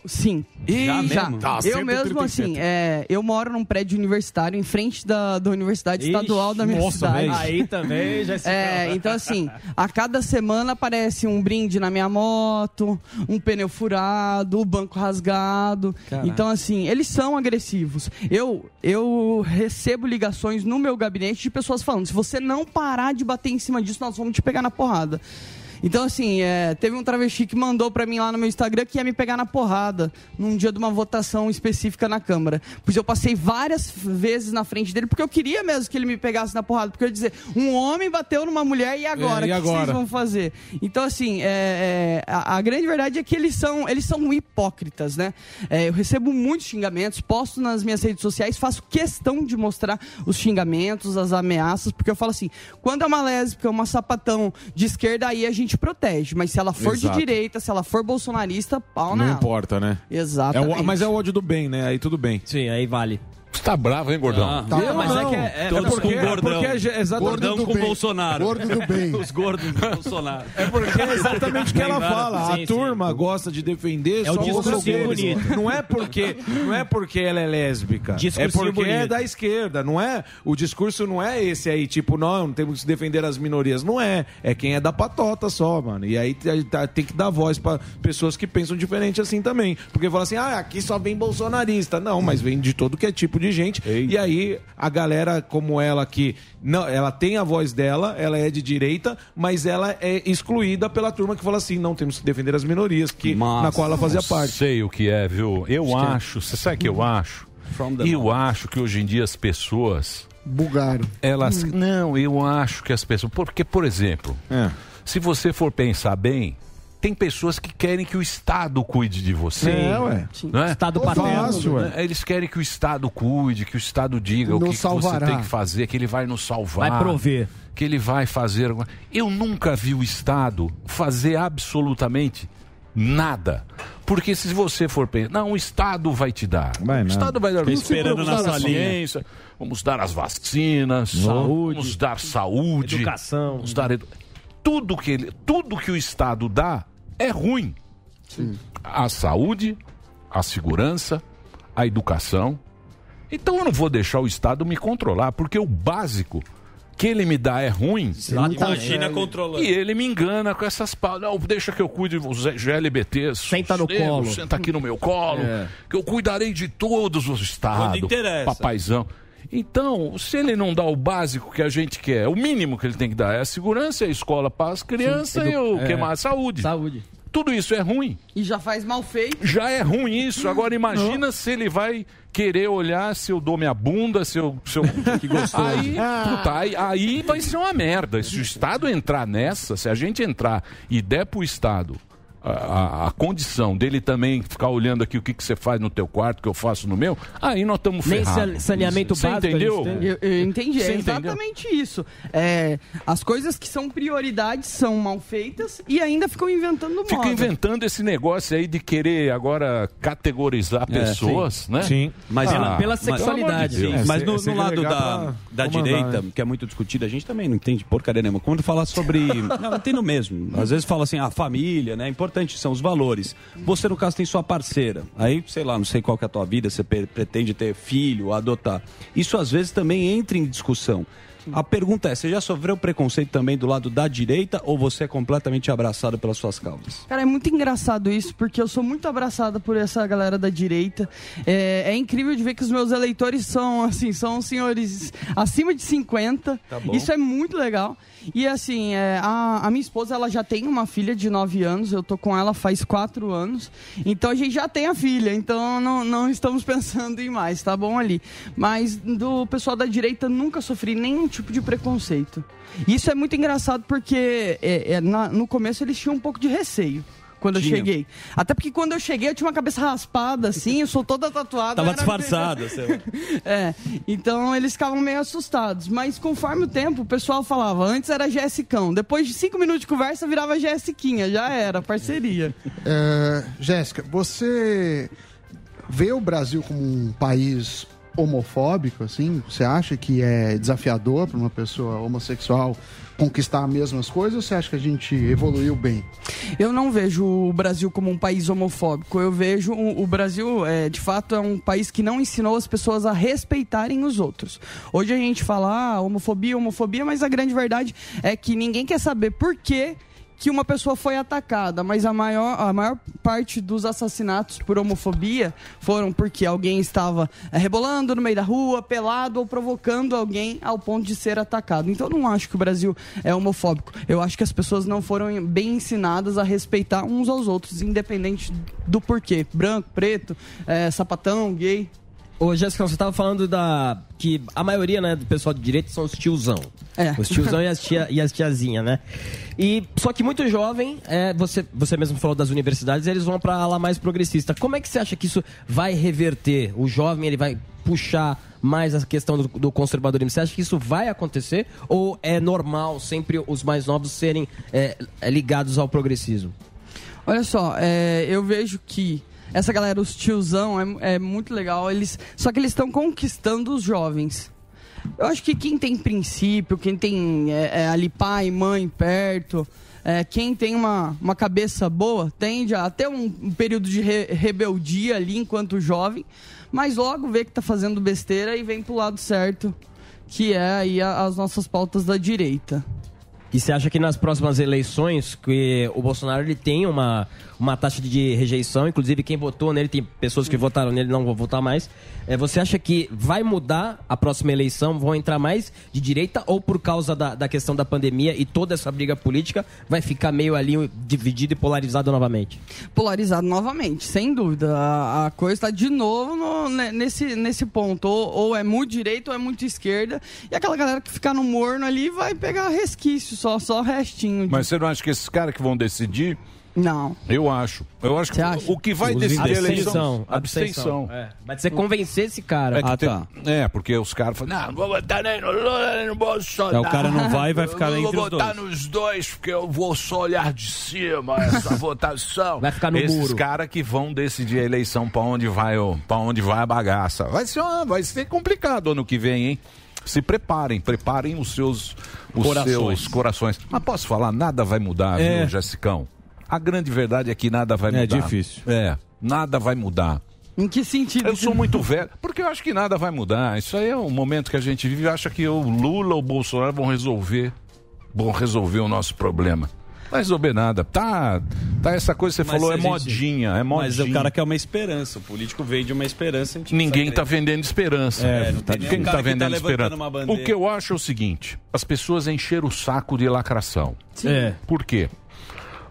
Sim. Ih, Já já. mesmo? Tá, eu mesmo, 137. assim, é, eu moro num prédio universitário em frente da, da Universidade Ixi, Estadual da minha nossa, cidade. velho. Aí também já se É, então assim, a cada semana aparece um brinde na minha moto, um pneu furado, o banco rasgado. Caraca. Então assim, eles são agressivos. Eu eu recebo ligações no meu gabinete de pessoas falando: se você não parar de bater em cima disso, nós vamos te pegar na porrada. Então, assim, é, teve um travesti que mandou pra mim lá no meu Instagram que ia me pegar na porrada num dia de uma votação específica na Câmara. Pois eu passei várias vezes na frente dele porque eu queria mesmo que ele me pegasse na porrada. Porque eu ia dizer, um homem bateu numa mulher e agora? É, e o que agora? vocês vão fazer? Então, assim, é, é, a, a grande verdade é que eles são, eles são hipócritas, né? É, eu recebo muitos xingamentos, posto nas minhas redes sociais, faço questão de mostrar os xingamentos, as ameaças, porque eu falo assim, quando é uma lésbica, uma sapatão de esquerda, aí a gente protege. Mas se ela for Exato. de direita, se ela for bolsonarista, pau Não nela. importa, né? Exatamente. É mas é o ódio do bem, né? Aí tudo bem. Sim, aí vale. Você tá bravo, hein, gordão? Ah, Eu mas não. é que é, é, Todos porque, com gordão. porque é exatamente- gordão com bem. Bolsonaro. Gordo do bem. Os gordos do Bolsonaro. É porque é exatamente o que ela fala. Sim, a sim. turma gosta de defender É o só discursinho deles. bonito. Não é porque não é porque ela é lésbica. Discursinho é porque é bonito. da esquerda, não é? O discurso não é esse aí, tipo, não, temos que defender as minorias. Não é. É quem é da patota só, mano. E aí tá- tá- tem que dar voz pra pessoas que pensam diferente assim também. Porque fala assim, ah, aqui só vem bolsonarista. Não, mas vem de todo que é tipo de gente. E aí a galera como ela que não, ela tem a voz dela, ela é de direita, mas ela é excluída pela turma que fala assim, não temos que defender as minorias, que na qual ela fazia parte. sei o que é, viu? Eu acho, você sabe o que eu acho? Eu acho que hoje em dia as pessoas. Bugaram. Elas. Não, eu acho que as pessoas. Porque, por exemplo, É. se você for pensar bem, tem pessoas que querem que o Estado cuide de você. É, ué. Não é? Estado paterno. fácil, ué. Eles querem que o Estado cuide, que o Estado diga o que, que você tem que fazer, que ele vai nos salvar. Vai prover. Que ele vai fazer. Eu nunca vi o Estado fazer absolutamente nada. Porque se você for pensar, não, o Estado vai te dar. o nada. Estado vai dar Não se esperando na vamos dar a salinha. ciência, Vamos dar as vacinas, Saúde. vamos dar saúde, Educação. vamos dar edu... tudo que ele, tudo que o Estado dá é ruim. A saúde, a segurança, a educação. Então eu não vou deixar o Estado me controlar, porque o básico que ele me dá é ruim. Imagina controlando. E ele me engana com essas palavras. Não, deixa que eu cuide dos GLBTs. Senta no negros, colo. Senta aqui no meu colo. É. Que eu cuidarei de todos os estados. Quando interessa. Papaizão. Então, se ele não dá o básico que a gente quer, o mínimo que ele tem que dar é a segurança, a escola para as crianças Sim, e o que é. mais? Saúde. Saúde. Tudo isso é ruim. E já faz mal feito. Já é ruim isso. Agora imagina se ele vai querer olhar se eu dou minha bunda, se eu. Se eu... que gostoso. Aí, puta, aí, aí vai ser uma merda. Se o Estado entrar nessa, se a gente entrar e der pro Estado. A, a- condição dele também ficar olhando aqui o que, que você faz no teu quarto, o que eu faço no meu, aí nós estamos Nem ferrados. sa- saneamento Você básico entendeu? Eu, eu entendi, Você é entendeu? exatamente isso. É, as coisas que são prioridades são mal feitas e ainda ficam inventando moda. Fica inventando esse negócio aí de querer agora categorizar É, pessoas, sim. né? Sim. Mas Ah, ela- pela mas- sexualidade. Sim, É, mas se- no, se no lado relegar da, pra da direita, que é muito discutido, a gente também não entende porcaria nenhuma. Quando fala sobre. não, entendo mesmo. Às vezes fala assim, a família, né? Importante são os valores. Você, no caso, tem sua parceira. Aí, sei lá, não sei qual que é a tua vida, você pretende ter filho, adotar. Isso às vezes também entra em discussão. A pergunta é: você já sofreu preconceito também do lado da direita ou você é completamente abraçado pelas suas causas? Cara, é muito engraçado isso, porque eu sou muito abraçada por essa galera da direita. É, é incrível de ver que os meus eleitores são, assim, são senhores acima de 50. Tá. Isso é muito legal. E assim, é, a, a minha esposa, ela já tem uma filha de 9 anos, eu tô com ela faz 4 anos. Então a gente já tem a filha, então não, não estamos pensando em mais, tá bom ali. Mas do pessoal da direita nunca sofri nenhum tipo de preconceito. Isso é muito engraçado porque é, é, na- no começo eles tinham um pouco de receio. Quando eu Tinha. cheguei. Até porque quando eu cheguei eu tinha uma cabeça raspada, assim, eu sou toda tatuada. Tava era- disfarçado, seu. é, então eles ficavam meio assustados. Mas conforme o tempo, o pessoal falava, antes era Jessicão. Depois de cinco minutos de conversa, virava Jessiquinha. Já era, parceria. É, Jéssica, você vê o Brasil como um país homofóbico, assim? Você acha que é desafiador para uma pessoa homossexual conquistar as mesmas coisas ou você acha que a gente evoluiu bem? Eu não vejo o Brasil como um país homofóbico. Eu vejo o Brasil, é, de fato, é um país que não ensinou as pessoas a respeitarem os outros. Hoje a gente fala ah, homofobia, homofobia, mas a grande verdade é que ninguém quer saber por que que uma pessoa foi atacada, mas a maior, a maior parte dos assassinatos por homofobia foram porque alguém estava eh, rebolando no meio da rua, pelado ou provocando alguém ao ponto de ser atacado. Então eu não acho que o Brasil é homofóbico. Eu acho que as pessoas não foram bem ensinadas a respeitar uns aos outros, independente do porquê. Branco, preto, eh, sapatão, gay. Ô, Jéssica, você tava falando da. que a maioria, né, do pessoal de direita são os tiozão. É. Os tiozão e as, tia, e as tiazinha, né? E, só que muito jovem, é, você, você mesmo falou das universidades, eles vão pra ala mais progressista. Como é que você acha que isso vai reverter? O jovem, ele vai puxar mais a questão do, do conservadorismo. Você acha que isso vai acontecer? Ou é normal sempre os mais novos serem é, ligados ao progressismo? Olha só, é, eu vejo que essa galera, os tiozão, é, é muito legal. Eles, só que eles estão conquistando os jovens. Eu acho que quem tem princípio, quem tem é, é, ali pai, mãe perto, é, quem tem uma, uma cabeça boa, tende a ter um, um período de re- rebeldia ali enquanto jovem, mas logo vê que tá fazendo besteira e vem pro lado certo, que é aí a- as nossas pautas da direita. E você acha que nas próximas eleições que o Bolsonaro ele tem uma, uma taxa de rejeição, inclusive quem votou nele, tem pessoas que votaram nele e não vão votar mais. É, você acha que vai mudar a próxima eleição? Vão entrar mais de direita ou por causa da, da questão da pandemia e toda essa briga política vai ficar meio ali dividido e polarizado novamente? polarizado novamente, sem dúvida. A, a coisa está de novo no- ne- nesse, nesse ponto. Ou, ou é muito direita ou é muito esquerda. E aquela galera que ficar no morno ali vai pegar resquício, só, só restinho. De... Mas você não acha que esses caras que vão decidir? Não. Eu acho. Eu acho que o que vai Os decidir a abstenção, eleição. abstenção. É. Vai ser convencer esse cara. É, Ah, tem- tá. é, porque os caras falam, não, não vou votar nem no Lula nem no Bolsonaro. É, o cara não vai e vai ficar eu entre vou os votar dois. nos dois, porque eu vou só olhar de cima essa votação. Vai ficar no Esses muro. caras que vão decidir a eleição pra onde vai, o- pra onde vai a bagaça. Vai ser, uma- vai ser complicado ano que vem, hein? Se preparem, preparem os seus, os Corações. seus corações. Mas posso falar, nada vai mudar, É. viu, Jessicão? A grande verdade é que nada vai É mudar. difícil. É, nada vai mudar. Em que sentido? Eu sou muito velho, porque eu acho que nada vai mudar. Isso aí é um momento que a gente vive. Acha que o Lula ou o Bolsonaro vão resolver, vão resolver o nosso problema. Não vai resolver nada. Tá, tá essa coisa que você Mas falou, é gente- modinha, é modinha. Mas o cara quer uma esperança. O político vende uma esperança. a gente Ninguém tá vendendo esperança. É, não tem Quem tá tá vendendo levantando esperança? O que eu acho é o seguinte: as pessoas encheram o saco de lacração. Sim. É. Por quê?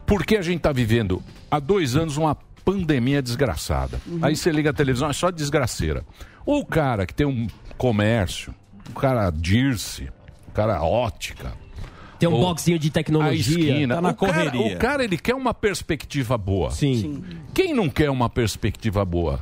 Porque a gente tá vivendo há dois anos uma pandemia desgraçada. Uhum. Aí você liga a televisão, é só desgraceira. O cara que tem um comércio, o cara Dirce, o cara ótica. Tem um ou boxinho de tecnologia. Esquina. Tá na o cara- correria. o cara, ele quer uma perspectiva boa. Sim. Quem não quer uma perspectiva boa?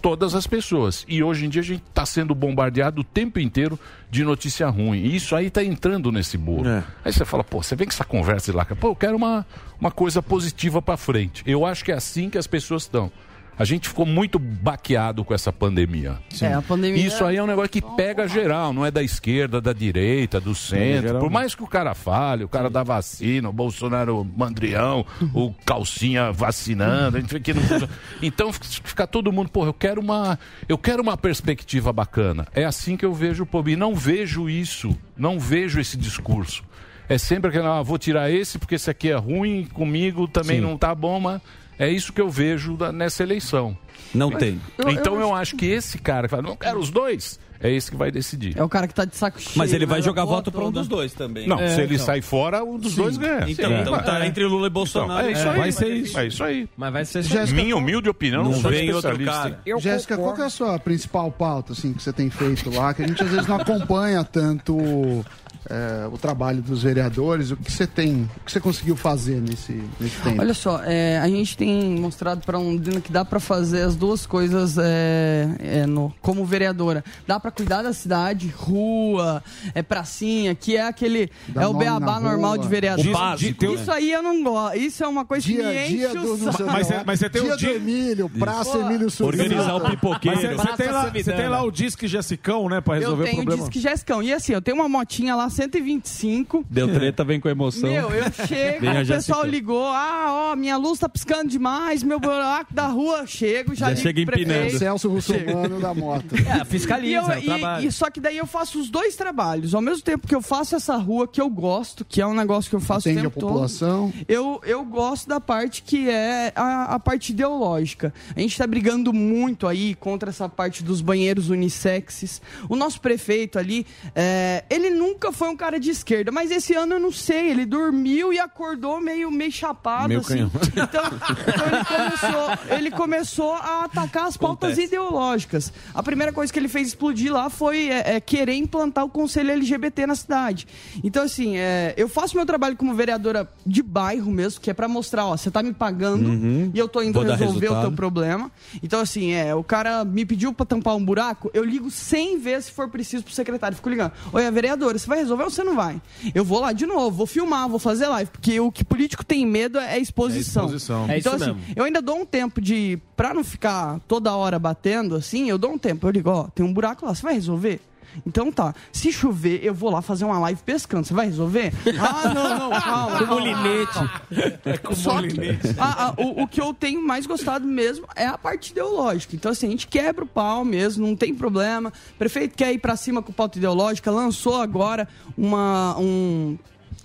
Todas as pessoas. E hoje em dia a gente está sendo bombardeado o tempo inteiro de notícia ruim. E isso aí está entrando nesse bolo. É. Aí você fala, pô, você vem com essa conversa de lá, pô, eu quero uma, uma coisa positiva para frente. Eu acho que é assim que as pessoas estão. A gente ficou muito baqueado com essa pandemia. É, a pandemia- Isso aí é um negócio que pega geral, não é da esquerda, da direita, do centro. Por mais que o cara fale, o cara da vacina, o Bolsonaro mandrião, o calcinha vacinando, a gente vê que não funciona. Então fica todo mundo, porra, eu quero uma, eu quero uma perspectiva bacana. É assim que eu vejo o povo. E não vejo isso, não vejo esse discurso. É sempre aquele, ah, vou tirar esse porque esse aqui é ruim, comigo também Sim. não tá bom, mas é isso que eu vejo da- nessa eleição. Não tem. Então eu, acho que esse cara que fala, não quero os dois, é esse que vai decidir. É o cara que tá de saco cheio. Mas ele vai né, jogar voto para um dos dois também. Não, É, se ele então. sai fora, um dos Sim. dois ganha. Então, Sim. então tá entre Lula e Bolsonaro. Então, é isso É, aí. vai ser isso. É isso aí. Mas vai ser Jéssica, Minha humilde opinião, não, Não sou vem outro cara. Jéssica, qual que é a sua principal pauta assim, que você tem feito lá? Que a gente às vezes não acompanha tanto é, o trabalho dos vereadores. O que você tem, o que você conseguiu fazer nesse, nesse tempo? Olha só, é, a gente tem mostrado para Londrina que dá para fazer as duas coisas é, é, no, como vereadora. Dá para cuidar da cidade, rua, é pracinha, que é aquele Dá é o beabá normal de vereador. O básico, né? Isso aí eu não gosto. Isso é uma coisa Dia- que me dia enche o saco. Mas- mas você tem um o dia- do Emílio, Praça Emílio Surita. Organizar o pipoqueiro. Mas você, você tem lá, você tem lá o Disque Jessicão, né, pra Eu resolver o tenho problema. disque Jessicão. E assim, eu tenho uma motinha lá, 125. Deu treta, vem com emoção. Meu, eu chego, a o pessoal ligou, ah, ó, minha luz tá piscando demais, meu buraco da rua, chego, já, Já ligo chega empinando. Celso Russomano da moto. É, fiscaliza, E eu- é o e- trabalho. e só que daí eu faço os dois trabalhos. Ao mesmo tempo que eu faço essa rua que eu gosto, que é um negócio que eu faço Atende o a tempo população. todo. Eu, eu gosto da parte que é a, a parte ideológica. A gente tá brigando muito aí contra essa parte dos banheiros unissexes. O nosso prefeito ali, é, ele nunca foi um cara de esquerda, mas esse ano eu não sei, ele dormiu e acordou meio, meio chapado, Meio assim. Então, então ele, começou, ele começou a atacar as pautas Acontece. ideológicas. A primeira coisa que ele fez explodir lá foi é, é, querer implantar o conselho LGBT na cidade. Então, assim, é, eu faço meu trabalho como vereadora de bairro mesmo, que é pra mostrar, ó, você tá me pagando Uhum. e eu tô indo Vou resolver o teu problema. Então, assim, é, o cara me pediu pra tampar um buraco, eu ligo 100 vezes se for preciso pro secretário. Fico ligando. Oi, a vereadora, você vai resolver ou você não vai? Eu vou lá de novo, vou filmar, vou fazer live, porque o que político tem medo é exposição. É exposição. É então, isso assim, mesmo. eu ainda dou um tempo de. Pra não ficar toda hora batendo assim, eu dou um tempo. Eu digo, ó, tem um buraco lá, você vai resolver? Então tá. Se chover, eu vou lá fazer uma live pescando. Você vai resolver? Ah, não, não, calma. Com molinete. calma. Só que, ah, ah, o, o que eu tenho mais gostado mesmo é a parte ideológica. Então, assim, a gente quebra o pau mesmo, não tem problema. O prefeito quer ir pra cima com pauta ideológica, lançou agora uma. Um,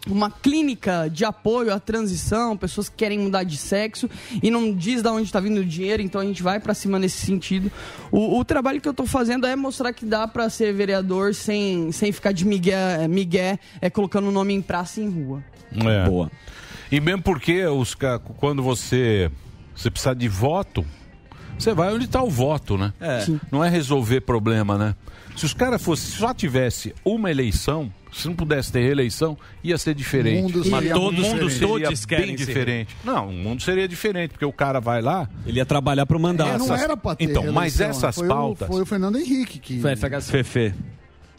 uma clínica de apoio à transição, pessoas que querem mudar de sexo e não diz de onde está vindo o dinheiro, então a gente vai para cima nesse sentido. O, o trabalho que eu estou fazendo é mostrar que dá para ser vereador sem, sem ficar de migué, migué é, colocando o nome em praça e em rua. É. Boa. E mesmo porque os, quando você, você precisa de voto, você vai onde está o voto, né? É. Não é resolver problema, né? Se os caras fossem, só tivesse uma eleição, se não pudesse ter reeleição, ia ser diferente. O mundo Mas todo muito mundo seria Todos querem bem ser diferente. Não, o mundo seria diferente, porque o cara vai lá. Ele ia trabalhar pro mandato. É, não essas- era pra ter Então, mas reeleição, essas foi pautas- O, foi o Fernando Henrique que... Foi FHC. Fefe.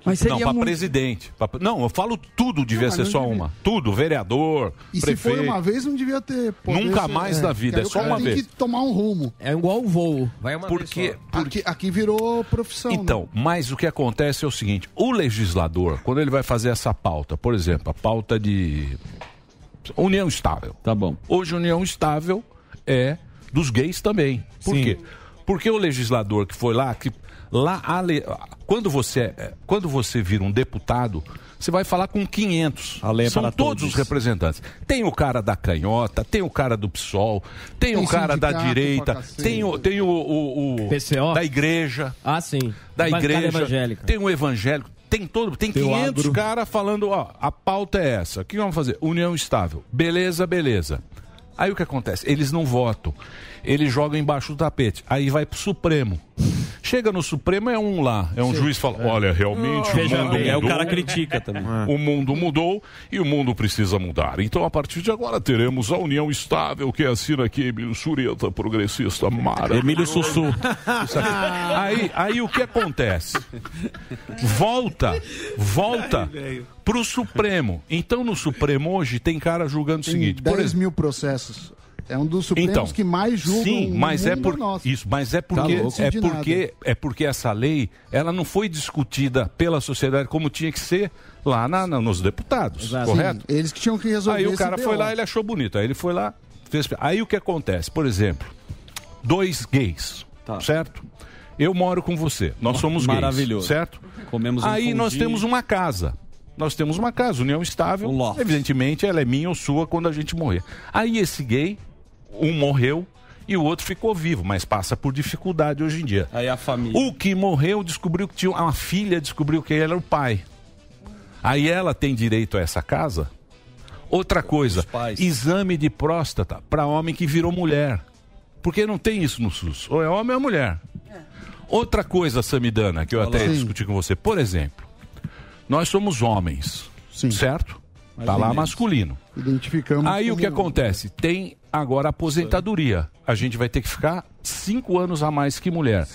Mas seria Não, para muito... presidente. Pra- Não, eu falo tudo devia mas ser não só devia. uma. Tudo, vereador, E se prefeito. foi uma vez, não devia ter... Nunca ser- mais na vida, é o só uma tem vez. que tomar um rumo. É igual o voo. Vai uma Porque, vez Aqui, aqui virou profissão. né? Então, mas o que acontece é o seguinte: o legislador, quando ele vai fazer essa pauta, por exemplo, a pauta de união estável. Tá bom. Hoje, união estável é dos gays também. Por Sim. quê? Porque o legislador que foi lá, que lá a le- quando você é- quando você vira um deputado, você vai falar com 500. A lei é São para todos todos. os representantes. Tem o cara da canhota, tem o cara do PSOL, tem, Tem o cara da direita, tem o, tem o, o- o- PCO? da igreja Ah, sim. da Bancada igreja, evangélica. tem o evangélico, tem todo, tem, Tem o 500 agro. caras falando, ó, a pauta é essa. O que vamos fazer? União estável. Beleza, beleza. Aí o que acontece? Eles não votam. Eles jogam embaixo do tapete. Aí vai pro Supremo. Chega no Supremo, é um lá. É um juiz que fala: olha, realmente o Veja mundo bem, é o mudou. cara critica também. O mundo mudou e o mundo precisa mudar. Então, a partir de agora, teremos a união estável que assina aqui Emílio Sureta, progressista mara. Emílio Sussu. Aí, aí o que acontece? Volta, volta pro Supremo. Então, no Supremo hoje tem cara julgando o seguinte: 10 por exemplo, mil processos. É um dos Supremos Então, que mais julgam sim, mas é por nosso. isso, mas é Tá porque louco. é porque é porque essa lei ela não foi discutida pela sociedade como tinha que ser lá na, na- nos deputados, Exato. correto? Sim, eles que tinham que resolver Aí o cara foi lá, ele achou bonito, aí ele foi lá, fez. Aí o que acontece? Por exemplo, dois gays, certo? Eu moro com você, nós somos gays, Maravilhoso. certo? Comemos um Aí nós temos uma casa. Nós temos uma casa, união estável. Evidentemente, ela é minha ou sua quando a gente morrer. Aí esse gay, um morreu e o outro ficou vivo, mas passa por dificuldade hoje em dia. Aí a família. O que morreu descobriu que tinha uma filha, descobriu que ele era o pai. Aí ela tem direito a essa casa? Outra coisa, exame de próstata para homem que virou mulher. Porque não tem isso no SUS. Ou é homem ou é mulher. Outra coisa, Samidana, que eu até Sim. discuti com você. Por exemplo, nós somos homens, certo? Mais Tá ou lá masculino. Identificamos. Aí o que acontece? Tem agora a aposentadoria. A gente vai ter que ficar cinco anos a mais que mulher.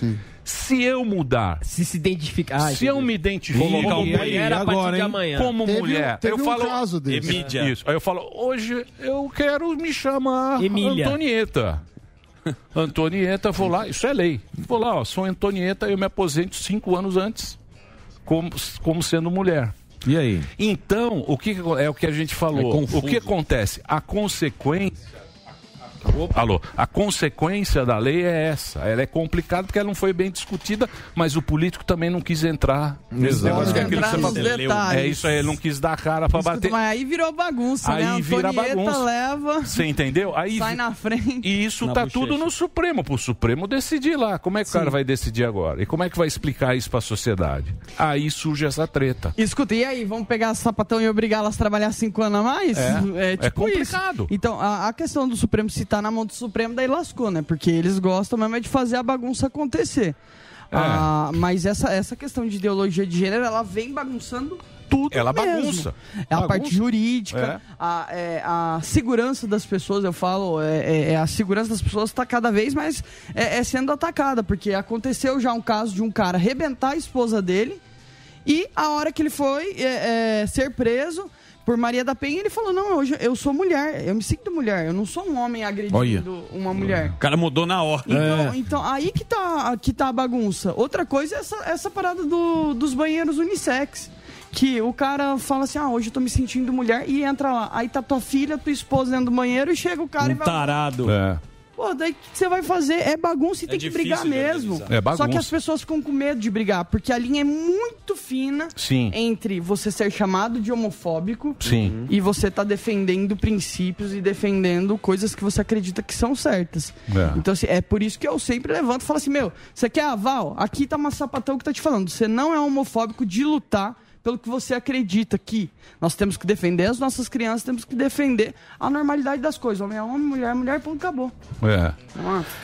Se eu mudar. Se se identificar. se eu me identifico Colocar como mulher a partir de amanhã. Como Teve mulher. teve eu um falo. caso desse. Emídia. Isso. Aí eu falo, hoje eu quero me chamar Emília. Antonieta. Antonieta, vou lá, isso é lei. Vou lá, ó, sou Antonieta, eu me aposento cinco anos antes, como, como sendo mulher. E aí? Então, o que é o que a gente É falou? confuso. o que acontece? A consequência. Alô, a consequência da lei é essa. Ela é complicada porque ela não foi bem discutida, mas o político também não quis entrar nesse Exato. negócio que é aquilo que você falou. detalhes. É isso aí, ele não quis dar a cara pra bater. Mas aí virou bagunça, né? Aí vira bagunça. leva, Você entendeu? Aí sai na frente. e isso Na tá bochecha. tudo no Supremo, pro Supremo decidir lá. Como é que o cara vai decidir agora? E como é que vai explicar isso pra sociedade? Aí surge essa treta. Escuta, e aí, vamos pegar sapatão e obrigá-las a trabalhar cinco anos a mais? É, é complicado. isso. Então, a, a questão do Supremo, se tá na mão do Supremo, daí lascou, né? Porque eles gostam mesmo é de fazer a bagunça acontecer. É. Ah, mas essa, essa questão de ideologia de gênero, ela vem bagunçando tudo Ela mesmo. bagunça. É a Bagunça. parte jurídica, É. a, é, a segurança das pessoas, eu falo, é, é- é a segurança das pessoas está cada vez mais é, é sendo atacada, porque aconteceu já um caso de um cara arrebentar a esposa dele e a hora que ele foi ser preso por Maria da Penha, ele falou, não, hoje eu sou mulher, eu me sinto mulher, eu não sou um homem agredindo Olha. uma mulher. O cara mudou na hora. Então, então, aí que tá, que tá a bagunça. Outra coisa é essa, essa parada do- dos banheiros unissex. Que o cara fala assim, ah, hoje eu tô me sentindo mulher, e entra lá. Aí tá tua filha, tua esposa dentro do banheiro, e chega o cara e Um vai... tarado. É. Pô, daí o que você vai fazer? É bagunça e É tem que brigar mesmo. É bagunça. Só que as pessoas ficam com medo de brigar, porque a linha é muito fina Sim. entre você ser chamado de homofóbico Sim. e você tá defendendo princípios e defendendo coisas que você acredita que são certas. É. Então, assim, é por isso que eu sempre levanto e falo assim: meu, você quer aval? Aqui tá uma sapatão que tá te falando. Você não é homofóbico de lutar pelo que você acredita que nós temos que defender as nossas crianças, temos que defender a normalidade das coisas. Homem é homem, mulher é mulher, ponto, acabou. É.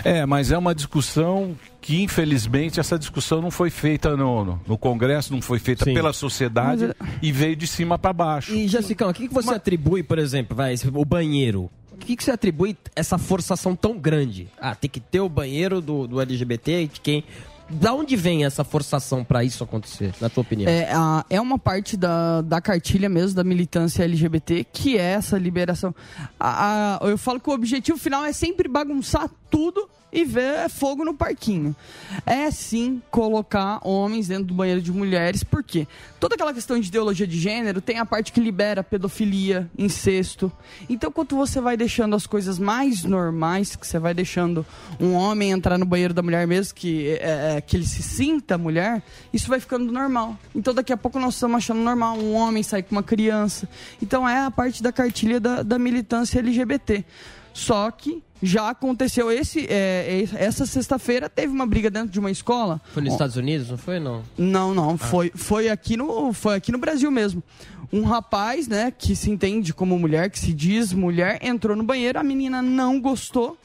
É, mas é uma discussão que, infelizmente, essa discussão não foi feita no, no, no Congresso, não foi feita Sim. pela sociedade Mas é- e veio de cima para baixo. E, Jessicão, o que, que você atribui, por exemplo, vai, o banheiro? O que, que você atribui essa forçação tão grande? Ah, tem que ter o banheiro do, do LGBT, de quem... Da onde vem essa forçação pra isso acontecer, na tua opinião? É, a- é uma parte da, da cartilha mesmo da militância LGBT que é essa liberação. A- a- eu falo que o objetivo final é sempre bagunçar tudo e ver fogo no parquinho. É sim colocar homens dentro do banheiro de mulheres, porque toda aquela questão de ideologia de gênero tem a parte que libera pedofilia, incesto. Então, quando você vai deixando as coisas mais normais, que você vai deixando um homem entrar no banheiro da mulher mesmo, que, é, é, que ele se sinta mulher, isso vai ficando normal. Então, daqui a pouco nós estamos achando normal um homem sair com uma criança. Então, é a parte da cartilha da, da militância LGBT. Só que já aconteceu esse é, é, essa sexta-feira teve uma briga dentro de uma escola. Foi nos Estados Unidos, não foi, não? não, não, foi, foi, aqui no, foi aqui no Brasil mesmo. Um rapaz, né, que se entende como mulher, que se diz mulher, entrou no banheiro, a menina não gostou.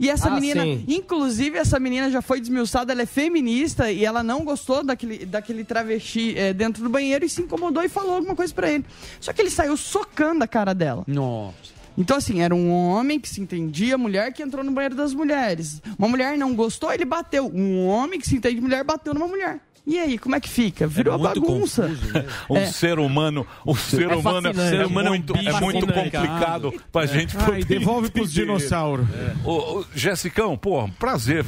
E essa Ah, menina, sim. inclusive, essa menina já foi desmiuçada, ela é feminista e ela não gostou daquele, daquele travesti eh, dentro do banheiro e se incomodou e falou alguma coisa pra ele. Só que ele saiu socando a cara dela. Nossa. Então, assim, era um homem que se entendia, mulher que entrou no banheiro das mulheres. Uma mulher não gostou, ele bateu. Um homem que se entende mulher bateu numa mulher. E aí, como é que fica? Virou muito bagunça. Um É. ser humano, ser É humano, é, é Ser humano é um muito, bicho é muito complicado pra gente Ai, poder devolve pros dinossauros. Ô, ô, Jessicão, pô, prazer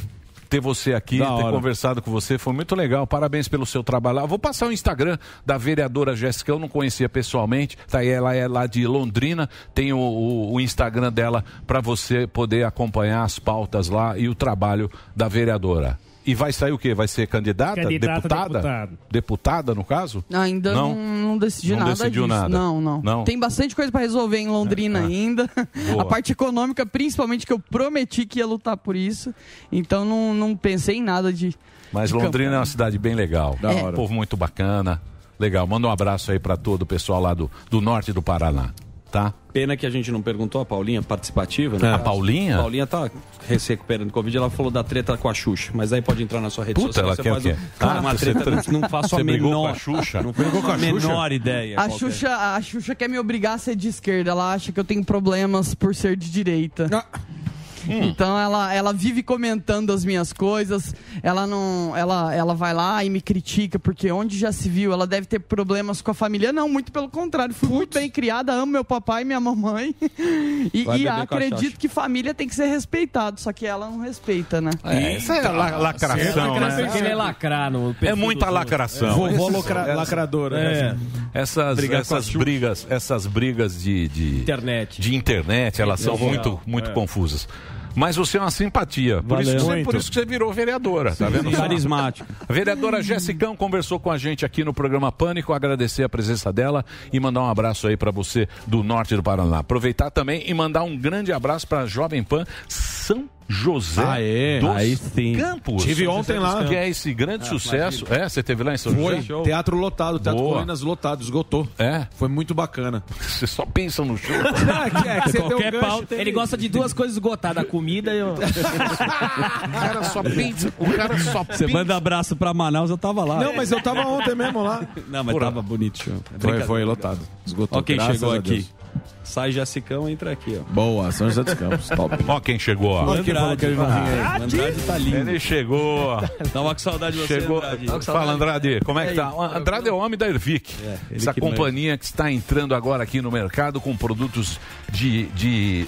ter você aqui, Da ter hora. conversado com você, foi muito legal. Parabéns pelo seu trabalho. lá. Vou passar o Instagram da vereadora Jéssica, eu não conhecia pessoalmente, tá aí, ela é lá de Londrina, tem o, o- o Instagram dela para você poder acompanhar as pautas lá e o trabalho da vereadora. E vai sair o quê? Vai ser candidata? Candidata, deputada? deputado. Deputada, no caso? Ainda não, não, decidi Não nada decidiu disso. nada. Não, não, Não? Tem bastante coisa pra resolver em Londrina ainda. Boa. A parte econômica, principalmente, que eu prometi que ia lutar por isso. Então não, não pensei em nada de. Mas de Londrina é campanha. uma cidade bem legal. Da hora. Um povo muito bacana. Legal. Manda um abraço aí para todo o pessoal lá do, do norte do Paraná. Tá? Pena que a gente não perguntou a Paulinha, participativa. né? É. A Paulinha? A Paulinha tá se recuperando do Covid. Ela falou da treta com a Xuxa. Mas aí pode entrar na sua rede Puta, social. ela você quer faz o quê? um- Cara, Ah, uma você treta, tra- não, faço Você a brigou menor... com a Xuxa? Não brigou com a Xuxa? menor ideia. A qualquer. Xuxa, a Xuxa quer me obrigar a ser de esquerda. Ela acha que eu tenho problemas por ser de direita. Então ela, ela vive comentando as minhas coisas. Ela não, ela, ela vai lá e me critica porque onde já se viu, ela deve ter problemas com a família. Não, muito pelo contrário. Fui muito bem criada, amo meu papai e minha mamãe. E, e acredito que família tem que ser respeitado, só que ela não respeita, né? É, isso é la- lacração, né? Ele é lacrar no É muita lacração. outros. Vovó Essas- lacra- essas- lacradora. É. Essas, Brigar a essas Xuxa. brigas, essas brigas de, de Internet. de internet, elas são muito, muito É. confusas. Mas você é uma simpatia. Por Valeu. isso, que você, por isso que você virou vereadora, tá vendo? Carismático. A vereadora Jessicão conversou com a gente aqui no programa Pânico, agradecer a presença dela e mandar um abraço aí para você do norte do Paraná. Aproveitar também e mandar um grande abraço para Jovem Pan São José Aê, dos aí sim. Campos. Tive ontem lá. Que é esse grande Ah, sucesso. É, você teve lá em São Foi. José? Teatro lotado, Teatro Boa. Colinas lotado, esgotou. É? Foi muito bacana. Você só pensa no show. é, que você Qualquer um pauta, ele gosta de duas coisas esgotadas, a comida e o... O cara só pensa. O cara só Você manda abraço pra Manaus, eu tava lá. Não, mas eu tava ontem mesmo lá. Não, mas Porra. tava bonito o show. Foi, foi lotado. Esgotou. Ó quem graças chegou a aqui. Deus. Sai Jessicão, entra aqui, ó. Boa, São José dos Campos, top. Ó quem chegou, ó. Olha quem falou que ele aí. O Andrade tá lindo. Ele chegou. Tava com saudade de você, Chegou. Andrade. Fala, Andrade, como é que tá? Andrade é o homem da Ervic. ele essa que companhia que está entrando agora aqui no mercado com produtos de. de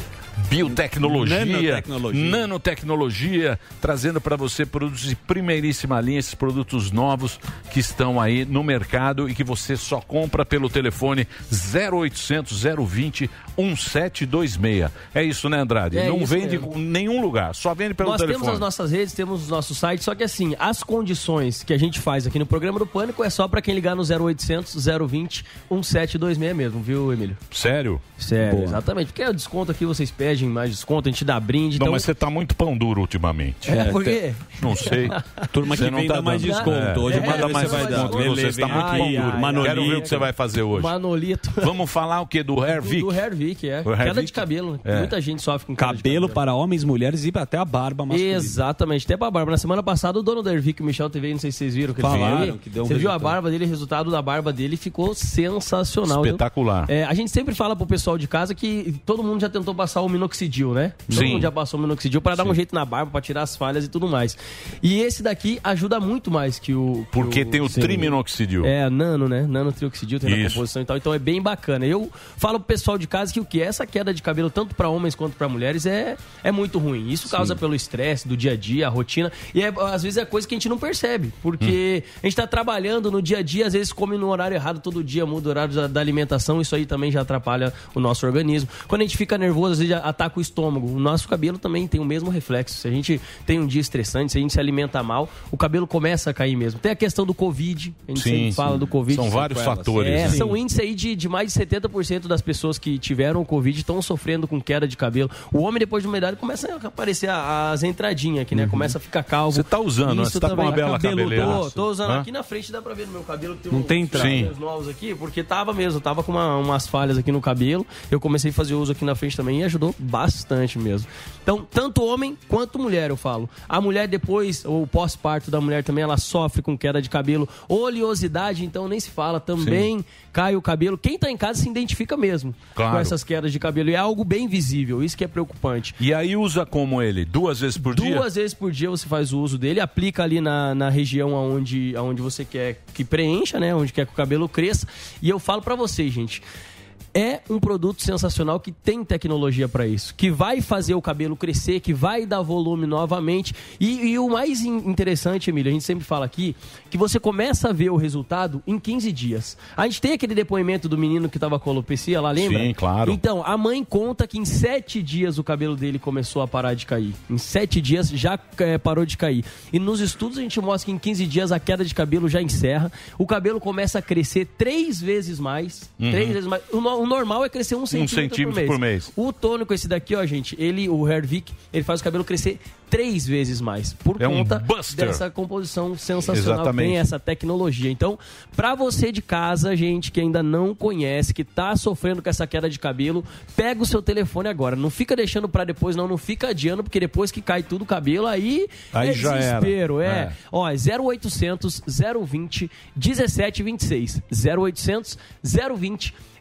biotecnologia, Nanotecnologia. nanotecnologia, trazendo para você produtos de primeiríssima linha, esses produtos novos que estão aí no mercado e que você só compra pelo telefone 0800 020 1726. É isso, né, Andrade? É Não vende mesmo. em nenhum lugar, só vende pelo Nós telefone. temos as nossas redes, temos os nossos sites, só que assim, as condições que a gente faz aqui no programa do Pânico é só pra quem ligar no 0800 020 1726 mesmo, viu, Emílio? Sério? Sério, Boa. exatamente. Porque o desconto aqui vocês pedem mais desconto, a gente dá brinde. Não, então... mas você tá muito pão duro ultimamente. É, por quê? Não sei. Turma que não vem tá dá mais dando. desconto. Hoje É, manda mais desconto. Você está muito Ai, pão ai, duro. ai. Quero ver o Manolito. que você vai fazer hoje. Manolito. Vamos falar o que? Do Hair Do, Vic? Do Hervik, é. O Queda de cabelo. É. Muita gente sofre com queda de Cabelo para homens, mulheres e até a barba masculina. Exatamente, até pra barba. Na semana passada, o dono da Ervic, o Michel TV, não sei se vocês viram que ele Falaram aí. que deu um Você viu a barba dele, o resultado da barba dele ficou sensacional. Espetacular. É, a gente sempre fala pro pessoal de casa que todo mundo já tentou passar o minoxidil, né? Todo Sim. mundo já passou o minoxidil para dar um jeito na barba, pra tirar as falhas e tudo mais. E esse daqui ajuda muito mais que o. que Porque tem o Sim. triminoxidil. É, nano, né? Nano trioxidil tem na Isso. composição e tal. Então é bem bacana. Eu falo pro pessoal de casa que o que é essa queda de cabelo, tanto para homens quanto para mulheres, é, é muito ruim. Isso causa pelo estresse do dia a dia, a rotina. E é, às vezes é coisa que a gente não percebe. Porque Hum. a gente tá trabalhando no dia a dia, às vezes come no horário errado todo dia, muda o horário da, da alimentação. Isso aí também já atrapalha o nosso organismo. Quando a gente fica nervoso, às vezes ataca o estômago. O nosso cabelo também tem o mesmo reflexo. Se a gente tem um dia estressante, se a gente se alimenta mal, o cabelo começa a cair mesmo. Tem a questão do Covid. A gente Sim, sempre fala sim. do Covid. São vários fatores, É, né? são índices aí de, de mais de 70% das pessoas que tiveram o Covid estão sofrendo com queda de cabelo. O homem, depois de uma idade, começa a aparecer as entradinhas aqui, né? Começa a ficar calvo. Você tá usando, né? Isso Você tá com também. uma bela Cabelo, cabeleira. Tô, tô usando Hã? aqui na frente, dá pra ver no meu cabelo. Tem Não um- tem entrada. Sim. novos aqui, porque tava mesmo, tava com uma- umas falhas aqui no cabelo. Eu comecei a fazer uso aqui na frente também e ajudou bastante mesmo. Então, tanto homem quanto mulher, eu falo. A mulher depois, ou pós-parto da mulher também, ela sofre com queda de cabelo. Oleosidade, então, nem se fala. Também cai o cabelo. Quem tá em casa se identifica mesmo Claro. com essas quedas de cabelo. E é algo bem visível, isso que é preocupante. E aí usa como ele? Duas vezes por dia? Duas vezes por dia você faz o uso dele, aplica ali na, na região onde, onde você quer que preencha, né? Onde quer que o cabelo cresça. E eu falo pra vocês, gente. É um produto sensacional que tem tecnologia pra isso, que vai fazer o cabelo crescer, que vai dar volume novamente. E, e o mais in- interessante, Emílio, a gente sempre fala aqui, que você começa a ver o resultado em 15 dias. A gente tem aquele depoimento do menino que tava com alopecia lá, lembra? Sim, claro. Então, a mãe conta que em sete dias o cabelo dele começou a parar de cair. Em sete dias já eh, parou de cair. E nos estudos a gente mostra que em 15 dias a queda de cabelo já encerra. O cabelo começa a crescer três vezes mais. Uhum. Três vezes mais. O, o normal é crescer um centímetro, centímetro por mês. O tônico, esse daqui, ó, gente, ele, o Hervik, ele faz o cabelo crescer três vezes mais. Por É um conta buster. dessa composição sensacional. Exatamente. Tem essa tecnologia. Então, pra você de casa, gente, que ainda não conhece, que tá sofrendo com essa queda de cabelo, pega o seu telefone agora. Não fica deixando pra depois, não. Não fica adiando, porque depois que cai tudo o cabelo, aí, Aí é desespero. É. É. Ó, é 0800 020 1726. 0800 020 1726.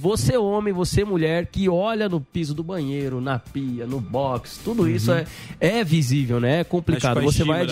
Você, homem, você, mulher, que olha no piso do banheiro, na pia, no box, tudo isso é, é visível, né? É complicado. Você vai.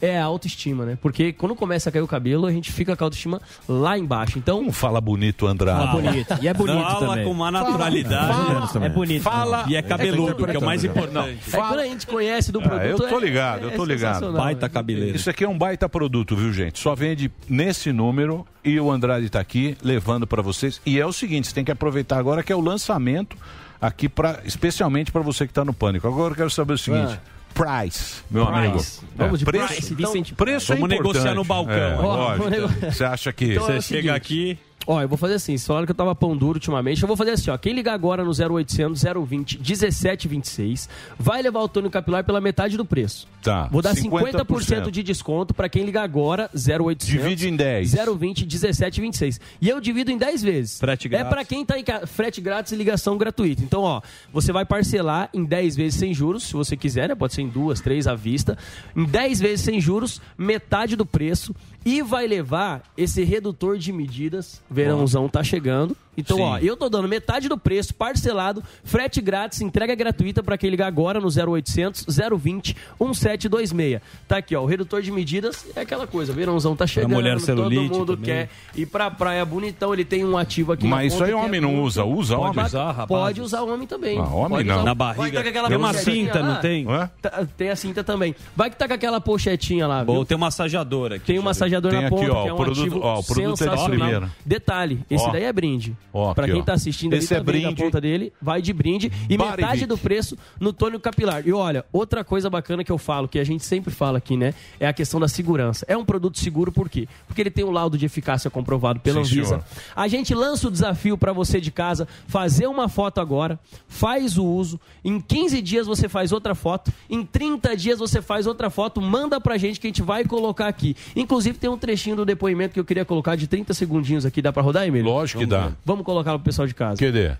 É a autoestima, né? Porque quando começa a cair o cabelo, a gente fica com a autoestima lá embaixo. Então. Como fala bonito, Andrade. Fala bonito. E é bonito Fala também. com uma naturalidade. Fala. É bonito. Fala e é cabeludo, que é o mais importante. É quando a gente conhece do Ah, produto. eu tô é- ligado, eu é tô ligado. Baita cabeleiro. Isso aqui é um baita produto, viu, gente? Só vende nesse número e o Andrade tá aqui levando pra vocês. E é o seguinte, você tem que aproveitar agora que é o lançamento aqui para especialmente pra você que tá no pânico. Agora eu quero saber o seguinte, price, meu Price. amigo. Vamos de preço, price, Vicente. preço é Vamos negociar no balcão. É, Você acha que Então é Você o chega seguinte, aqui. Ó, eu vou fazer assim. Vocês falaram que eu tava pão duro ultimamente. Eu vou fazer assim, ó. Quem ligar agora no 0800 020 1726 vai levar o tônico capilar pela metade do preço. Tá. Vou dar 50%, 50% de desconto pra quem ligar agora 0800 Divide em 10. 020 1726. E eu divido em 10 vezes. Frete É grátis. pra quem tá em ca- frete grátis e ligação gratuita. Então, ó, você vai parcelar em 10 vezes sem juros, se você quiser, né? Pode ser em duas, três à vista. Em 10 vezes sem juros, metade do preço e vai levar esse redutor de medidas. Verãozão tá chegando. Então, Sim. ó, eu tô dando metade do preço, parcelado, frete grátis, entrega gratuita pra quem ligar agora no 0800 020 1726. Tá aqui, ó, o redutor de medidas é aquela coisa, verãozão tá chegando, mulher celulite todo mundo também. quer ir pra praia bonitão, ele tem um ativo aqui Mas isso aí é homem não muito- usa, usa pode homem? usar, rapaz. Pode usar homem também. Ah, homem Pode não. usar- Na Vai barriga. tá com aquela Tem uma cinta, lá. não tem? Tá- Tem a cinta também. Vai que tá com aquela pochetinha lá, viu? Ou tem um massageador aqui. Tem um massageador Tem na aqui, ponta, ó, que é um o produto- ativo ó, o produto é de primeira. Detalhe, esse Ó. daí é brinde. Aqui, quem ó. tá assistindo Esse ali, é tá vendo brinde. a ponta dele, vai de brinde. E Barivic. metade do preço no tônico capilar. E olha, outra coisa bacana que eu falo, que a gente sempre fala aqui, né? É a questão da segurança. É um produto seguro por quê? Porque ele tem o laudo de eficácia comprovado pela Sim, Anvisa. senhor. A gente lança o desafio pra você de casa fazer uma foto agora, faz o uso, em 15 dias você faz outra foto, em 30 dias você faz outra foto, manda pra gente que a gente vai colocar aqui. Inclusive tem um trechinho do depoimento que eu queria colocar de 30 segundinhos aqui, dá pra rodar, Emílio? Lógico que dá. Vamos colocar pro pessoal de casa. Cadê?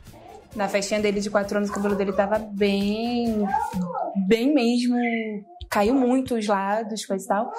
Na festinha dele de 4 anos, o cabelo dele tava bem. bem mesmo. Caiu muito os lados, coisa e tal.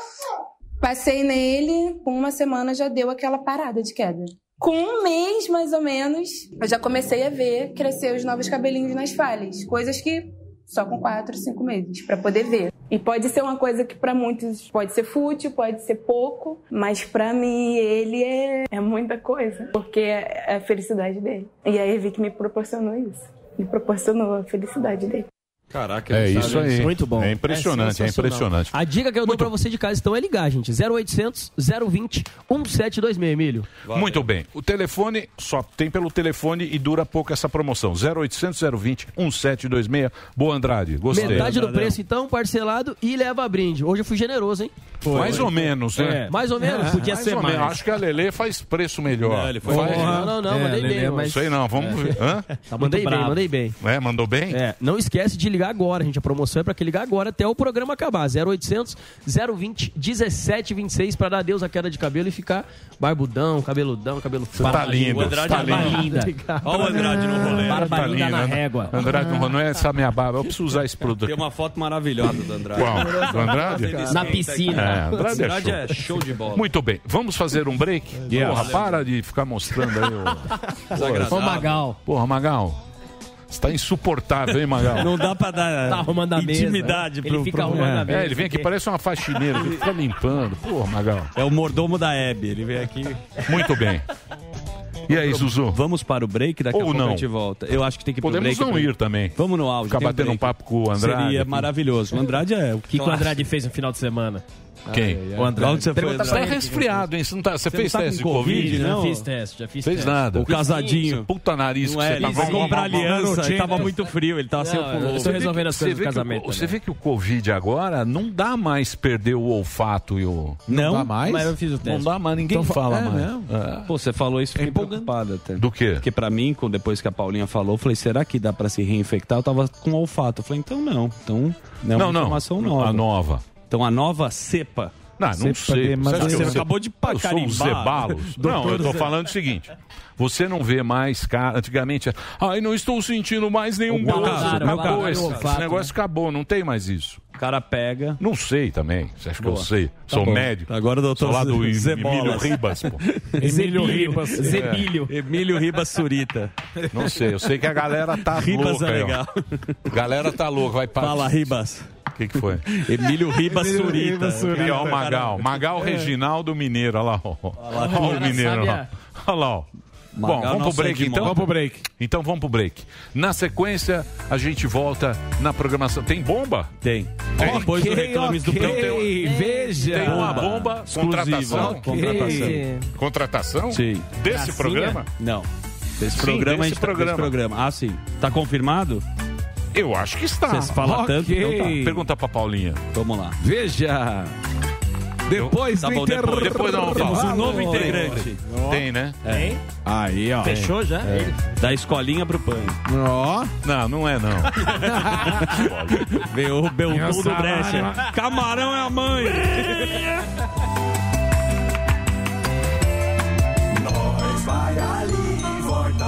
Passei nele, com uma semana já deu aquela parada de queda. Com um mês, mais ou menos, eu já comecei a ver crescer os novos cabelinhos nas falhas. Coisas que só com 4, 5 meses, pra poder ver. E pode ser uma coisa que pra muitos pode ser fútil, pode ser pouco, mas pra mim ele é, é muita coisa, porque é a felicidade dele. E a Evi me proporcionou isso. Me proporcionou a felicidade dele. Caraca, É isso sabe aí. Muito bom. É impressionante, é, sensacional. impressionante. A dica que eu dou pra você de casa, então, é ligar, gente. 0800 020 1726, Emílio. Muito bem. O telefone só tem pelo telefone e dura pouco essa promoção. 0800 020 1726. Boa Andrade, gostei. Metade do preço, então, parcelado e leva brinde. Hoje eu fui generoso, hein? mais ou menos, né? É, mais ou menos. Podia mais ser mais. menos. Acho que a Lelê faz preço melhor. Não, ele foi Faz- bom. Não, não, não, É, mandei Lelê, bem. mas- Sei não, vamos ver. Hã? Tá, mandei bem, mandei bem. É, mandou bem? É, não esquece de ligar ligar agora, gente. A promoção é pra que ligar agora até o programa acabar. 0800 020 1726 pra dar adeus à queda de cabelo e ficar barbudão, cabeludão, cabelo Você tá lindo, O Andrade tá é lindo. linda. Olha o Andrade no rolê. Barba Tá linda lindo, na régua. Andrade, não, não é essa minha barba. Eu preciso usar esse produto. Tem uma foto maravilhosa do Andrade. Qual? Do Andrade? Na piscina. É, Andrade, Andrade é, é show. show de bola. Muito bem, vamos fazer um break? Yes. Porra, para de ficar mostrando aí o... Magal. Porra, Magal. Você tá insuportável, hein, Magal? Não dá pra dar Tá arrumando a mesa. intimidade Ele pro, fica pro... arrumando a É, mesa. ele vem aqui, parece uma faxineira, ele fica limpando. Porra, Magal. É o mordomo da Hebe. Ele vem aqui. Muito bem. E aí, Zuzu? Vamos para o break, daqui Ou a pouco não. a gente volta. Eu acho que tem que ir pro Podemos break. não ir também. Vamos no áudio. Ficar batendo um papo com o Andrade. Seria aqui. maravilhoso. O Andrade é o O que, que o Andrade fez no final de semana? Quem? O Andrade. Onde você foi? Você tá ele. resfriado, hein? Você, não tá, você, Você fez não tá teste de com Covid? Covid, Já não? fiz teste, já fiz Fez teste. nada. O casadinho. Puta nariz Não que é, você ele tá foi com. comprar aliança, Gente, tava muito frio, ele tava sem o Não, pullover. tô resolvendo as Você coisas do vê, que casamento. o, você também. vê que o Covid agora não dá mais perder o olfato e o. Não, dá mais? Mas eu fiz o Não teste. dá mais, ninguém Então fa- fala é mais. É. Pô, você falou isso, fiquei preocupado até. Do quê? Porque pra mim, depois que a Paulinha falou, eu falei, será que dá pra se reinfectar? Eu tava com olfato. Eu falei, então não. Então, não é uma Não, não. informação nova. A nova. Então a nova cepa. Não, não sei. mas Você você eu- acabou de um carimbar. zebalos? Não, eu tô Doutor falando o seguinte. Você não vê mais cara. Antigamente, ai, não estou sentindo mais nenhum O meu gosto. Acabou esse, esse negócio acabou, não tem mais isso. O cara pega. Não sei também. Você acha que eu Boa. sei? Tá Sou bom. médico. Agora o doutor Sou lá do Emílio. Ribas, pô. Emílio Ribas. Zebílio. Emílio Ribas Surita. Não sei, eu sei que a galera tá Ribas louca. é aí, ó. legal. A galera tá louca, vai para. Fala, Ribas. O que, que foi? Emílio Ribas Emílio Surita. Ribas Surita. E ó, o Magal. Magal Reginaldo Mineiro, olha lá. Ó. lá, Olha o. Mineiro, ó. Sabe Olha lá, ó. Magal, Bom, vamos pro break então? Vamos pro break. Então vamos pro break. Na sequência, a gente volta na programação. Tem bomba? Tem. Tem. Depois do Reclames do Plantão. Ei, veja. Tem uma bomba, contratação. Exclusiva. Contratação. Contratação? Sim. Desse Gracinha? programa? Não. Desse Sim, programa a desse gente tá- desse programa. programa. Ah, sim. Tá confirmado? Eu acho que está. Vocês falam tanto, então tá. Pergunta pra Paulinha. Vamos lá. Veja. Depois Tá do bom, depois, depois intervalo. falar. Temos um novo integrante. Tem, né? É. Aí, ó. Fechou já? É. Da escolinha pro pânico. Ó. Não, não é não. Veio o Criançada. Brecha. Camarão é a mãe.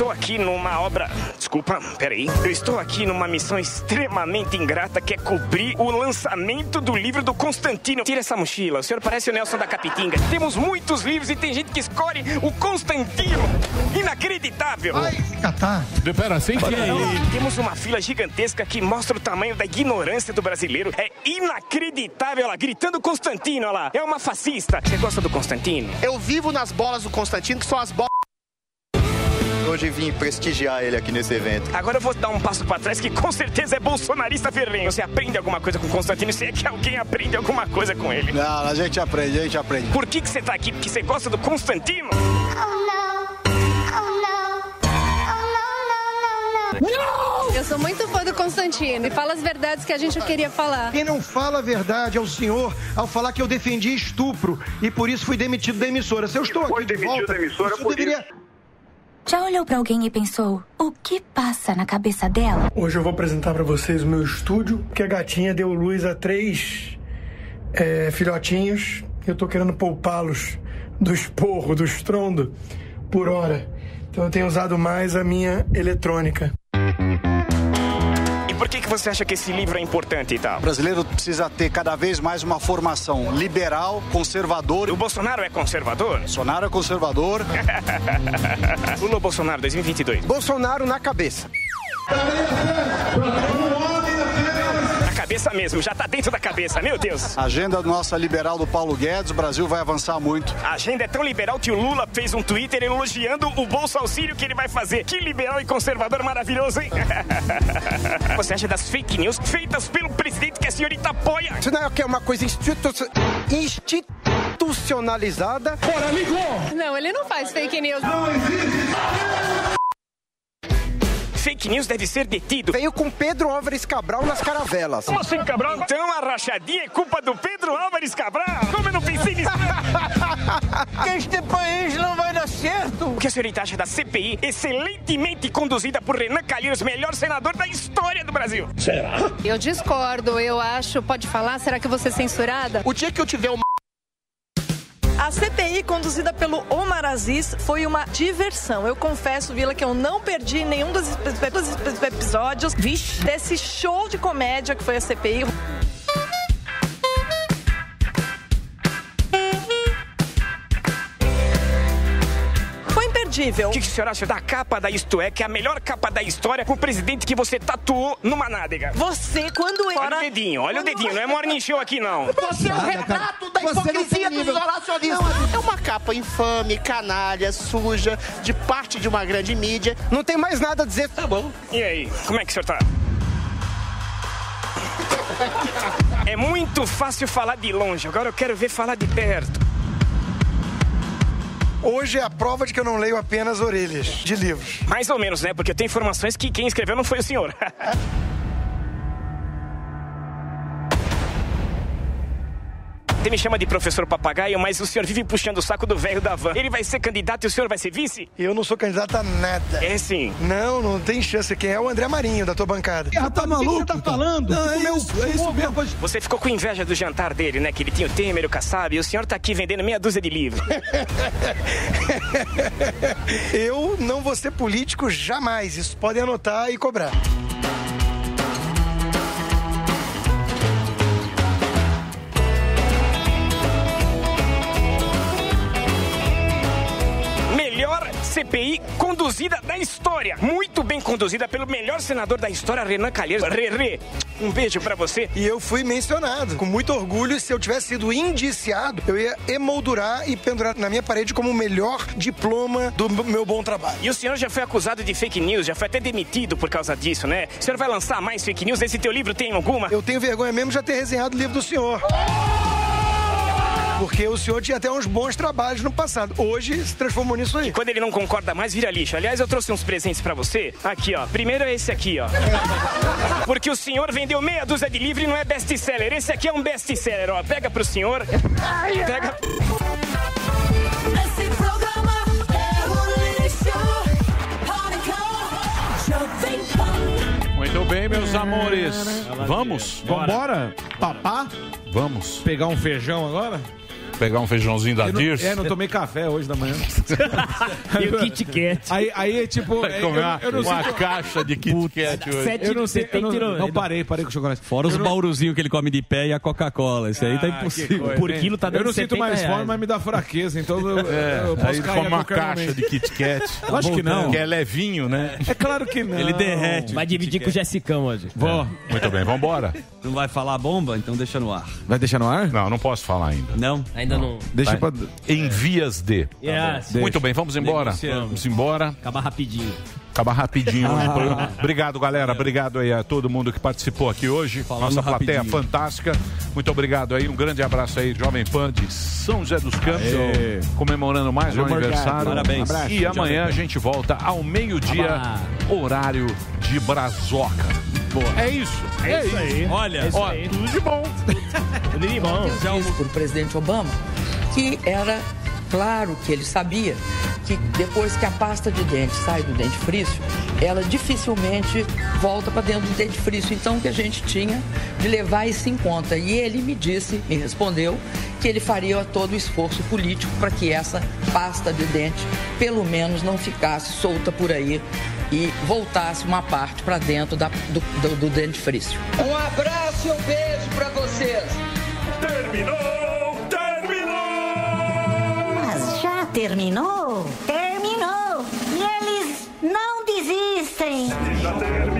Estou aqui numa obra. Desculpa, peraí. Eu estou aqui numa missão extremamente ingrata que é cobrir o lançamento do livro do Constantino. Tira essa mochila, o senhor parece o Nelson da Capitinga. Temos muitos livros e tem gente que escolhe o Constantino. Inacreditável! Vai catar. Pera, sem aí. Temos uma fila gigantesca que mostra o tamanho da ignorância do brasileiro. É inacreditável ela gritando Constantino, olha lá. É uma fascista. Você gosta do Constantino? Eu vivo nas bolas do Constantino, que são as bolas. Hoje vim prestigiar ele aqui nesse evento. Agora eu vou dar um passo pra trás que com certeza é bolsonarista ferrenho. Você aprende alguma coisa com o Constantino, se é que alguém aprende alguma coisa com ele. Não, a gente aprende, a gente aprende. Por que, que você tá aqui? Porque você gosta do Constantino? Eu sou muito fã do Constantino e fala as verdades que a gente queria falar. Quem não fala a verdade é o senhor ao falar que eu defendi estupro e por isso fui demitido da emissora. Se eu estou aqui de volta, o senhor deveria... Já olhou pra alguém e pensou, o que passa na cabeça dela? Hoje eu vou apresentar para vocês o meu estúdio, que a gatinha deu luz a três é, filhotinhos. Eu tô querendo poupá-los do esporro, do estrondo, por hora. Então eu tenho usado mais a minha eletrônica. Por que, que você acha que esse livro é importante e tal? O brasileiro precisa ter cada vez mais uma formação liberal, conservador. O Bolsonaro é conservador? Bolsonaro é conservador. Lula ou Bolsonaro 2022? Bolsonaro na cabeça. Cabeça mesmo, já tá dentro da cabeça, meu Deus. A agenda nossa liberal do Paulo Guedes, o Brasil vai avançar muito. A agenda é tão liberal que o Lula fez um Twitter elogiando o Bolsa Auxílio que ele vai fazer. Que liberal e conservador maravilhoso, hein? Você acha das fake news feitas pelo presidente que a senhorita apoia? Isso não é o que é uma coisa institu- institucionalizada. Bora, ligou! Não, ele não faz fake news. Fake news deve ser detido. Veio com Pedro Álvares Cabral nas caravelas. Como assim, Cabral? Então a rachadinha é culpa do Pedro Álvares Cabral? Como eu não pensei nisso? que este país não vai dar certo. O que a senhorita acha da CPI, excelentemente conduzida por Renan Calheiros, melhor senador da história do Brasil? Será? Eu discordo, eu acho. Pode falar? Será que eu vou ser censurada? O dia que eu tiver uma. A CPI conduzida pelo Omar Aziz foi uma diversão. Eu confesso, Vila, que eu não perdi nenhum dos ep- dos episódios desse show de comédia que foi a CPI. Imperdível. O que, que a senhora acha da capa da Isto É, que é a melhor capa da história com o presidente que você tatuou numa nádega? Você, quando Olha o dedinho, olha o dedinho, não é morning show aqui não. Você é o retrato da hipocrisia dos isolacionistas. É uma capa infame, canalha, suja, de parte de uma grande mídia. Não tem mais nada a dizer, tá bom. E aí, como é que o senhor tá? É muito fácil falar de longe, agora eu quero ver falar de perto. Hoje é a prova de que eu não leio apenas orelhas de livros. Mais ou menos, né? Porque tenho informações que quem escreveu não foi o senhor. Você me chama de professor papagaio, mas o senhor vive puxando o saco do velho da van. Ele vai ser candidato e o senhor vai ser vice? Eu não sou candidato a nada. É sim. Não, não tem chance. Quem é o André Marinho, da tua bancada. Ah, tá maluco? tá falando? Não, é isso, é isso mesmo. Você ficou com inveja do jantar dele, né? Que ele tinha o Temer, o Kassab, e o senhor tá aqui vendendo meia dúzia de livros. Eu não vou ser político jamais. Isso podem anotar e cobrar. CPI conduzida da história. Muito bem conduzida pelo melhor senador da história, Renan Calheiros. Rerê, um beijo pra você. E eu fui mencionado. Com muito orgulho, se eu tivesse sido indiciado, eu ia emoldurar e pendurar na minha parede como o melhor diploma do meu bom trabalho. E o senhor já foi acusado de fake news, já foi até demitido por causa disso, né? O senhor vai lançar mais fake news? Esse teu livro tem alguma? Eu tenho vergonha mesmo de já ter resenhado o livro do senhor. Porque o senhor tinha até uns bons trabalhos no passado. Hoje se transformou nisso aí. E quando ele não concorda mais, vira lixo. Aliás, eu trouxe uns presentes pra você. Aqui, ó. Primeiro é esse aqui, ó. Porque o senhor vendeu meia dúzia de livro e não é best-seller. Esse aqui é um best-seller, ó. Pega pro senhor. Pega. Esse programa é. Muito bem, meus amores. Vamos? Vambora? Papá? Vamos. Pegar um feijão agora? Pegar um feijãozinho da Eu não- Dirce? É, não tomei café hoje da manhã. E o Kit Kat. Aí, aí tipo. Vai é, comer eu- uma, eu não sei caixa de Kit Kat hoje. Eu não sei, eu não, não parei, parei com o chocolate. Fora os Eu não- bauruzinhos que ele come de pé e a Coca-Cola. Isso aí tá Ah, que impossível. coisa, Por quilo tá Eu dando não sinto 70 mais reais. fome, mas me dá fraqueza, então eu, É, eu posso aí cair come uma caixa momento. de Kit Kat. Lógico que não. Que é levinho, né? É claro que não. Ele derrete. Vai dividir com o Jessicão hoje. Vó. Muito bem, vambora. Não vai falar bomba? Então deixa no ar. Vai deixar no ar? Não, não posso falar ainda. Não? Ainda não. Deixa pra. Em vias de. Yes. Muito bem, vamos embora. Negociamos. Vamos embora. Acabar rapidinho. Acabar rapidinho hoje. Obrigado, galera. Obrigado aí a todo mundo que participou aqui hoje. Falando Nossa plateia rapidinho. fantástica. Muito obrigado aí. Um grande abraço aí, Jovem Pan de São José dos Campos. Aê. Comemorando mais um aniversário. Parabéns. E Abraço, amanhã Jovem a gente volta ao meio-dia, Abá. horário de Brazoca. É isso. É isso aí. Olha, É isso Ó, aí. tudo de bom. Bom. disse por presidente Obama que era claro que ele sabia que depois que a pasta de dente sai do dentifrício, ela dificilmente volta para dentro do dentifrício. Então, o que a gente tinha de levar isso em conta. E ele me disse, me respondeu, que ele faria todo o esforço político para que essa pasta de dente, pelo menos, não ficasse solta por aí e voltasse uma parte para dentro da- do, do, do dentifrício. Um abraço e um beijo para vocês. Terminou! Terminou! Mas já terminou? Terminou! E eles não desistem! Já terminou,